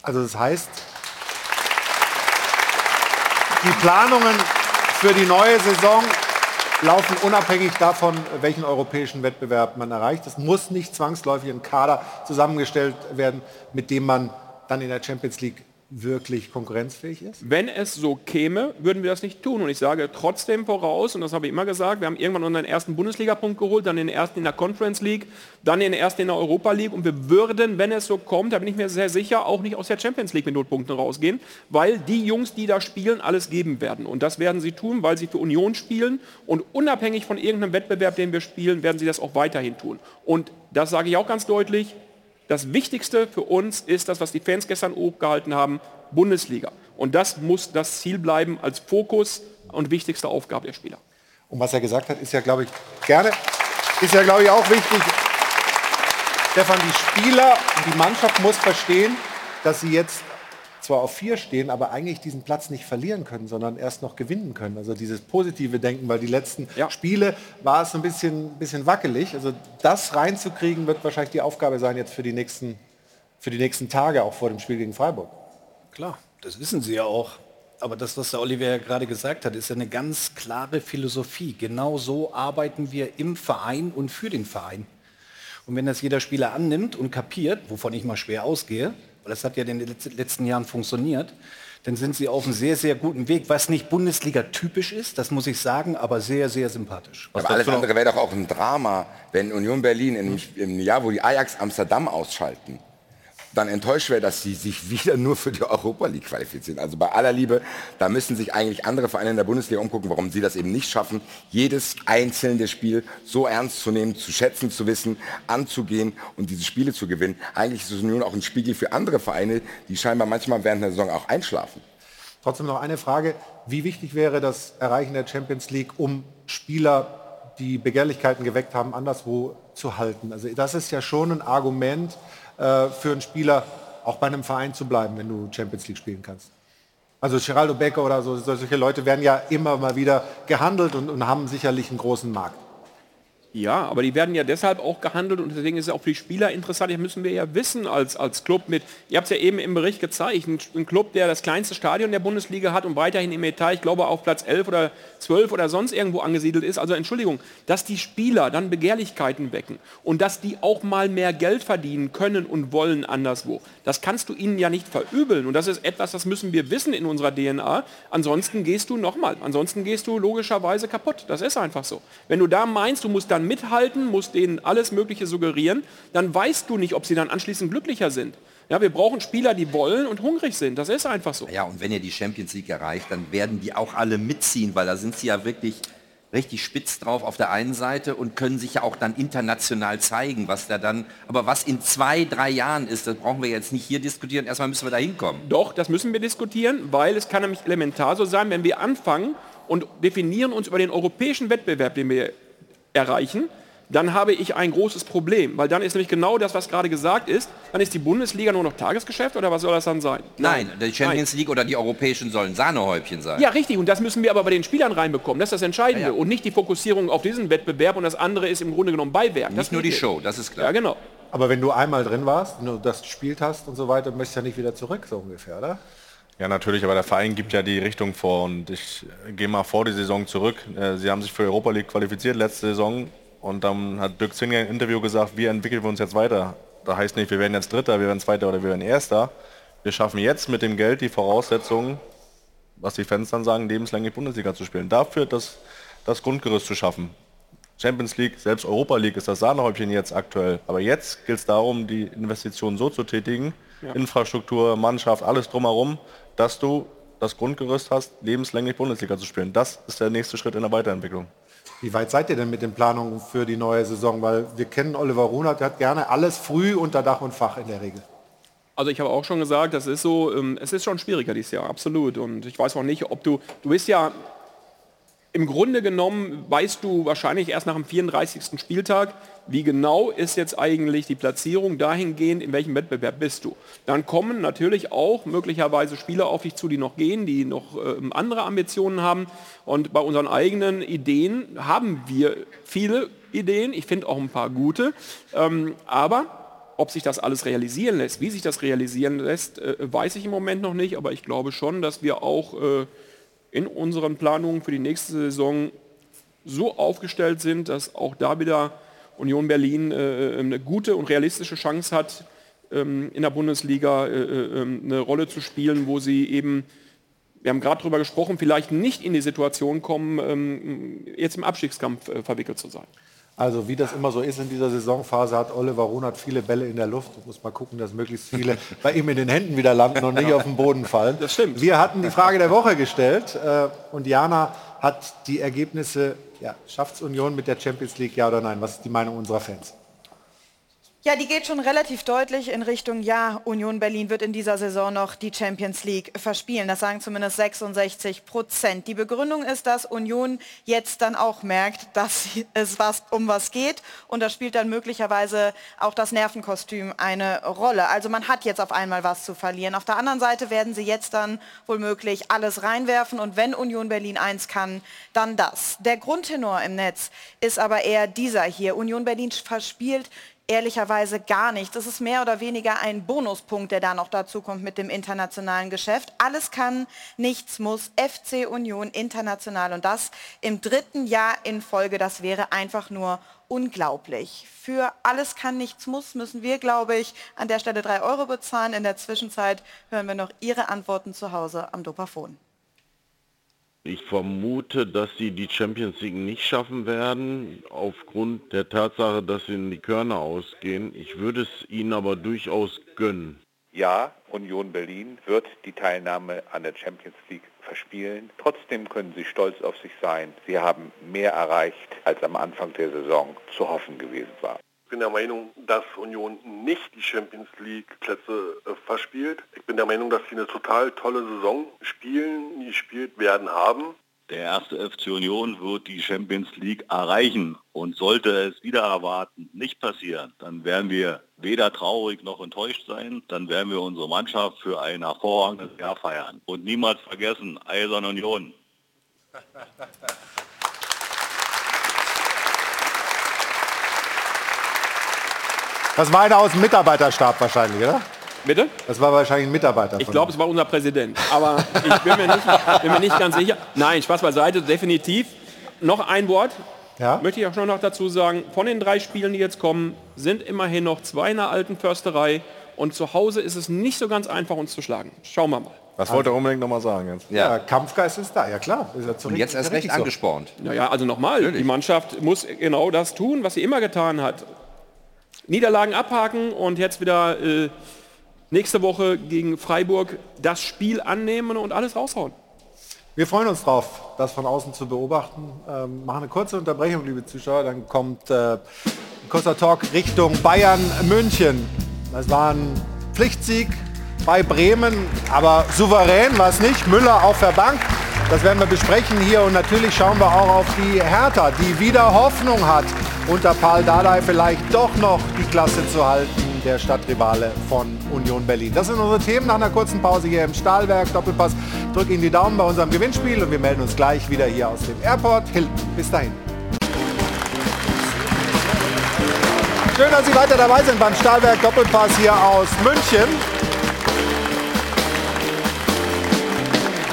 Also das heißt, die Planungen für die neue Saison laufen unabhängig davon, welchen europäischen Wettbewerb man erreicht. Es muss nicht zwangsläufig ein Kader zusammengestellt werden, mit dem man dann in der Champions League wirklich konkurrenzfähig ist? Wenn es so käme, würden wir das nicht tun. Und ich sage trotzdem voraus, und das habe ich immer gesagt, wir haben irgendwann unseren ersten Bundesliga-Punkt geholt, dann den ersten in der Conference League, dann den ersten in der Europa League. Und wir würden, wenn es so kommt, da bin ich mir sehr sicher, auch nicht aus der Champions League mit Notpunkten rausgehen, weil die Jungs, die da spielen, alles geben werden. Und das werden sie tun, weil sie für Union spielen. Und unabhängig von irgendeinem Wettbewerb, den wir spielen, werden sie das auch weiterhin tun. Und das sage ich auch ganz deutlich, das Wichtigste für uns ist das, was die Fans gestern hochgehalten haben, Bundesliga. Und das muss das Ziel bleiben als Fokus und wichtigste Aufgabe der Spieler. Und was er gesagt hat, ist ja, glaube ich, gerne, ist ja, glaube ich, auch wichtig. Stefan, die Spieler, die Mannschaft muss verstehen, dass sie jetzt zwar auf vier stehen, aber eigentlich diesen Platz nicht verlieren können, sondern erst noch gewinnen können. Also dieses positive Denken, weil die letzten Spiele war es so ein bisschen, bisschen wackelig. Also das reinzukriegen, wird wahrscheinlich die Aufgabe sein jetzt für die nächsten, für die nächsten Tage, auch vor dem Spiel gegen Freiburg. Klar, das wissen sie ja auch. Aber das, was der Oliver ja gerade gesagt hat, ist ja eine ganz klare Philosophie. Genau so arbeiten wir im Verein und für den Verein. Und wenn das jeder Spieler annimmt und kapiert, wovon ich mal schwer ausgehe, weil das hat ja in den letzten Jahren funktioniert, dann sind sie auf einem sehr, sehr guten Weg, was nicht Bundesliga-typisch ist, das muss ich sagen, aber sehr, sehr sympathisch. Aber alles andere wäre doch auch ein Drama, wenn Union Berlin im Jahr, wo die Ajax Amsterdam ausschalten, dann enttäuscht wäre, dass sie sich wieder nur für die Europa League qualifizieren. Also bei aller Liebe, da müssen sich eigentlich andere Vereine in der Bundesliga umgucken, warum sie das eben nicht schaffen, jedes einzelne Spiel so ernst zu nehmen, zu schätzen, zu wissen, anzugehen und diese Spiele zu gewinnen. Eigentlich ist es nun auch ein Spiegel für andere Vereine, die scheinbar manchmal während der Saison auch einschlafen. Trotzdem noch eine Frage. Wie wichtig wäre das Erreichen der Champions League, um Spieler, die Begehrlichkeiten geweckt haben, anderswo zu halten? Also das ist ja schon ein Argument äh, für einen Spieler, auch bei einem Verein zu bleiben, wenn du Champions League spielen kannst. Also Geraldo Becker oder so, solche Leute werden ja immer mal wieder gehandelt und, und haben sicherlich einen großen Markt. Ja, aber die werden ja deshalb auch gehandelt und deswegen ist es auch für die Spieler interessant. Das müssen wir ja wissen als, als Club mit, ihr habt es ja eben im Bericht gezeigt, ein, ein, Club, der das kleinste Stadion der Bundesliga hat und weiterhin im Etat, ich glaube auf Platz 11 oder 12 oder sonst irgendwo angesiedelt ist. Also Entschuldigung, dass die Spieler dann Begehrlichkeiten wecken und dass die auch mal mehr Geld verdienen können und wollen anderswo. Das kannst du ihnen ja nicht verübeln und das ist etwas, das müssen wir wissen in unserer DNA. Ansonsten gehst du nochmal, ansonsten gehst du logischerweise kaputt. Das ist einfach so. Wenn du da meinst, du musst dann mithalten, musst denen alles Mögliche suggerieren, dann weißt du nicht, ob sie dann anschließend glücklicher sind. Ja, wir brauchen Spieler, die wollen und hungrig sind. Das ist einfach so. Ja, und wenn ihr die Champions League erreicht, dann werden die auch alle mitziehen, weil da sind sie ja wirklich richtig spitz drauf auf der einen Seite und können sich ja auch dann international zeigen, was da dann, aber was in zwei, drei Jahren ist, das brauchen wir jetzt nicht hier diskutieren, erstmal müssen wir da hinkommen. Doch, das müssen wir diskutieren, weil es kann nämlich elementar so sein, wenn wir anfangen und definieren uns über den europäischen Wettbewerb, den wir erreichen, dann habe ich ein großes Problem, weil dann ist nämlich genau das, was gerade gesagt ist, dann ist die Bundesliga nur noch Tagesgeschäft oder was soll das dann sein? Nein, Nein die Champions Nein. League oder die europäischen sollen Sahnehäubchen sein. Ja, richtig, und das müssen wir aber bei den Spielern reinbekommen, das ist das Entscheidende ja, ja. und nicht die Fokussierung auf diesen Wettbewerb und das andere ist im Grunde genommen Beiwerk. Nicht nur die nicht. Show, das ist klar. Ja, genau. Aber wenn du einmal drin warst, nur das gespielt hast und so weiter, möchtest du ja nicht wieder zurück, so ungefähr, oder? Ja, natürlich, aber der Verein gibt ja die Richtung vor und ich gehe mal vor die Saison zurück. Äh, sie haben sich für Europa League qualifiziert letzte Saison und dann hat Dirk Zinger im Interview gesagt, wie entwickeln wir uns jetzt weiter? Da heißt nicht, wir werden jetzt Dritter, wir werden Zweiter oder wir werden Erster. Wir schaffen jetzt mit dem Geld die Voraussetzungen, was die Fans dann sagen, lebenslänglich Bundesliga zu spielen. Dafür das, das Grundgerüst zu schaffen. Champions League, selbst Europa League ist das Sahnehäubchen jetzt aktuell. Aber jetzt gilt es darum, die Investitionen so zu tätigen, ja. Infrastruktur, Mannschaft, alles drumherum, dass du das Grundgerüst hast, lebenslänglich Bundesliga zu spielen. Das ist der nächste Schritt in der Weiterentwicklung. Wie weit seid ihr denn mit den Planungen für die neue Saison? Weil wir kennen Oliver Runert, der hat gerne alles früh unter Dach und Fach in der Regel. Also ich habe auch schon gesagt, das ist so, ähm, es ist schon schwieriger dieses Jahr, absolut. Und ich weiß auch nicht, ob du, du bist ja im Grunde genommen weißt du wahrscheinlich erst nach dem 34. Spieltag, wie genau ist jetzt eigentlich die Platzierung dahingehend, in welchem Wettbewerb bist du. Dann kommen natürlich auch möglicherweise Spieler auf dich zu, die noch gehen, die noch äh, andere Ambitionen haben. Und bei unseren eigenen Ideen haben wir viele Ideen, ich finde auch ein paar gute. Ähm, aber ob sich das alles realisieren lässt, wie sich das realisieren lässt, äh, weiß ich im Moment noch nicht. Aber ich glaube schon, dass wir auch... Äh, in unseren Planungen für die nächste Saison so aufgestellt sind, dass auch da wieder Union Berlin äh, eine gute und realistische Chance hat, ähm, in der Bundesliga äh, äh, ähm, eine Rolle zu spielen, wo sie eben, wir haben gerade darüber gesprochen, vielleicht nicht in die Situation kommen, ähm, jetzt im Abstiegskampf äh, verwickelt zu sein. Also wie das immer so ist in dieser Saisonphase, hat Oliver Runert viele Bälle in der Luft. Muss mal gucken, dass möglichst viele bei ihm in den Händen wieder landen und nicht auf den Boden fallen. Das stimmt. Wir hatten die Frage der Woche gestellt äh, und Jana hat die Ergebnisse, ja, schafft Union mit der Champions League, ja oder nein? Was ist die Meinung unserer Fans? Ja, die geht schon relativ deutlich in Richtung, ja, Union Berlin wird in dieser Saison noch die Champions League verspielen. Das sagen zumindest 66 Prozent. Die Begründung ist, dass Union jetzt dann auch merkt, dass es was, um was geht. Und da spielt dann möglicherweise auch das Nervenkostüm eine Rolle. Also man hat jetzt auf einmal was zu verlieren. Auf der anderen Seite werden sie jetzt dann womöglich alles reinwerfen. Und wenn Union Berlin eins kann, dann das. Der Grundtenor im Netz ist aber eher dieser hier. Union Berlin verspielt ehrlicherweise gar nicht. Das ist mehr oder weniger ein Bonuspunkt, der da noch dazu kommt mit dem internationalen Geschäft. Alles kann, nichts muss. FC Union international und das im dritten Jahr in Folge. Das wäre einfach nur unglaublich. Für alles kann, nichts muss müssen wir, glaube ich, an der Stelle drei Euro bezahlen. In der Zwischenzeit hören wir noch Ihre Antworten zu Hause am Dopafon. Ich vermute, dass sie die Champions League nicht schaffen werden, aufgrund der Tatsache, dass ihnen die Körner ausgehen. Ich würde es ihnen aber durchaus gönnen. Ja, Union Berlin wird die Teilnahme an der Champions League verspielen. Trotzdem können sie stolz auf sich sein. Sie haben mehr erreicht, als am Anfang der Saison zu hoffen gewesen war. Ich bin der Meinung, dass Union nicht die Champions League Plätze äh, verspielt. Ich bin der Meinung, dass sie eine total tolle Saison spielen, die gespielt werden haben. Der erste FC Union wird die Champions League erreichen und sollte es wieder erwarten, nicht passieren, dann werden wir weder traurig noch enttäuscht sein, dann werden wir unsere Mannschaft für ein hervorragendes Jahr feiern. Und niemals vergessen, Eisern Union. Das war einer aus dem Mitarbeiterstab wahrscheinlich, oder? Bitte? Das war wahrscheinlich ein Mitarbeiter. Ich glaube, es war unser Präsident. Aber ich bin mir, nicht, bin mir nicht ganz sicher. Nein, Spaß beiseite, definitiv. Noch ein Wort. Ja? Möchte ich auch schon noch dazu sagen, von den drei Spielen, die jetzt kommen, sind immerhin noch zwei in der alten Försterei. Und zu Hause ist es nicht so ganz einfach, uns zu schlagen. Schauen wir mal. Das wollte er unbedingt nochmal sagen jetzt. Ja. Kampfgeist ist da, ja klar. Ist ja zu Und jetzt erst recht so. angespornt. Naja, also nochmal, die Mannschaft muss genau das tun, was sie immer getan hat. Niederlagen abhaken und jetzt wieder äh, nächste Woche gegen Freiburg das Spiel annehmen und alles raushauen. Wir freuen uns drauf, das von außen zu beobachten. Ähm, machen eine kurze Unterbrechung, liebe Zuschauer. Dann kommt äh, ein kurzer Talk Richtung Bayern München. Das war ein Pflichtsieg bei Bremen, aber souverän war es nicht. Müller auf der Bank. Das werden wir besprechen hier und natürlich schauen wir auch auf die Hertha, die wieder Hoffnung hat, unter Paul Dardai vielleicht doch noch die Klasse zu halten, der Stadtrivale von Union Berlin. Das sind unsere Themen nach einer kurzen Pause hier im Stahlwerk. Doppelpass. Drück Ihnen die Daumen bei unserem Gewinnspiel und wir melden uns gleich wieder hier aus dem Airport Hilton. Bis dahin. Schön, dass Sie weiter dabei sind beim Stahlwerk Doppelpass hier aus München.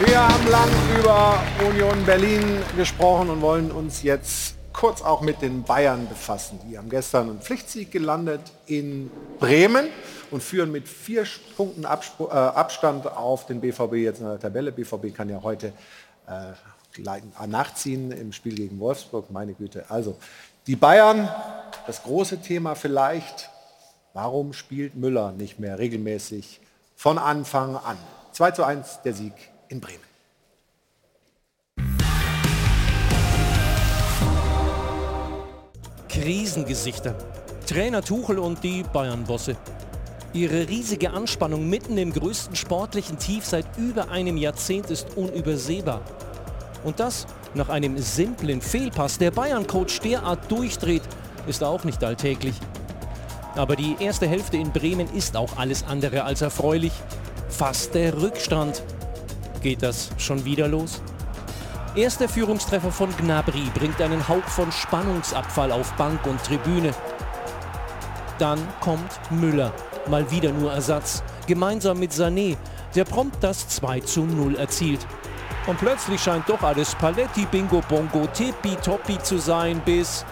Wir haben lang über Union Berlin gesprochen und wollen uns jetzt kurz auch mit den Bayern befassen. Die haben gestern einen Pflichtsieg gelandet in Bremen und führen mit vier Punkten Abspr äh, Abstand auf den BVB jetzt in der Tabelle. BVB kann ja heute äh, nachziehen im Spiel gegen Wolfsburg, meine Güte. Also die Bayern, das große Thema vielleicht, warum spielt Müller nicht mehr regelmäßig von Anfang an? 2 zu 1 der Sieg in Bremen. Krisengesichter. Trainer Tuchel und die Bayern-Bosse. Ihre riesige Anspannung mitten im größten sportlichen Tief seit über einem Jahrzehnt ist unübersehbar. Und das nach einem simplen Fehlpass. Der Bayern-Coach derart durchdreht, ist auch nicht alltäglich. Aber die erste Hälfte in Bremen ist auch alles andere als erfreulich. Fast der Rückstand. Geht das schon wieder los? Erster Führungstreffer von Gnabry bringt einen Hauch von Spannungsabfall auf Bank und Tribüne. Dann kommt Müller, mal wieder nur Ersatz, gemeinsam mit Sané, der prompt das 2 zu 0 erzielt. Und plötzlich scheint doch alles Paletti, Bingo, Bongo, Tippi, Toppi zu sein, bis...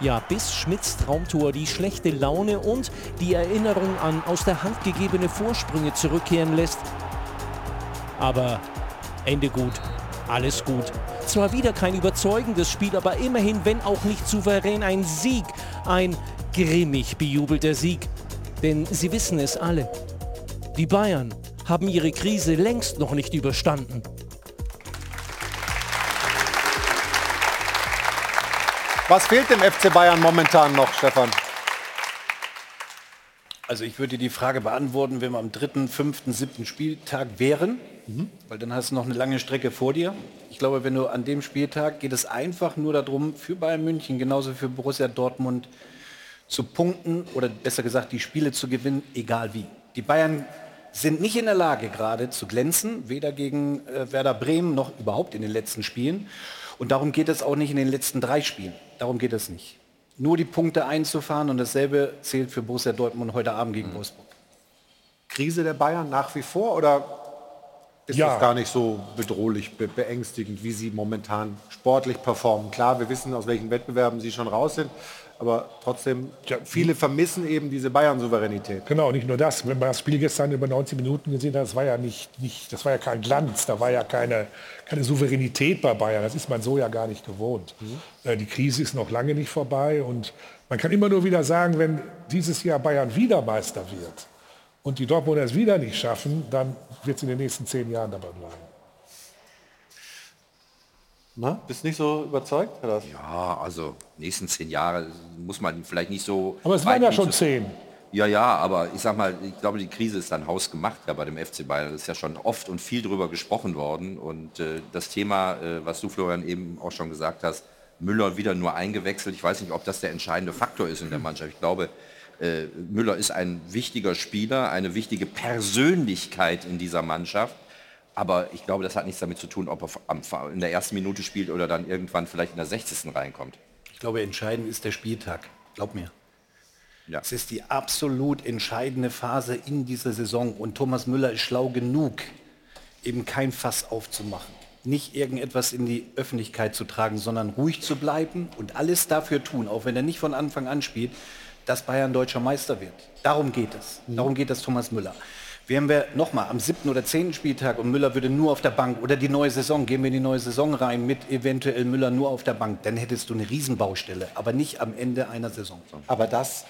Ja, bis Schmidts Traumtor die schlechte Laune und die Erinnerung an aus der Hand gegebene Vorsprünge zurückkehren lässt. Aber Ende gut, alles gut. Zwar wieder kein überzeugendes Spiel, aber immerhin, wenn auch nicht souverän, ein Sieg. Ein grimmig bejubelter Sieg. Denn sie wissen es alle. Die Bayern haben ihre Krise längst noch nicht überstanden. Was fehlt dem FC Bayern momentan noch, Stefan? Also ich würde die Frage beantworten, wenn wir am dritten, fünften, siebten Spieltag wären, weil dann hast du noch eine lange Strecke vor dir. Ich glaube, wenn du an dem Spieltag geht es einfach nur darum, für Bayern München, genauso für Borussia Dortmund, zu punkten oder besser gesagt die Spiele zu gewinnen, egal wie. Die Bayern sind nicht in der Lage gerade zu glänzen, weder gegen äh, Werder Bremen noch überhaupt in den letzten Spielen. Und darum geht es auch nicht in den letzten drei Spielen. Darum geht es nicht. Nur die Punkte einzufahren und dasselbe zählt für Borussia Dortmund heute Abend gegen Wolfsburg. Krise der Bayern nach wie vor oder ist Ja. das gar nicht so bedrohlich, be beängstigend, wie sie momentan sportlich performen? Klar, wir wissen, aus welchen Wettbewerben sie schon raus sind, aber trotzdem, viele vermissen eben diese Bayern-Souveränität. Genau, nicht nur das. Wenn man das Spiel gestern über 90 Minuten gesehen hat, das war ja nicht, nicht das war ja kein Glanz, da war ja keine, keine Souveränität bei Bayern. Das ist man so ja gar nicht gewohnt. Äh, Die Krise ist noch lange nicht vorbei und man kann immer nur wieder sagen, wenn dieses Jahr Bayern wieder Meister wird und die Dortmunder es wieder nicht schaffen, dann wird es in den nächsten zehn Jahren dabei bleiben. Na, bist nicht so überzeugt? Herr? Ja, also nächsten zehn Jahre muss man vielleicht nicht so. Aber es waren ja schon zehn. Ja, ja, aber ich sag mal, ich glaube, die Krise ist dann hausgemacht ja bei dem FC Bayern. Es ist ja schon oft und viel drüber gesprochen worden. Und äh, das Thema, äh, was du Florian eben auch schon gesagt hast, Müller wieder nur eingewechselt. Ich weiß nicht, ob das der entscheidende Faktor ist in der Mannschaft. Ich glaube, äh, Müller ist ein wichtiger Spieler, eine wichtige Persönlichkeit in dieser Mannschaft. Aber ich glaube, das hat nichts damit zu tun, ob er in der ersten Minute spielt oder dann irgendwann vielleicht in der 60. reinkommt. Ich glaube, entscheidend ist der Spieltag. Glaub mir. Es ist die absolut entscheidende Phase in dieser Saison und Thomas Müller ist schlau genug, eben kein Fass aufzumachen. Nicht irgendetwas in die Öffentlichkeit zu tragen, sondern ruhig zu bleiben und alles dafür tun, auch wenn er nicht von Anfang an spielt, dass Bayern deutscher Meister wird. Darum geht es. Darum geht es Thomas Müller. Wären wir nochmal am siebten oder zehnten Spieltag und Müller würde nur auf der Bank oder die neue Saison, gehen wir in die neue Saison rein mit eventuell Müller nur auf der Bank, dann hättest du eine Riesenbaustelle, aber nicht am Ende einer Saison. Aber das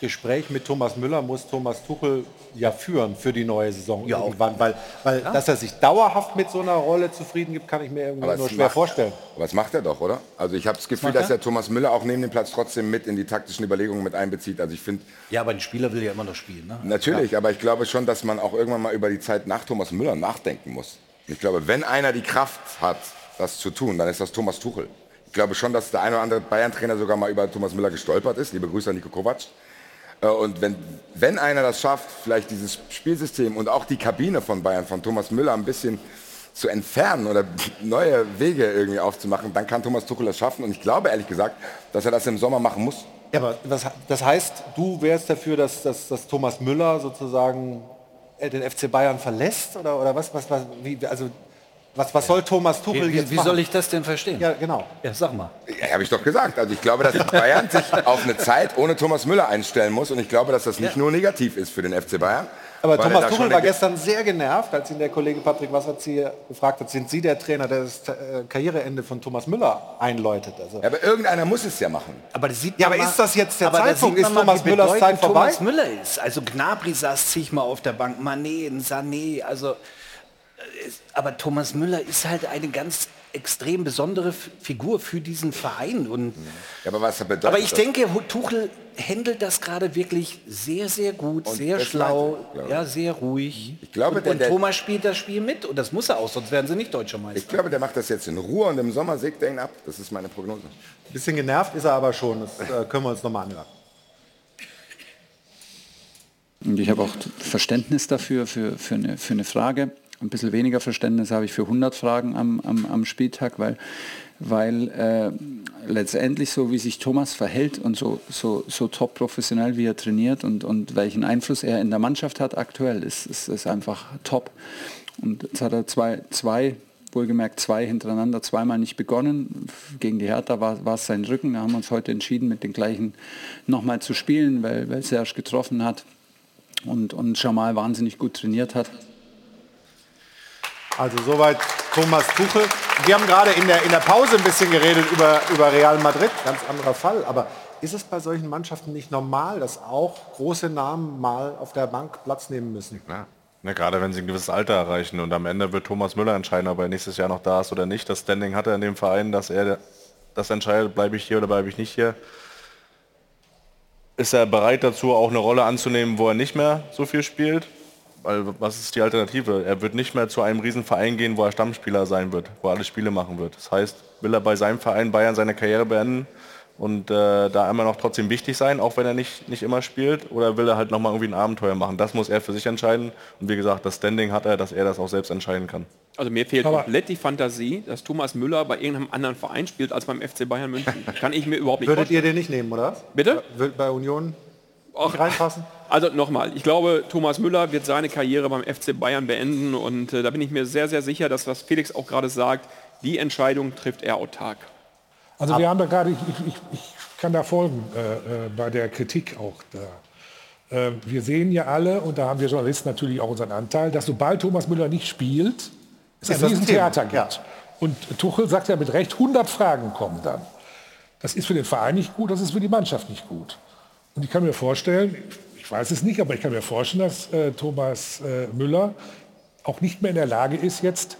Gespräch mit Thomas Müller muss Thomas Tuchel ja führen für die neue Saison irgendwann, weil, weil dass er sich dauerhaft mit so einer Rolle zufrieden gibt, kann ich mir irgendwie nur schwer macht- vorstellen. Aber das macht er doch, oder? Also ich habe das Gefühl, dass er Thomas Müller auch neben dem Platz trotzdem mit in die taktischen Überlegungen mit einbezieht. Also ich finde, Ja, aber ein Spieler will ja immer noch spielen. Ne? natürlich, aber ich glaube schon, dass man auch irgendwann mal über die Zeit nach Thomas Müller nachdenken muss. Ich glaube, wenn einer die Kraft hat, das zu tun, dann ist das Thomas Tuchel. Ich glaube schon, dass der ein oder andere Bayern-Trainer sogar mal über Thomas Müller gestolpert ist. Liebe Grüße an Nico Kovac. Äh, Und wenn, wenn einer das schafft, vielleicht dieses Spielsystem und auch die Kabine von Bayern, von Thomas Müller ein bisschen zu entfernen oder neue Wege irgendwie aufzumachen, dann kann Thomas Tuchel das schaffen. Und ich glaube ehrlich gesagt, dass er das im Sommer machen muss. Ja, aber was, das heißt, du wärst dafür, dass, dass, dass Thomas Müller sozusagen den FC Bayern verlässt? Oder, oder was, was, was, wie, also, was, was soll Thomas Tuchel Wie, jetzt wie, machen? soll ich das denn verstehen? Ja, genau. Ja, sag mal. Ja, habe ich doch gesagt. Also ich glaube, dass Bayern sich auf eine Zeit ohne Thomas Müller einstellen muss. Und ich glaube, dass das nicht nur negativ ist für den FC Bayern. Aber er Thomas Tuchel war gestern sehr genervt, als ihn der Kollege Patrick Wasserzieher gefragt hat, sind Sie der Trainer, der das äh, Karriereende von Thomas Müller einläutet? Also, Ja, aber irgendeiner muss es ja machen. Aber das sieht Ja, aber mal- ist das jetzt der Zeitpunkt? Ist mal, Thomas Müllers Zeit vorbei? Thomas Müller ist. Also Gnabry saß zigmal auf der Bank, Mané, Sané, also aber Thomas Müller ist halt eine ganz extrem besondere Figur für diesen Verein und Ja, aber was bedeutet aber ich das? denke, Tuchel handelt das gerade wirklich sehr, sehr gut, Und sehr schlau, ich, ja, sehr ruhig. Ich glaube, und, der- und der- Thomas spielt das Spiel mit und das muss er auch, sonst werden sie nicht deutscher Meister. Ich glaube, der macht das jetzt in Ruhe und im Sommer sägt er ihn ab. Das ist meine Prognose. Ein bisschen genervt ist er aber schon, das äh, können wir uns nochmal anhören. Und ich habe auch Verständnis dafür, für, für, eine, für eine Frage. Ein bisschen weniger Verständnis habe ich für 100 Fragen am, am, am Spieltag, weil, weil äh, letztendlich so, wie sich Thomas verhält und so, so, so top professionell, wie er trainiert und, und welchen Einfluss er in der Mannschaft hat aktuell, ist, ist, ist einfach top. Und jetzt hat er zwei, zwei wohlgemerkt zwei hintereinander, zweimal nicht begonnen. Gegen die Hertha war, war es sein Rücken. Da haben wir uns heute entschieden, mit den gleichen nochmal zu spielen, weil, weil Serge getroffen hat und, und Jamal wahnsinnig gut trainiert hat. Also soweit Thomas Tuchel. Wir haben gerade in der, in der Pause ein bisschen geredet über, über Real Madrid, ganz anderer Fall. Aber ist es bei solchen Mannschaften nicht normal, dass auch große Namen mal auf der Bank Platz nehmen müssen? Ja. Ja, gerade wenn sie ein gewisses Alter erreichen und am Ende wird Thomas Müller entscheiden, ob er nächstes Jahr noch da ist oder nicht. Das Standing hat er in dem Verein, dass er das entscheidet, bleibe ich hier oder bleibe ich nicht hier. ist er bereit dazu, auch eine Rolle anzunehmen, wo er nicht mehr so viel spielt? Weil was ist die Alternative? Er wird nicht mehr zu einem Riesenverein gehen, wo er Stammspieler sein wird, wo er alle Spiele machen wird. Das heißt, will er bei seinem Verein Bayern seine Karriere beenden und äh, da immer noch trotzdem wichtig sein, auch wenn er nicht, nicht immer spielt, oder will er halt nochmal irgendwie ein Abenteuer machen? Das muss er für sich entscheiden. Und wie gesagt, das Standing hat er, dass er das auch selbst entscheiden kann. Also mir fehlt Aber- komplett die Fantasie, dass Thomas Müller bei irgendeinem anderen Verein spielt als beim FC Bayern München. Kann ich mir überhaupt nicht Würdet ihr vorstellen. den nicht nehmen, oder? was? Bitte? Wird bei Union nicht reinpassen? Also nochmal, ich glaube, Thomas Müller wird seine Karriere beim FC Bayern beenden und äh, da bin ich mir sehr, sehr sicher, dass was Felix auch gerade sagt, die Entscheidung trifft er autark. Also wir haben da gerade, ich, ich, ich- kann da folgen äh, äh, bei der Kritik auch da. Äh, wir sehen ja alle, und da haben wir Journalisten natürlich auch unseren Anteil, dass sobald Thomas Müller nicht spielt, es Ist ein das ein Riesentheater gibt. Und Tuchel sagt ja mit Recht, 100 Fragen kommen dann. Das ist für den Verein nicht gut, das ist für die Mannschaft nicht gut. Und ich kann mir vorstellen, ich weiß es nicht, aber ich kann mir vorstellen, dass äh, Thomas äh, Müller auch nicht mehr in der Lage ist, jetzt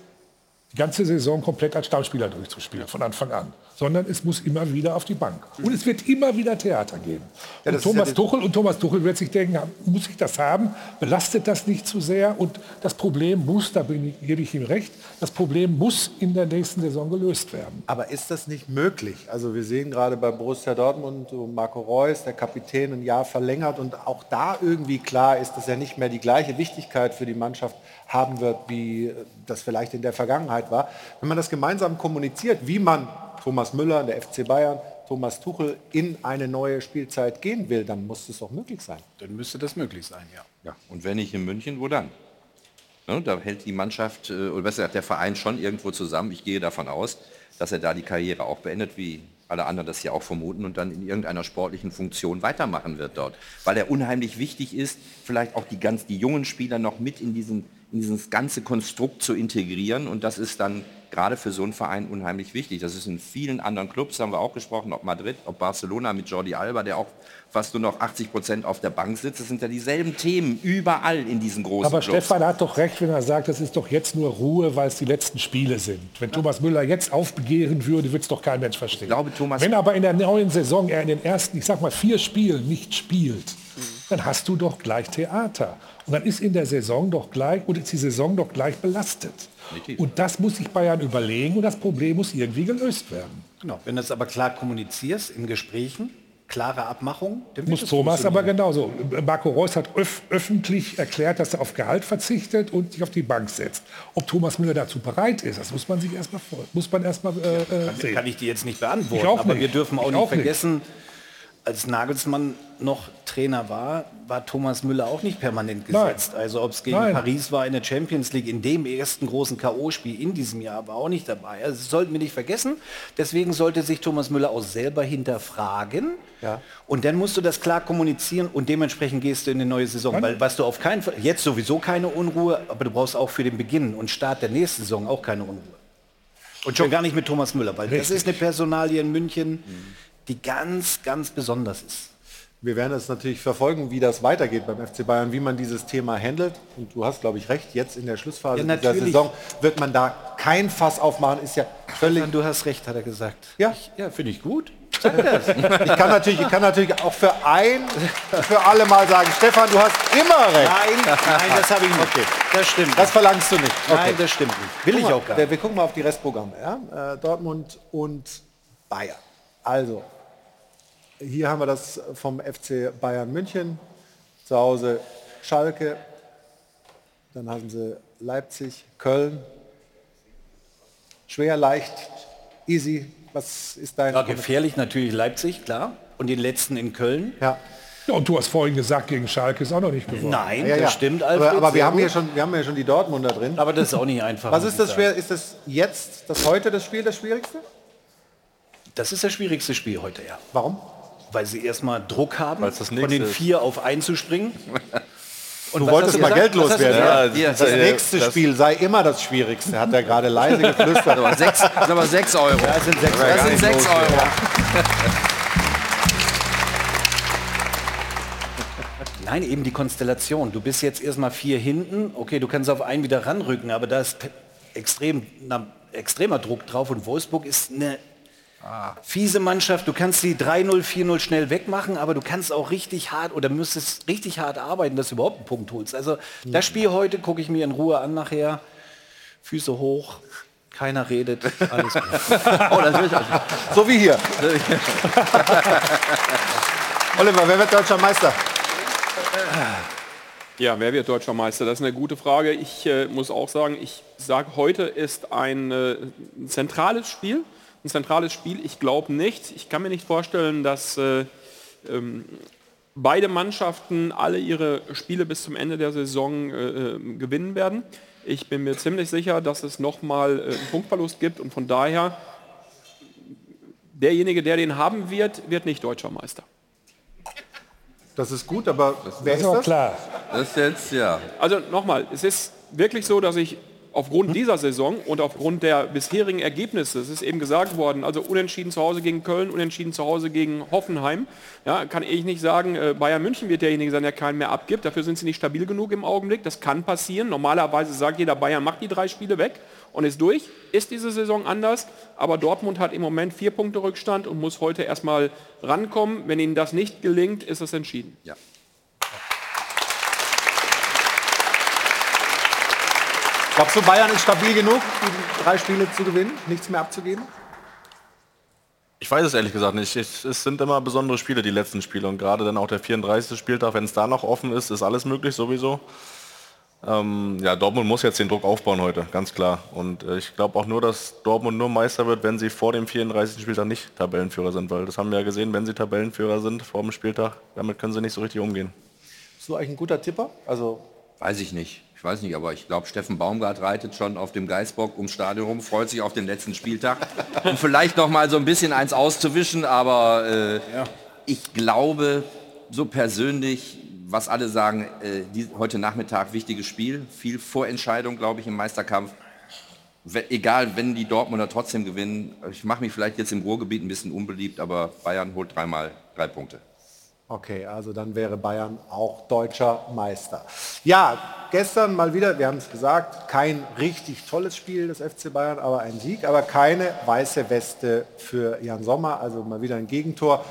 die ganze Saison komplett als Stammspieler durchzuspielen, von Anfang an. Sondern es muss immer wieder auf die Bank. Und es wird immer wieder Theater geben. Ja, und, ja Thomas das- Tuchel, und Thomas Tuchel wird sich denken, muss ich das haben? Belastet das nicht zu sehr? Und das Problem muss, da bin ich, gebe ich ihm recht, das Problem muss in der nächsten Saison gelöst werden. Aber ist das nicht möglich? Also wir sehen gerade bei Borussia Dortmund Marco Reus, der Kapitän, ein Jahr verlängert und auch da irgendwie klar ist, dass er nicht mehr die gleiche Wichtigkeit für die Mannschaft haben wird, wie das vielleicht in der Vergangenheit war. Wenn man das gemeinsam kommuniziert, wie man Thomas Müller, der FC Bayern, Thomas Tuchel in eine neue Spielzeit gehen will, dann muss es doch möglich sein. Dann müsste das möglich sein, ja. Ja, und wenn nicht in München, wo dann? Ne, da hält die Mannschaft, äh, oder besser gesagt der Verein schon irgendwo zusammen. Ich gehe davon aus, dass er da die Karriere auch beendet, wie alle anderen das hier auch vermuten, und dann in irgendeiner sportlichen Funktion weitermachen wird dort. Weil er unheimlich wichtig ist, vielleicht auch die, ganz, die jungen Spieler noch mit in, diesen, in dieses ganze Konstrukt zu integrieren. Und das ist dann gerade für so einen Verein unheimlich wichtig. Das ist in vielen anderen Clubs, haben wir auch gesprochen, ob Madrid, ob Barcelona mit Jordi Alba, der auch fast nur noch 80 Prozent auf der Bank sitzt. Das sind ja dieselben Themen überall in diesen großen Aber Clubs. Stefan hat doch recht, wenn er sagt, das ist doch jetzt nur Ruhe, weil es die letzten Spiele sind. Wenn Thomas Müller jetzt aufbegehren würde, würde es doch kein Mensch verstehen. glaube, Thomas- wenn aber in der neuen Saison er in den ersten, ich sag mal, vier Spielen nicht spielt, dann hast du doch gleich Theater. Und dann ist in der Saison doch gleich, und ist die Saison doch gleich belastet. Und das muss sich Bayern überlegen und das Problem muss irgendwie gelöst werden. Genau. Wenn du es aber klar kommunizierst in Gesprächen, klare Abmachung, dann wird Muss Thomas aber genauso. Marco Reus hat öf öffentlich erklärt, dass er auf Gehalt verzichtet und sich auf die Bank setzt. Ob Thomas Müller dazu bereit ist, das muss man sich erstmal muss man erstmal äh, äh, Kann, sehen. kann ich dir jetzt nicht beantworten. Ich auch aber nicht. wir dürfen auch Ich nicht auch nicht. Als Nagelsmann noch Trainer war, war Thomas Müller auch nicht permanent Nein. gesetzt. Also ob es gegen Nein. Paris war in der Champions League, in dem ersten großen K.O.-Spiel in diesem Jahr, war auch nicht dabei. Also das sollten wir nicht vergessen. Deswegen sollte sich Thomas Müller auch selber hinterfragen. Ja. Und dann musst du das klar kommunizieren und dementsprechend gehst du in eine neue Saison. Weil was du auf keinen Fall, jetzt sowieso keine Unruhe, aber du brauchst auch für den Beginn und Start der nächsten Saison auch keine Unruhe. Und schon gar nicht mit Thomas Müller, weil das Richtig. ist eine Personalie in München, die ganz, ganz besonders ist. Wir werden es natürlich verfolgen, wie das weitergeht beim FC Bayern, wie man dieses Thema handelt. Und du hast, glaube ich, recht, jetzt in der Schlussphase Ja, dieser. Saison wird man da kein Fass aufmachen, ist ja völlig... Du hast recht, hat er gesagt. Ja, ja finde ich gut. Sag das. Ich kann, natürlich, ich kann natürlich auch für ein, für alle mal sagen, Stefan, du hast immer recht. Nein, nein, das habe ich nicht. Okay. Das stimmt. Das verlangst du nicht. Nein, das stimmt nicht. Will Guck ich mal, auch gar Wir, nicht. wir gucken mal auf die Restprogramme. Ja? Äh, Dortmund und Bayern. Also, hier haben wir das vom FC Bayern München. Zu Hause Schalke. Dann haben sie Leipzig, Köln. Schwer, leicht, easy. Was ist dein... Ja, gefährlich natürlich Leipzig, klar. Und den letzten in Köln. Ja. Ja, und du hast vorhin gesagt, gegen Schalke ist auch noch nicht gewonnen. Nein, Ja, das ja. stimmt, Aber, Alfred, aber wir, sehr haben hier gut. schon, wir haben ja schon die Dortmunder drin. Aber das ist auch nicht einfach. Was ist das schwer? Ist das jetzt, das heute das Spiel das Schwierigste? Das ist das schwierigste Spiel heute, ja. Warum? Weil sie erstmal Druck haben, das von den ist. vier auf einzuspringen. Und du wolltest mal? Geld loswerden. Ja, das das- nächste das- Spiel sei immer das Schwierigste, hat er gerade leise geflüstert. Aber sechs, aber sechs Euro. Das sind sechs Das sind sechs Euro. Nein, eben die Konstellation. Du bist jetzt erstmal vier hinten. Okay, du kannst auf einen wieder ranrücken, aber da ist extrem, na, extremer Druck drauf. Und Wolfsburg ist eine Fiese Mannschaft, du kannst die 3-0, 4-0 schnell wegmachen, aber du kannst auch richtig hart oder müsstest richtig hart arbeiten, dass du überhaupt einen Punkt holst. Also das Spiel heute gucke ich mir in Ruhe an nachher. Füße hoch, keiner redet, alles gut. oh, natürlich. So wie hier. Oliver, wer wird deutscher Meister? Ja, wer wird deutscher Meister? Das ist eine gute Frage. Ich äh, muss auch sagen, ich sage, heute ist ein, äh, ein zentrales Spiel. Ein zentrales Spiel. Ich glaube nicht. Ich kann mir nicht vorstellen, dass äh, ähm, beide Mannschaften alle ihre Spiele bis zum Ende der Saison äh, äh, gewinnen werden. Ich bin mir ziemlich sicher, dass es nochmal äh, einen Punktverlust gibt und von daher derjenige, der den haben wird, wird nicht deutscher Meister. Das ist gut, aber wer ist ist das? klar. Das ist jetzt, ja. Also nochmal, es ist wirklich so, dass ich aufgrund dieser Saison und aufgrund der bisherigen Ergebnisse, es ist eben gesagt worden, also unentschieden zu Hause gegen Köln, unentschieden zu Hause gegen Hoffenheim, ja, kann ich nicht sagen, äh, Bayern München wird derjenige sein, der keinen mehr abgibt. Dafür sind sie nicht stabil genug im Augenblick. Das kann passieren. Normalerweise sagt jeder, Bayern macht die drei Spiele weg und ist durch. Ist diese Saison anders, aber Dortmund hat im Moment vier Punkte Rückstand und muss heute erstmal rankommen. Wenn ihnen das nicht gelingt, ist es entschieden. Ja. Glaubst du, Bayern ist stabil genug, die drei Spiele zu gewinnen, nichts mehr abzugeben? Ich weiß es ehrlich gesagt nicht. Ich, es sind immer besondere Spiele, die letzten Spiele. Und gerade dann auch der 34. Spieltag, wenn es da noch offen ist, ist alles möglich sowieso. Ähm, ja, Dortmund muss jetzt den Druck aufbauen heute, ganz klar. Und äh, ich glaube auch nur, dass Dortmund nur Meister wird, wenn sie vor dem 34. Spieltag nicht Tabellenführer sind. Weil das haben wir ja gesehen, wenn sie Tabellenführer sind vor dem Spieltag, damit können sie nicht so richtig umgehen. Bist du eigentlich ein guter Tipper? Also Weiß ich nicht. Ich weiß nicht, aber ich glaube, Steffen Baumgart reitet schon auf dem Geißbock ums Stadion rum, freut sich auf den letzten Spieltag, um vielleicht noch mal so ein bisschen eins auszuwischen. Aber äh, ich glaube, so persönlich, was alle sagen, äh, die, heute Nachmittag wichtiges Spiel, viel Vorentscheidung, glaube ich, im Meisterkampf. We egal, wenn die Dortmunder trotzdem gewinnen, ich mache mich vielleicht jetzt im Ruhrgebiet ein bisschen unbeliebt, aber Bayern holt dreimal drei Punkte. Okay, also dann wäre Bayern auch deutscher Meister. Ja, gestern mal wieder, wir haben es gesagt, kein richtig tolles Spiel des FC Bayern, aber ein Sieg, aber keine weiße Weste für Jan Sommer, also mal wieder ein Gegentor.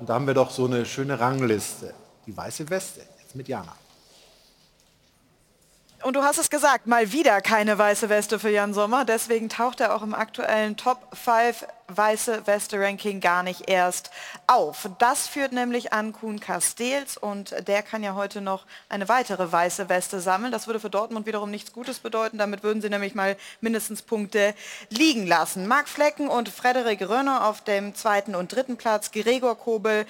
Und da haben wir doch so eine schöne Rangliste. Die weiße Weste, jetzt mit Jana. Und du hast es gesagt, mal wieder keine weiße Weste für Jan Sommer. Deswegen taucht er auch im aktuellen Top 5 weiße Weste-Ranking gar nicht erst auf. Das führt nämlich an Kuhn Castells und der kann ja heute noch eine weitere weiße Weste sammeln. Das würde für Dortmund wiederum nichts Gutes bedeuten. Damit würden sie nämlich mal mindestens Punkte liegen lassen. Marc Flecken und Frederik Rönner auf dem zweiten und dritten Platz. Gregor Kobel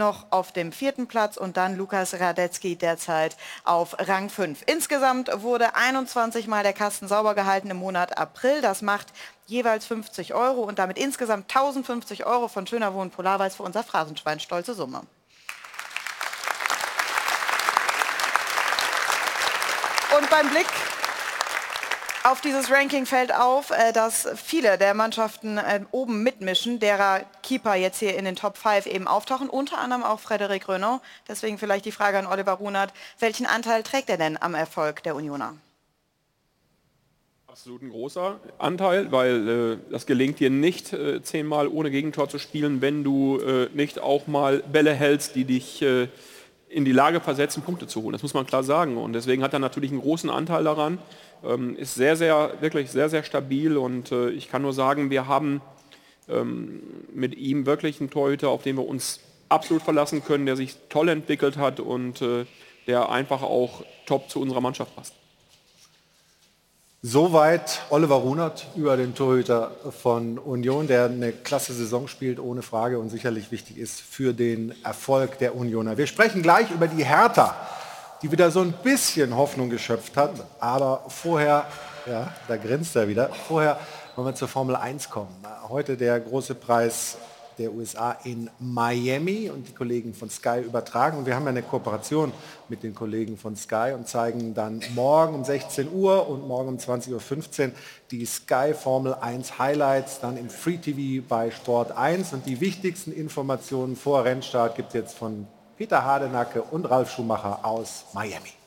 noch auf dem vierten Platz und dann Lukas Radetzky derzeit auf Rang 5. Insgesamt wurde 21 Mal der Kasten sauber gehalten im Monat April. Das macht jeweils 50 Euro und damit insgesamt 1050 Euro von Schöner Wohnen Polarweiß für unser Phrasenschwein. Stolze Summe. Und beim Blick auf dieses Ranking fällt auf, äh, dass viele der Mannschaften äh, oben mitmischen, derer Keeper jetzt hier in den Top 5 eben auftauchen, unter anderem auch Frederik Renault. Deswegen vielleicht die Frage an Oliver Runert, welchen Anteil trägt er denn am Erfolg der Unioner? Absolut ein großer Anteil, weil äh, das gelingt dir nicht, äh, zehnmal ohne Gegentor zu spielen, wenn du äh, nicht auch mal Bälle hältst, die dich äh, in die Lage versetzen, Punkte zu holen. Das muss man klar sagen. Und deswegen hat er natürlich einen großen Anteil daran. Ähm, ist sehr, sehr, wirklich sehr, sehr stabil. Und äh, ich kann nur sagen, wir haben ähm, mit ihm wirklich einen Torhüter, auf den wir uns absolut verlassen können, der sich toll entwickelt hat und äh, der einfach auch top zu unserer Mannschaft passt. Soweit Oliver Runert über den Torhüter von Union, der eine klasse Saison spielt, ohne Frage und sicherlich wichtig ist für den Erfolg der Unioner. Wir sprechen gleich über die Hertha, die wieder so ein bisschen Hoffnung geschöpft hat. Aber vorher, ja, da grinst er wieder, vorher wollen wir zur Formel 1 kommen. Heute der große Preis der USA in Miami und die Kollegen von Sky übertragen. Und wir haben ja eine Kooperation mit den Kollegen von Sky und zeigen dann morgen um 16 Uhr und morgen um 20.15 Uhr die Sky Formel 1 Highlights dann im Free TV bei Sport 1. Und die wichtigsten Informationen vor Rennstart gibt es jetzt von Peter Hardenacke und Ralf Schumacher aus Miami.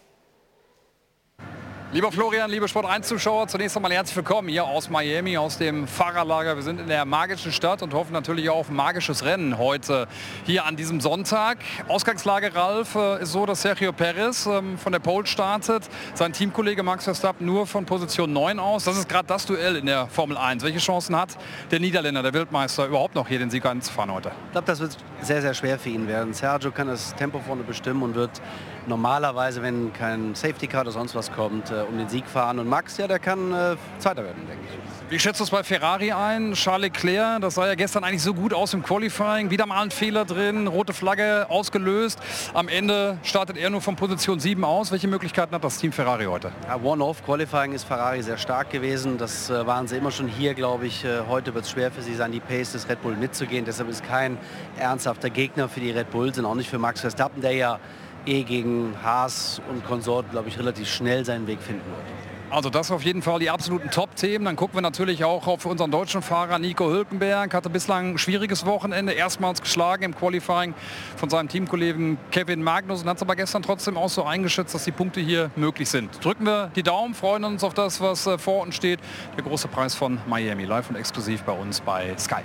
Lieber Florian, liebe Sport 1 Zuschauer, zunächst einmal herzlich willkommen hier aus Miami, aus dem Fahrerlager. Wir sind in der magischen Stadt und hoffen natürlich auch auf ein magisches Rennen heute hier an diesem Sonntag. Ausgangslage Ralf äh, ist so, dass Sergio Perez ähm, von der Pole startet, sein Teamkollege Max Verstappen nur von Position 9 aus. Das ist gerade das Duell in der Formel 1. Welche Chancen hat der Niederländer, der Weltmeister, überhaupt noch hier den Sieg einzufahren heute? Ich glaube, das wird sehr, sehr schwer für ihn werden. Sergio kann das Tempo vorne bestimmen und wird normalerweise, wenn kein Safety Car oder sonst was kommt, äh, um den Sieg fahren. Und Max, ja, der kann äh, Zweiter werden, denke ich. Wie schätzt du es bei Ferrari ein? Charles Leclerc, das sah ja gestern eigentlich so gut aus im Qualifying. Wieder mal ein Fehler drin, rote Flagge ausgelöst. Am Ende startet er nur von Position 7 aus. Welche Möglichkeiten hat das Team Ferrari heute? Ja, One-Off-Qualifying ist Ferrari sehr stark gewesen. Das äh, waren sie immer schon hier, glaube ich. Äh, heute wird es schwer für sie sein, die Pace des Red Bull mitzugehen. Deshalb ist kein ernsthafter Gegner für die Red Bulls und auch nicht für Max Verstappen, der ja eh gegen Haas und Konsort, glaube ich, relativ schnell seinen Weg finden wird. Also das auf jeden Fall die absoluten Top-Themen. Dann gucken wir natürlich auch auf unseren deutschen Fahrer Nico Hülkenberg. Hatte bislang ein schwieriges Wochenende. Erstmals geschlagen im Qualifying von seinem Teamkollegen Kevin Magnus. Und hat es aber gestern trotzdem auch so eingeschätzt, dass die Punkte hier möglich sind. Drücken wir die Daumen, freuen uns auf das, was äh, vor uns steht. Der große Preis von Miami. Live und exklusiv bei uns bei Sky.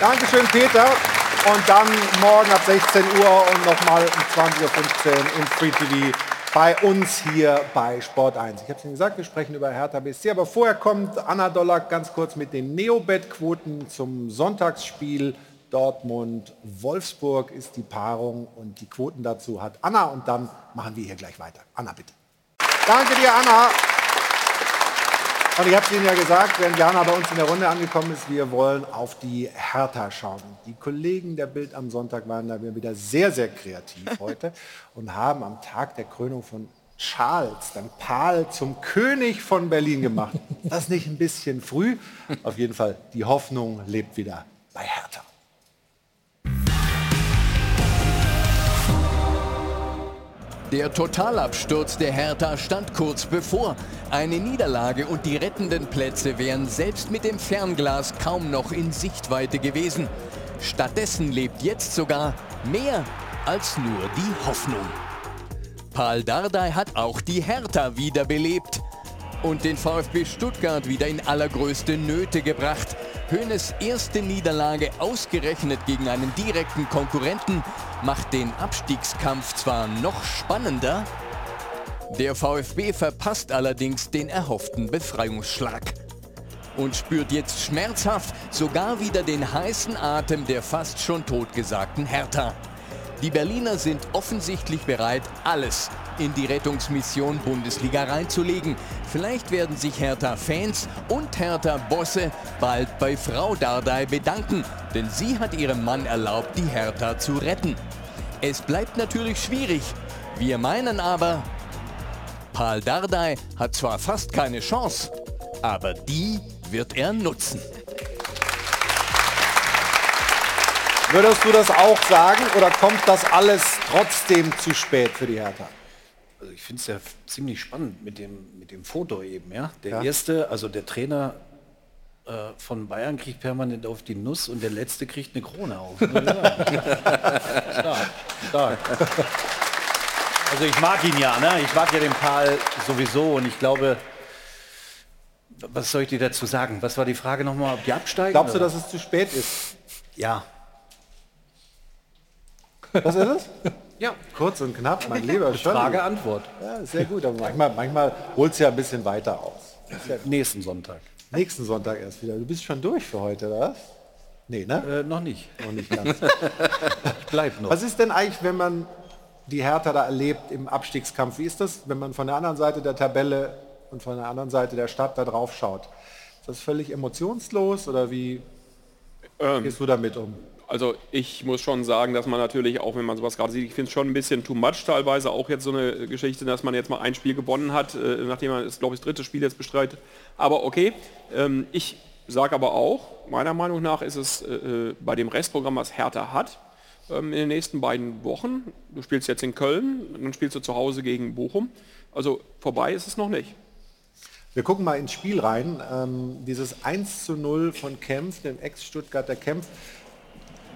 Dankeschön, Peter. Und dann morgen ab 16 Uhr und nochmal um 20.15 Uhr im Free TV bei uns hier bei Sport 1. Ich habe es Ihnen gesagt, wir sprechen über Hertha BSC, aber vorher kommt Anna Dollack ganz kurz mit den Neobet-Quoten zum Sonntagsspiel. Dortmund-Wolfsburg ist die Paarung und die Quoten dazu hat Anna und dann machen wir hier gleich weiter. Anna, bitte. Danke dir, Anna. Und ich habe es Ihnen ja gesagt, wenn Jana bei uns in der Runde angekommen ist, wir wollen auf die Hertha schauen. Die Kollegen der Bild am Sonntag waren da wieder sehr, sehr kreativ heute und haben am Tag der Krönung von Charles, dann Paul zum König von Berlin gemacht. Das nicht ein bisschen früh? Auf jeden Fall, die Hoffnung lebt wieder bei Hertha. Der Totalabsturz der Hertha stand kurz bevor. Eine Niederlage und die rettenden Plätze wären selbst mit dem Fernglas kaum noch in Sichtweite gewesen. Stattdessen lebt jetzt sogar mehr als nur die Hoffnung. Paul Dardai hat auch die Hertha wiederbelebt und den VfB Stuttgart wieder in allergrößte Nöte gebracht. Höhnes erste Niederlage ausgerechnet gegen einen direkten Konkurrenten macht den Abstiegskampf zwar noch spannender, der VfB verpasst allerdings den erhofften Befreiungsschlag und spürt jetzt schmerzhaft sogar wieder den heißen Atem der fast schon totgesagten Hertha. Die Berliner sind offensichtlich bereit, alles in die Rettungsmission Bundesliga reinzulegen. Vielleicht werden sich Hertha-Fans und Hertha-Bosse bald bei Frau Dardai bedanken, denn sie hat ihrem Mann erlaubt, die Hertha zu retten. Es bleibt natürlich schwierig. Wir meinen aber, Paul Dardai hat zwar fast keine Chance, aber die wird er nutzen. Würdest du das auch sagen oder kommt das alles trotzdem zu spät für die Hertha? Also ich finde es ja ziemlich spannend mit dem, mit dem Foto eben. Ja? Der Ja. erste, also der Trainer äh, von Bayern kriegt permanent auf die Nuss und der letzte kriegt eine Krone auf. ich sagen. stark, stark. Also ich mag ihn ja, ne? ich mag ja den Paul sowieso und ich glaube, was soll ich dir dazu sagen? Was war die Frage nochmal, ob die absteigen? Glaubst du, oder? dass es zu spät ist? Ja. Was ist es? Ja. Kurz und knapp, mein lieber Scholli. Frage, Antwort. Ja, sehr gut, aber manchmal, manchmal holt es ja ein bisschen weiter aus. Ja Nächsten Sonntag. Nächsten Sonntag erst wieder. Du bist schon durch für heute, oder was? Nee, ne? Äh, noch nicht. Noch nicht ganz. ich bleib noch. Was ist denn eigentlich, wenn man die Hertha da erlebt im Abstiegskampf? Wie ist das, wenn man von der anderen Seite der Tabelle und von der anderen Seite der Stadt da drauf schaut? Ist das völlig emotionslos oder wie gehst du damit um? Also ich muss schon sagen, dass man natürlich, auch wenn man sowas gerade sieht, ich finde es schon ein bisschen too much teilweise, auch jetzt so eine Geschichte, dass man jetzt mal ein Spiel gewonnen hat, äh, nachdem man glaube ich, das dritte Spiel jetzt bestreitet. Aber okay, ähm, ich sage aber auch, meiner Meinung nach ist es äh, bei dem Restprogramm, was Hertha hat, ähm, in den nächsten beiden Wochen, du spielst jetzt in Köln, dann spielst du zu Hause gegen Bochum, also vorbei ist es noch nicht. Wir gucken mal ins Spiel rein. Ähm, dieses 1 zu 0 von Kempf, dem Ex-Stuttgarter Kempf.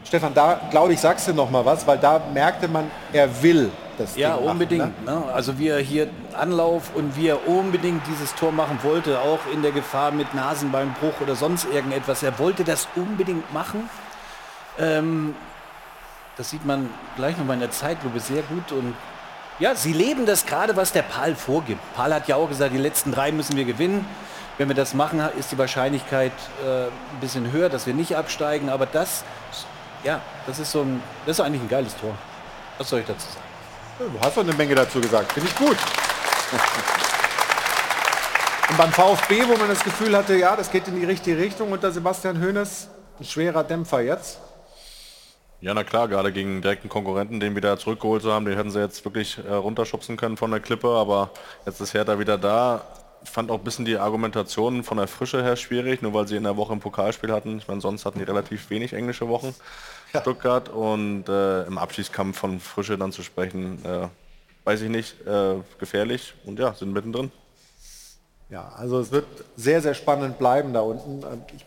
Stefan, da glaube ich, sagst du noch mal was, weil da merkte man, er will das Ja, Ding machen, unbedingt. ne? Ne? Also wie er hier Anlauf und wie er unbedingt dieses Tor machen wollte, auch in der Gefahr mit Nasenbeinbruch oder sonst irgendetwas. Er wollte das unbedingt machen. Ähm, das sieht man gleich noch mal in der Zeitlupe sehr gut. Und ja, sie leben das gerade, was der Paul vorgibt. Paul hat ja auch gesagt, die letzten drei müssen wir gewinnen. Wenn wir das machen, ist die Wahrscheinlichkeit äh, ein bisschen höher, dass wir nicht absteigen. Aber das, ja, das ist so ein, das ist eigentlich ein geiles Tor. Was soll ich dazu sagen? Du hast doch eine Menge dazu gesagt. Finde ich gut. Und beim VfB, wo man das Gefühl hatte, ja, das geht in die richtige Richtung unter Sebastian Hoeneß, ein schwerer Dämpfer jetzt. Ja, na klar, gerade gegen einen direkten Konkurrenten, den wieder zurückgeholt zu haben, den hätten sie jetzt wirklich äh, runterschubsen können von der Klippe, aber jetzt ist Hertha wieder da. Ich fand auch ein bisschen die Argumentation von der Frische her schwierig, nur weil sie in der Woche ein Pokalspiel hatten. Ich meine, sonst hatten die relativ wenig englische Wochen, Stuttgart. Und äh, im Abschießkampf von Frische dann zu sprechen, äh, weiß ich nicht, äh, gefährlich. Und ja, sind mittendrin. Ja, also es wird sehr, sehr spannend bleiben da unten. Ich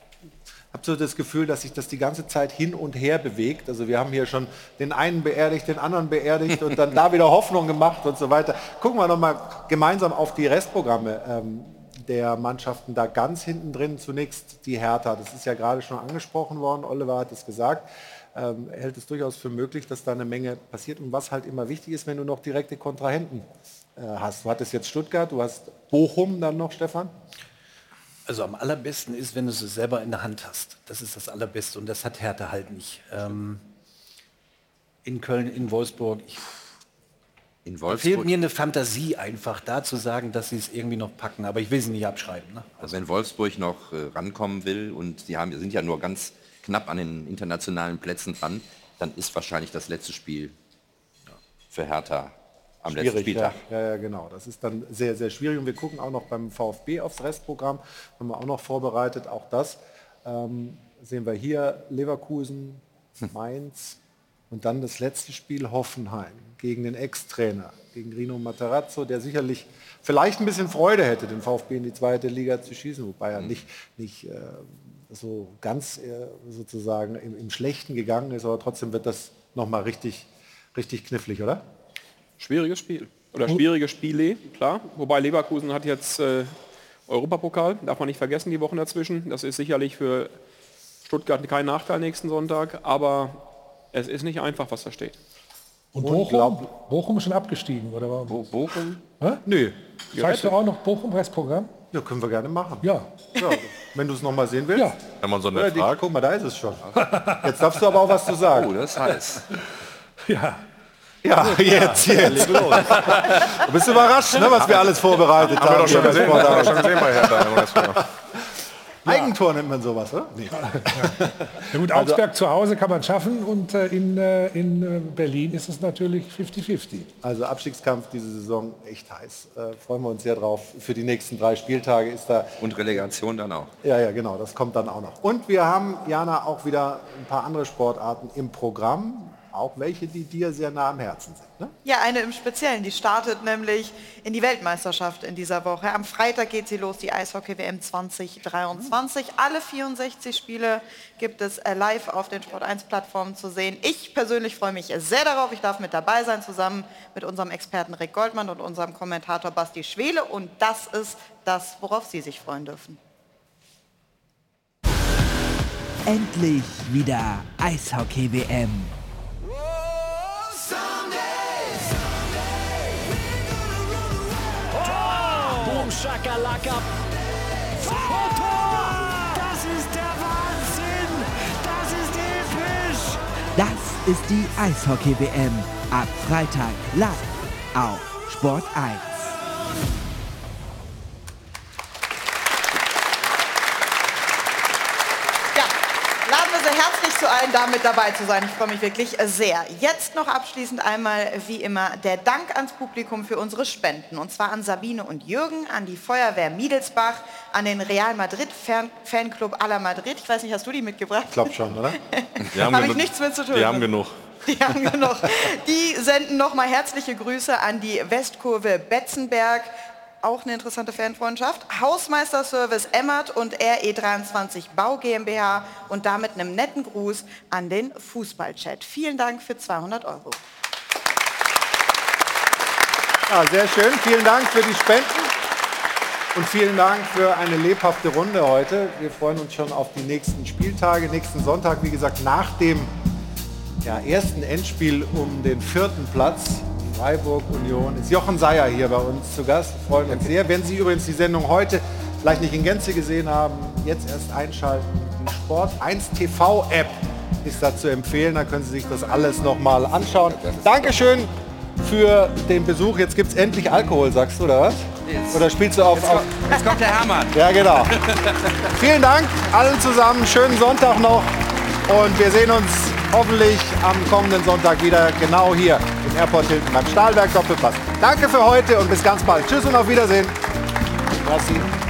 habe so das Gefühl, dass sich das die ganze Zeit hin und her bewegt. Also wir haben hier schon den einen beerdigt, den anderen beerdigt und dann da wieder Hoffnung gemacht und so weiter. Gucken wir nochmal gemeinsam auf die Restprogramme ähm, der Mannschaften da ganz hinten drin. Zunächst die Hertha, das ist ja gerade schon angesprochen worden, Oliver hat es gesagt. Ähm, er hält es durchaus für möglich, dass da eine Menge passiert. Und was halt immer wichtig ist, wenn du noch direkte Kontrahenten äh, hast. Du hattest jetzt Stuttgart, du hast Bochum dann noch, Stefan. Also am allerbesten ist, wenn du es selber in der Hand hast. Das ist das Allerbeste und das hat Hertha halt nicht. Ähm, in Köln, in Wolfsburg. Ich, in Wolfsburg. fehlt mir eine Fantasie einfach, da zu sagen, dass sie es irgendwie noch packen. Aber ich will sie nicht abschreiben. Ne? Also wenn Wolfsburg noch äh, rankommen will und sie haben, sind ja nur ganz knapp an den internationalen Plätzen dran, dann ist wahrscheinlich das letzte Spiel für Hertha am schwierig, letzten Spieltag. Ja, ja, genau. Das ist dann sehr, sehr schwierig. Und wir gucken auch noch beim VfB aufs Restprogramm. Haben wir auch noch vorbereitet. Auch das ähm, sehen wir hier. Leverkusen, Mainz und dann das letzte Spiel Hoffenheim gegen den Ex-Trainer, gegen Rino Materazzo, der sicherlich vielleicht ein bisschen Freude hätte, den VfB in die zweite Liga zu schießen, wobei er nicht, nicht äh, so ganz äh, sozusagen im, im Schlechten gegangen ist, aber trotzdem wird das nochmal richtig, richtig knifflig, oder? Schwieriges Spiel. Oder schwierige Spiele, klar. Wobei Leverkusen hat jetzt äh, Europapokal, darf man nicht vergessen, die Wochen dazwischen. Das ist sicherlich für Stuttgart kein Nachteil nächsten Sonntag, aber es ist nicht einfach, was da steht. Und Bochum, Bochum ist schon abgestiegen, oder? Bo Bochum? Hä? Nö. Zeigst du auch noch Bochum Restprogramm? Ja, können wir gerne machen. Ja. ja wenn du es noch mal sehen willst. Ja. Wenn man so eine Frage. guck mal, da ist es schon. Jetzt darfst du aber auch was zu sagen. Oh, das ist heiß. Ja. Ja, jetzt, jetzt. Du bist überrascht, ne, was wir alles vorbereitet haben. Haben wir doch schon gesehen, haben wir schon gesehen bei Hertha. Eigentor nennt man sowas, oder? Nee. Ja gut, Also- Augsberg zu Hause kann man schaffen und äh, in, äh, in äh, Berlin ist es natürlich 50-50. Also Abstiegskampf diese Saison echt heiß. Äh, freuen wir uns sehr drauf. Für die nächsten drei Spieltage ist da Und Relegation dann auch. Ja, ja, genau, das kommt dann auch noch. Und wir haben, Jana, auch wieder ein paar andere Sportarten im Programm, auch welche, die dir sehr nah am Herzen sind. Ne? Ja, eine im Speziellen, die startet nämlich in die Weltmeisterschaft in dieser Woche. Am Freitag geht sie los, die Eishockey-WM 2023. Alle 64 Spiele gibt es äh, live auf den Sport1-Plattformen zu sehen. Ich persönlich freue mich sehr darauf. Ich darf mit dabei sein, zusammen mit unserem Experten Rick Goldmann und unserem Kommentator Basti Schwele. Und das ist das, worauf Sie sich freuen dürfen. Endlich wieder Eishockey-WM. Boom, Shakalaka. Tor! Das ist der Wahnsinn! Das ist episch! Das ist die Eishockey-WM. Ab Freitag live auf Sport 1. Zu ein, damit dabei zu sein. Ich freue mich wirklich sehr. Jetzt noch abschließend einmal, wie immer, der Dank ans Publikum für unsere Spenden. Und zwar an Sabine und Jürgen, an die Feuerwehr Miedelsbach, an den Real Madrid Fan Fanclub à la Madrid. Ich weiß nicht, hast du die mitgebracht? Ich glaube schon, oder? Die haben Hab ich nichts mit zu tun. Die haben genug. Die haben genug. Die senden nochmal herzliche Grüße an die Westkurve Betzenberg. Auch eine interessante Fanfreundschaft. Hausmeisterservice Emmert und RE23 Bau GmbH und damit einem netten Gruß an den Fußballchat. Vielen Dank für 200 Euro. Ja, sehr schön. Vielen Dank für die Spenden. Und vielen Dank für eine lebhafte Runde heute. Wir freuen uns schon auf die nächsten Spieltage. Nächsten Sonntag, wie gesagt, nach dem ja, ersten Endspiel um den vierten Platz, Freiburg Union, ist Jochen Seyer hier bei uns zu Gast. Wir freuen uns sehr. Wenn Sie übrigens die Sendung heute vielleicht nicht in Gänze gesehen haben, jetzt erst einschalten. Die Sport 1 TV App ist da zu empfehlen. Da können Sie sich das alles nochmal anschauen. Dankeschön für den Besuch. Jetzt gibt es endlich Alkohol, sagst du, oder was? Jetzt. Oder spielst du auf... Jetzt auf kommt, jetzt kommt der Hermann. ja, genau. Vielen Dank allen zusammen. Schönen Sonntag noch. Und wir sehen uns hoffentlich am kommenden Sonntag wieder genau hier im Airport Hilton beim Stahlberg Doppelpass. Danke für heute und bis ganz bald. Tschüss und auf Wiedersehen. Merci.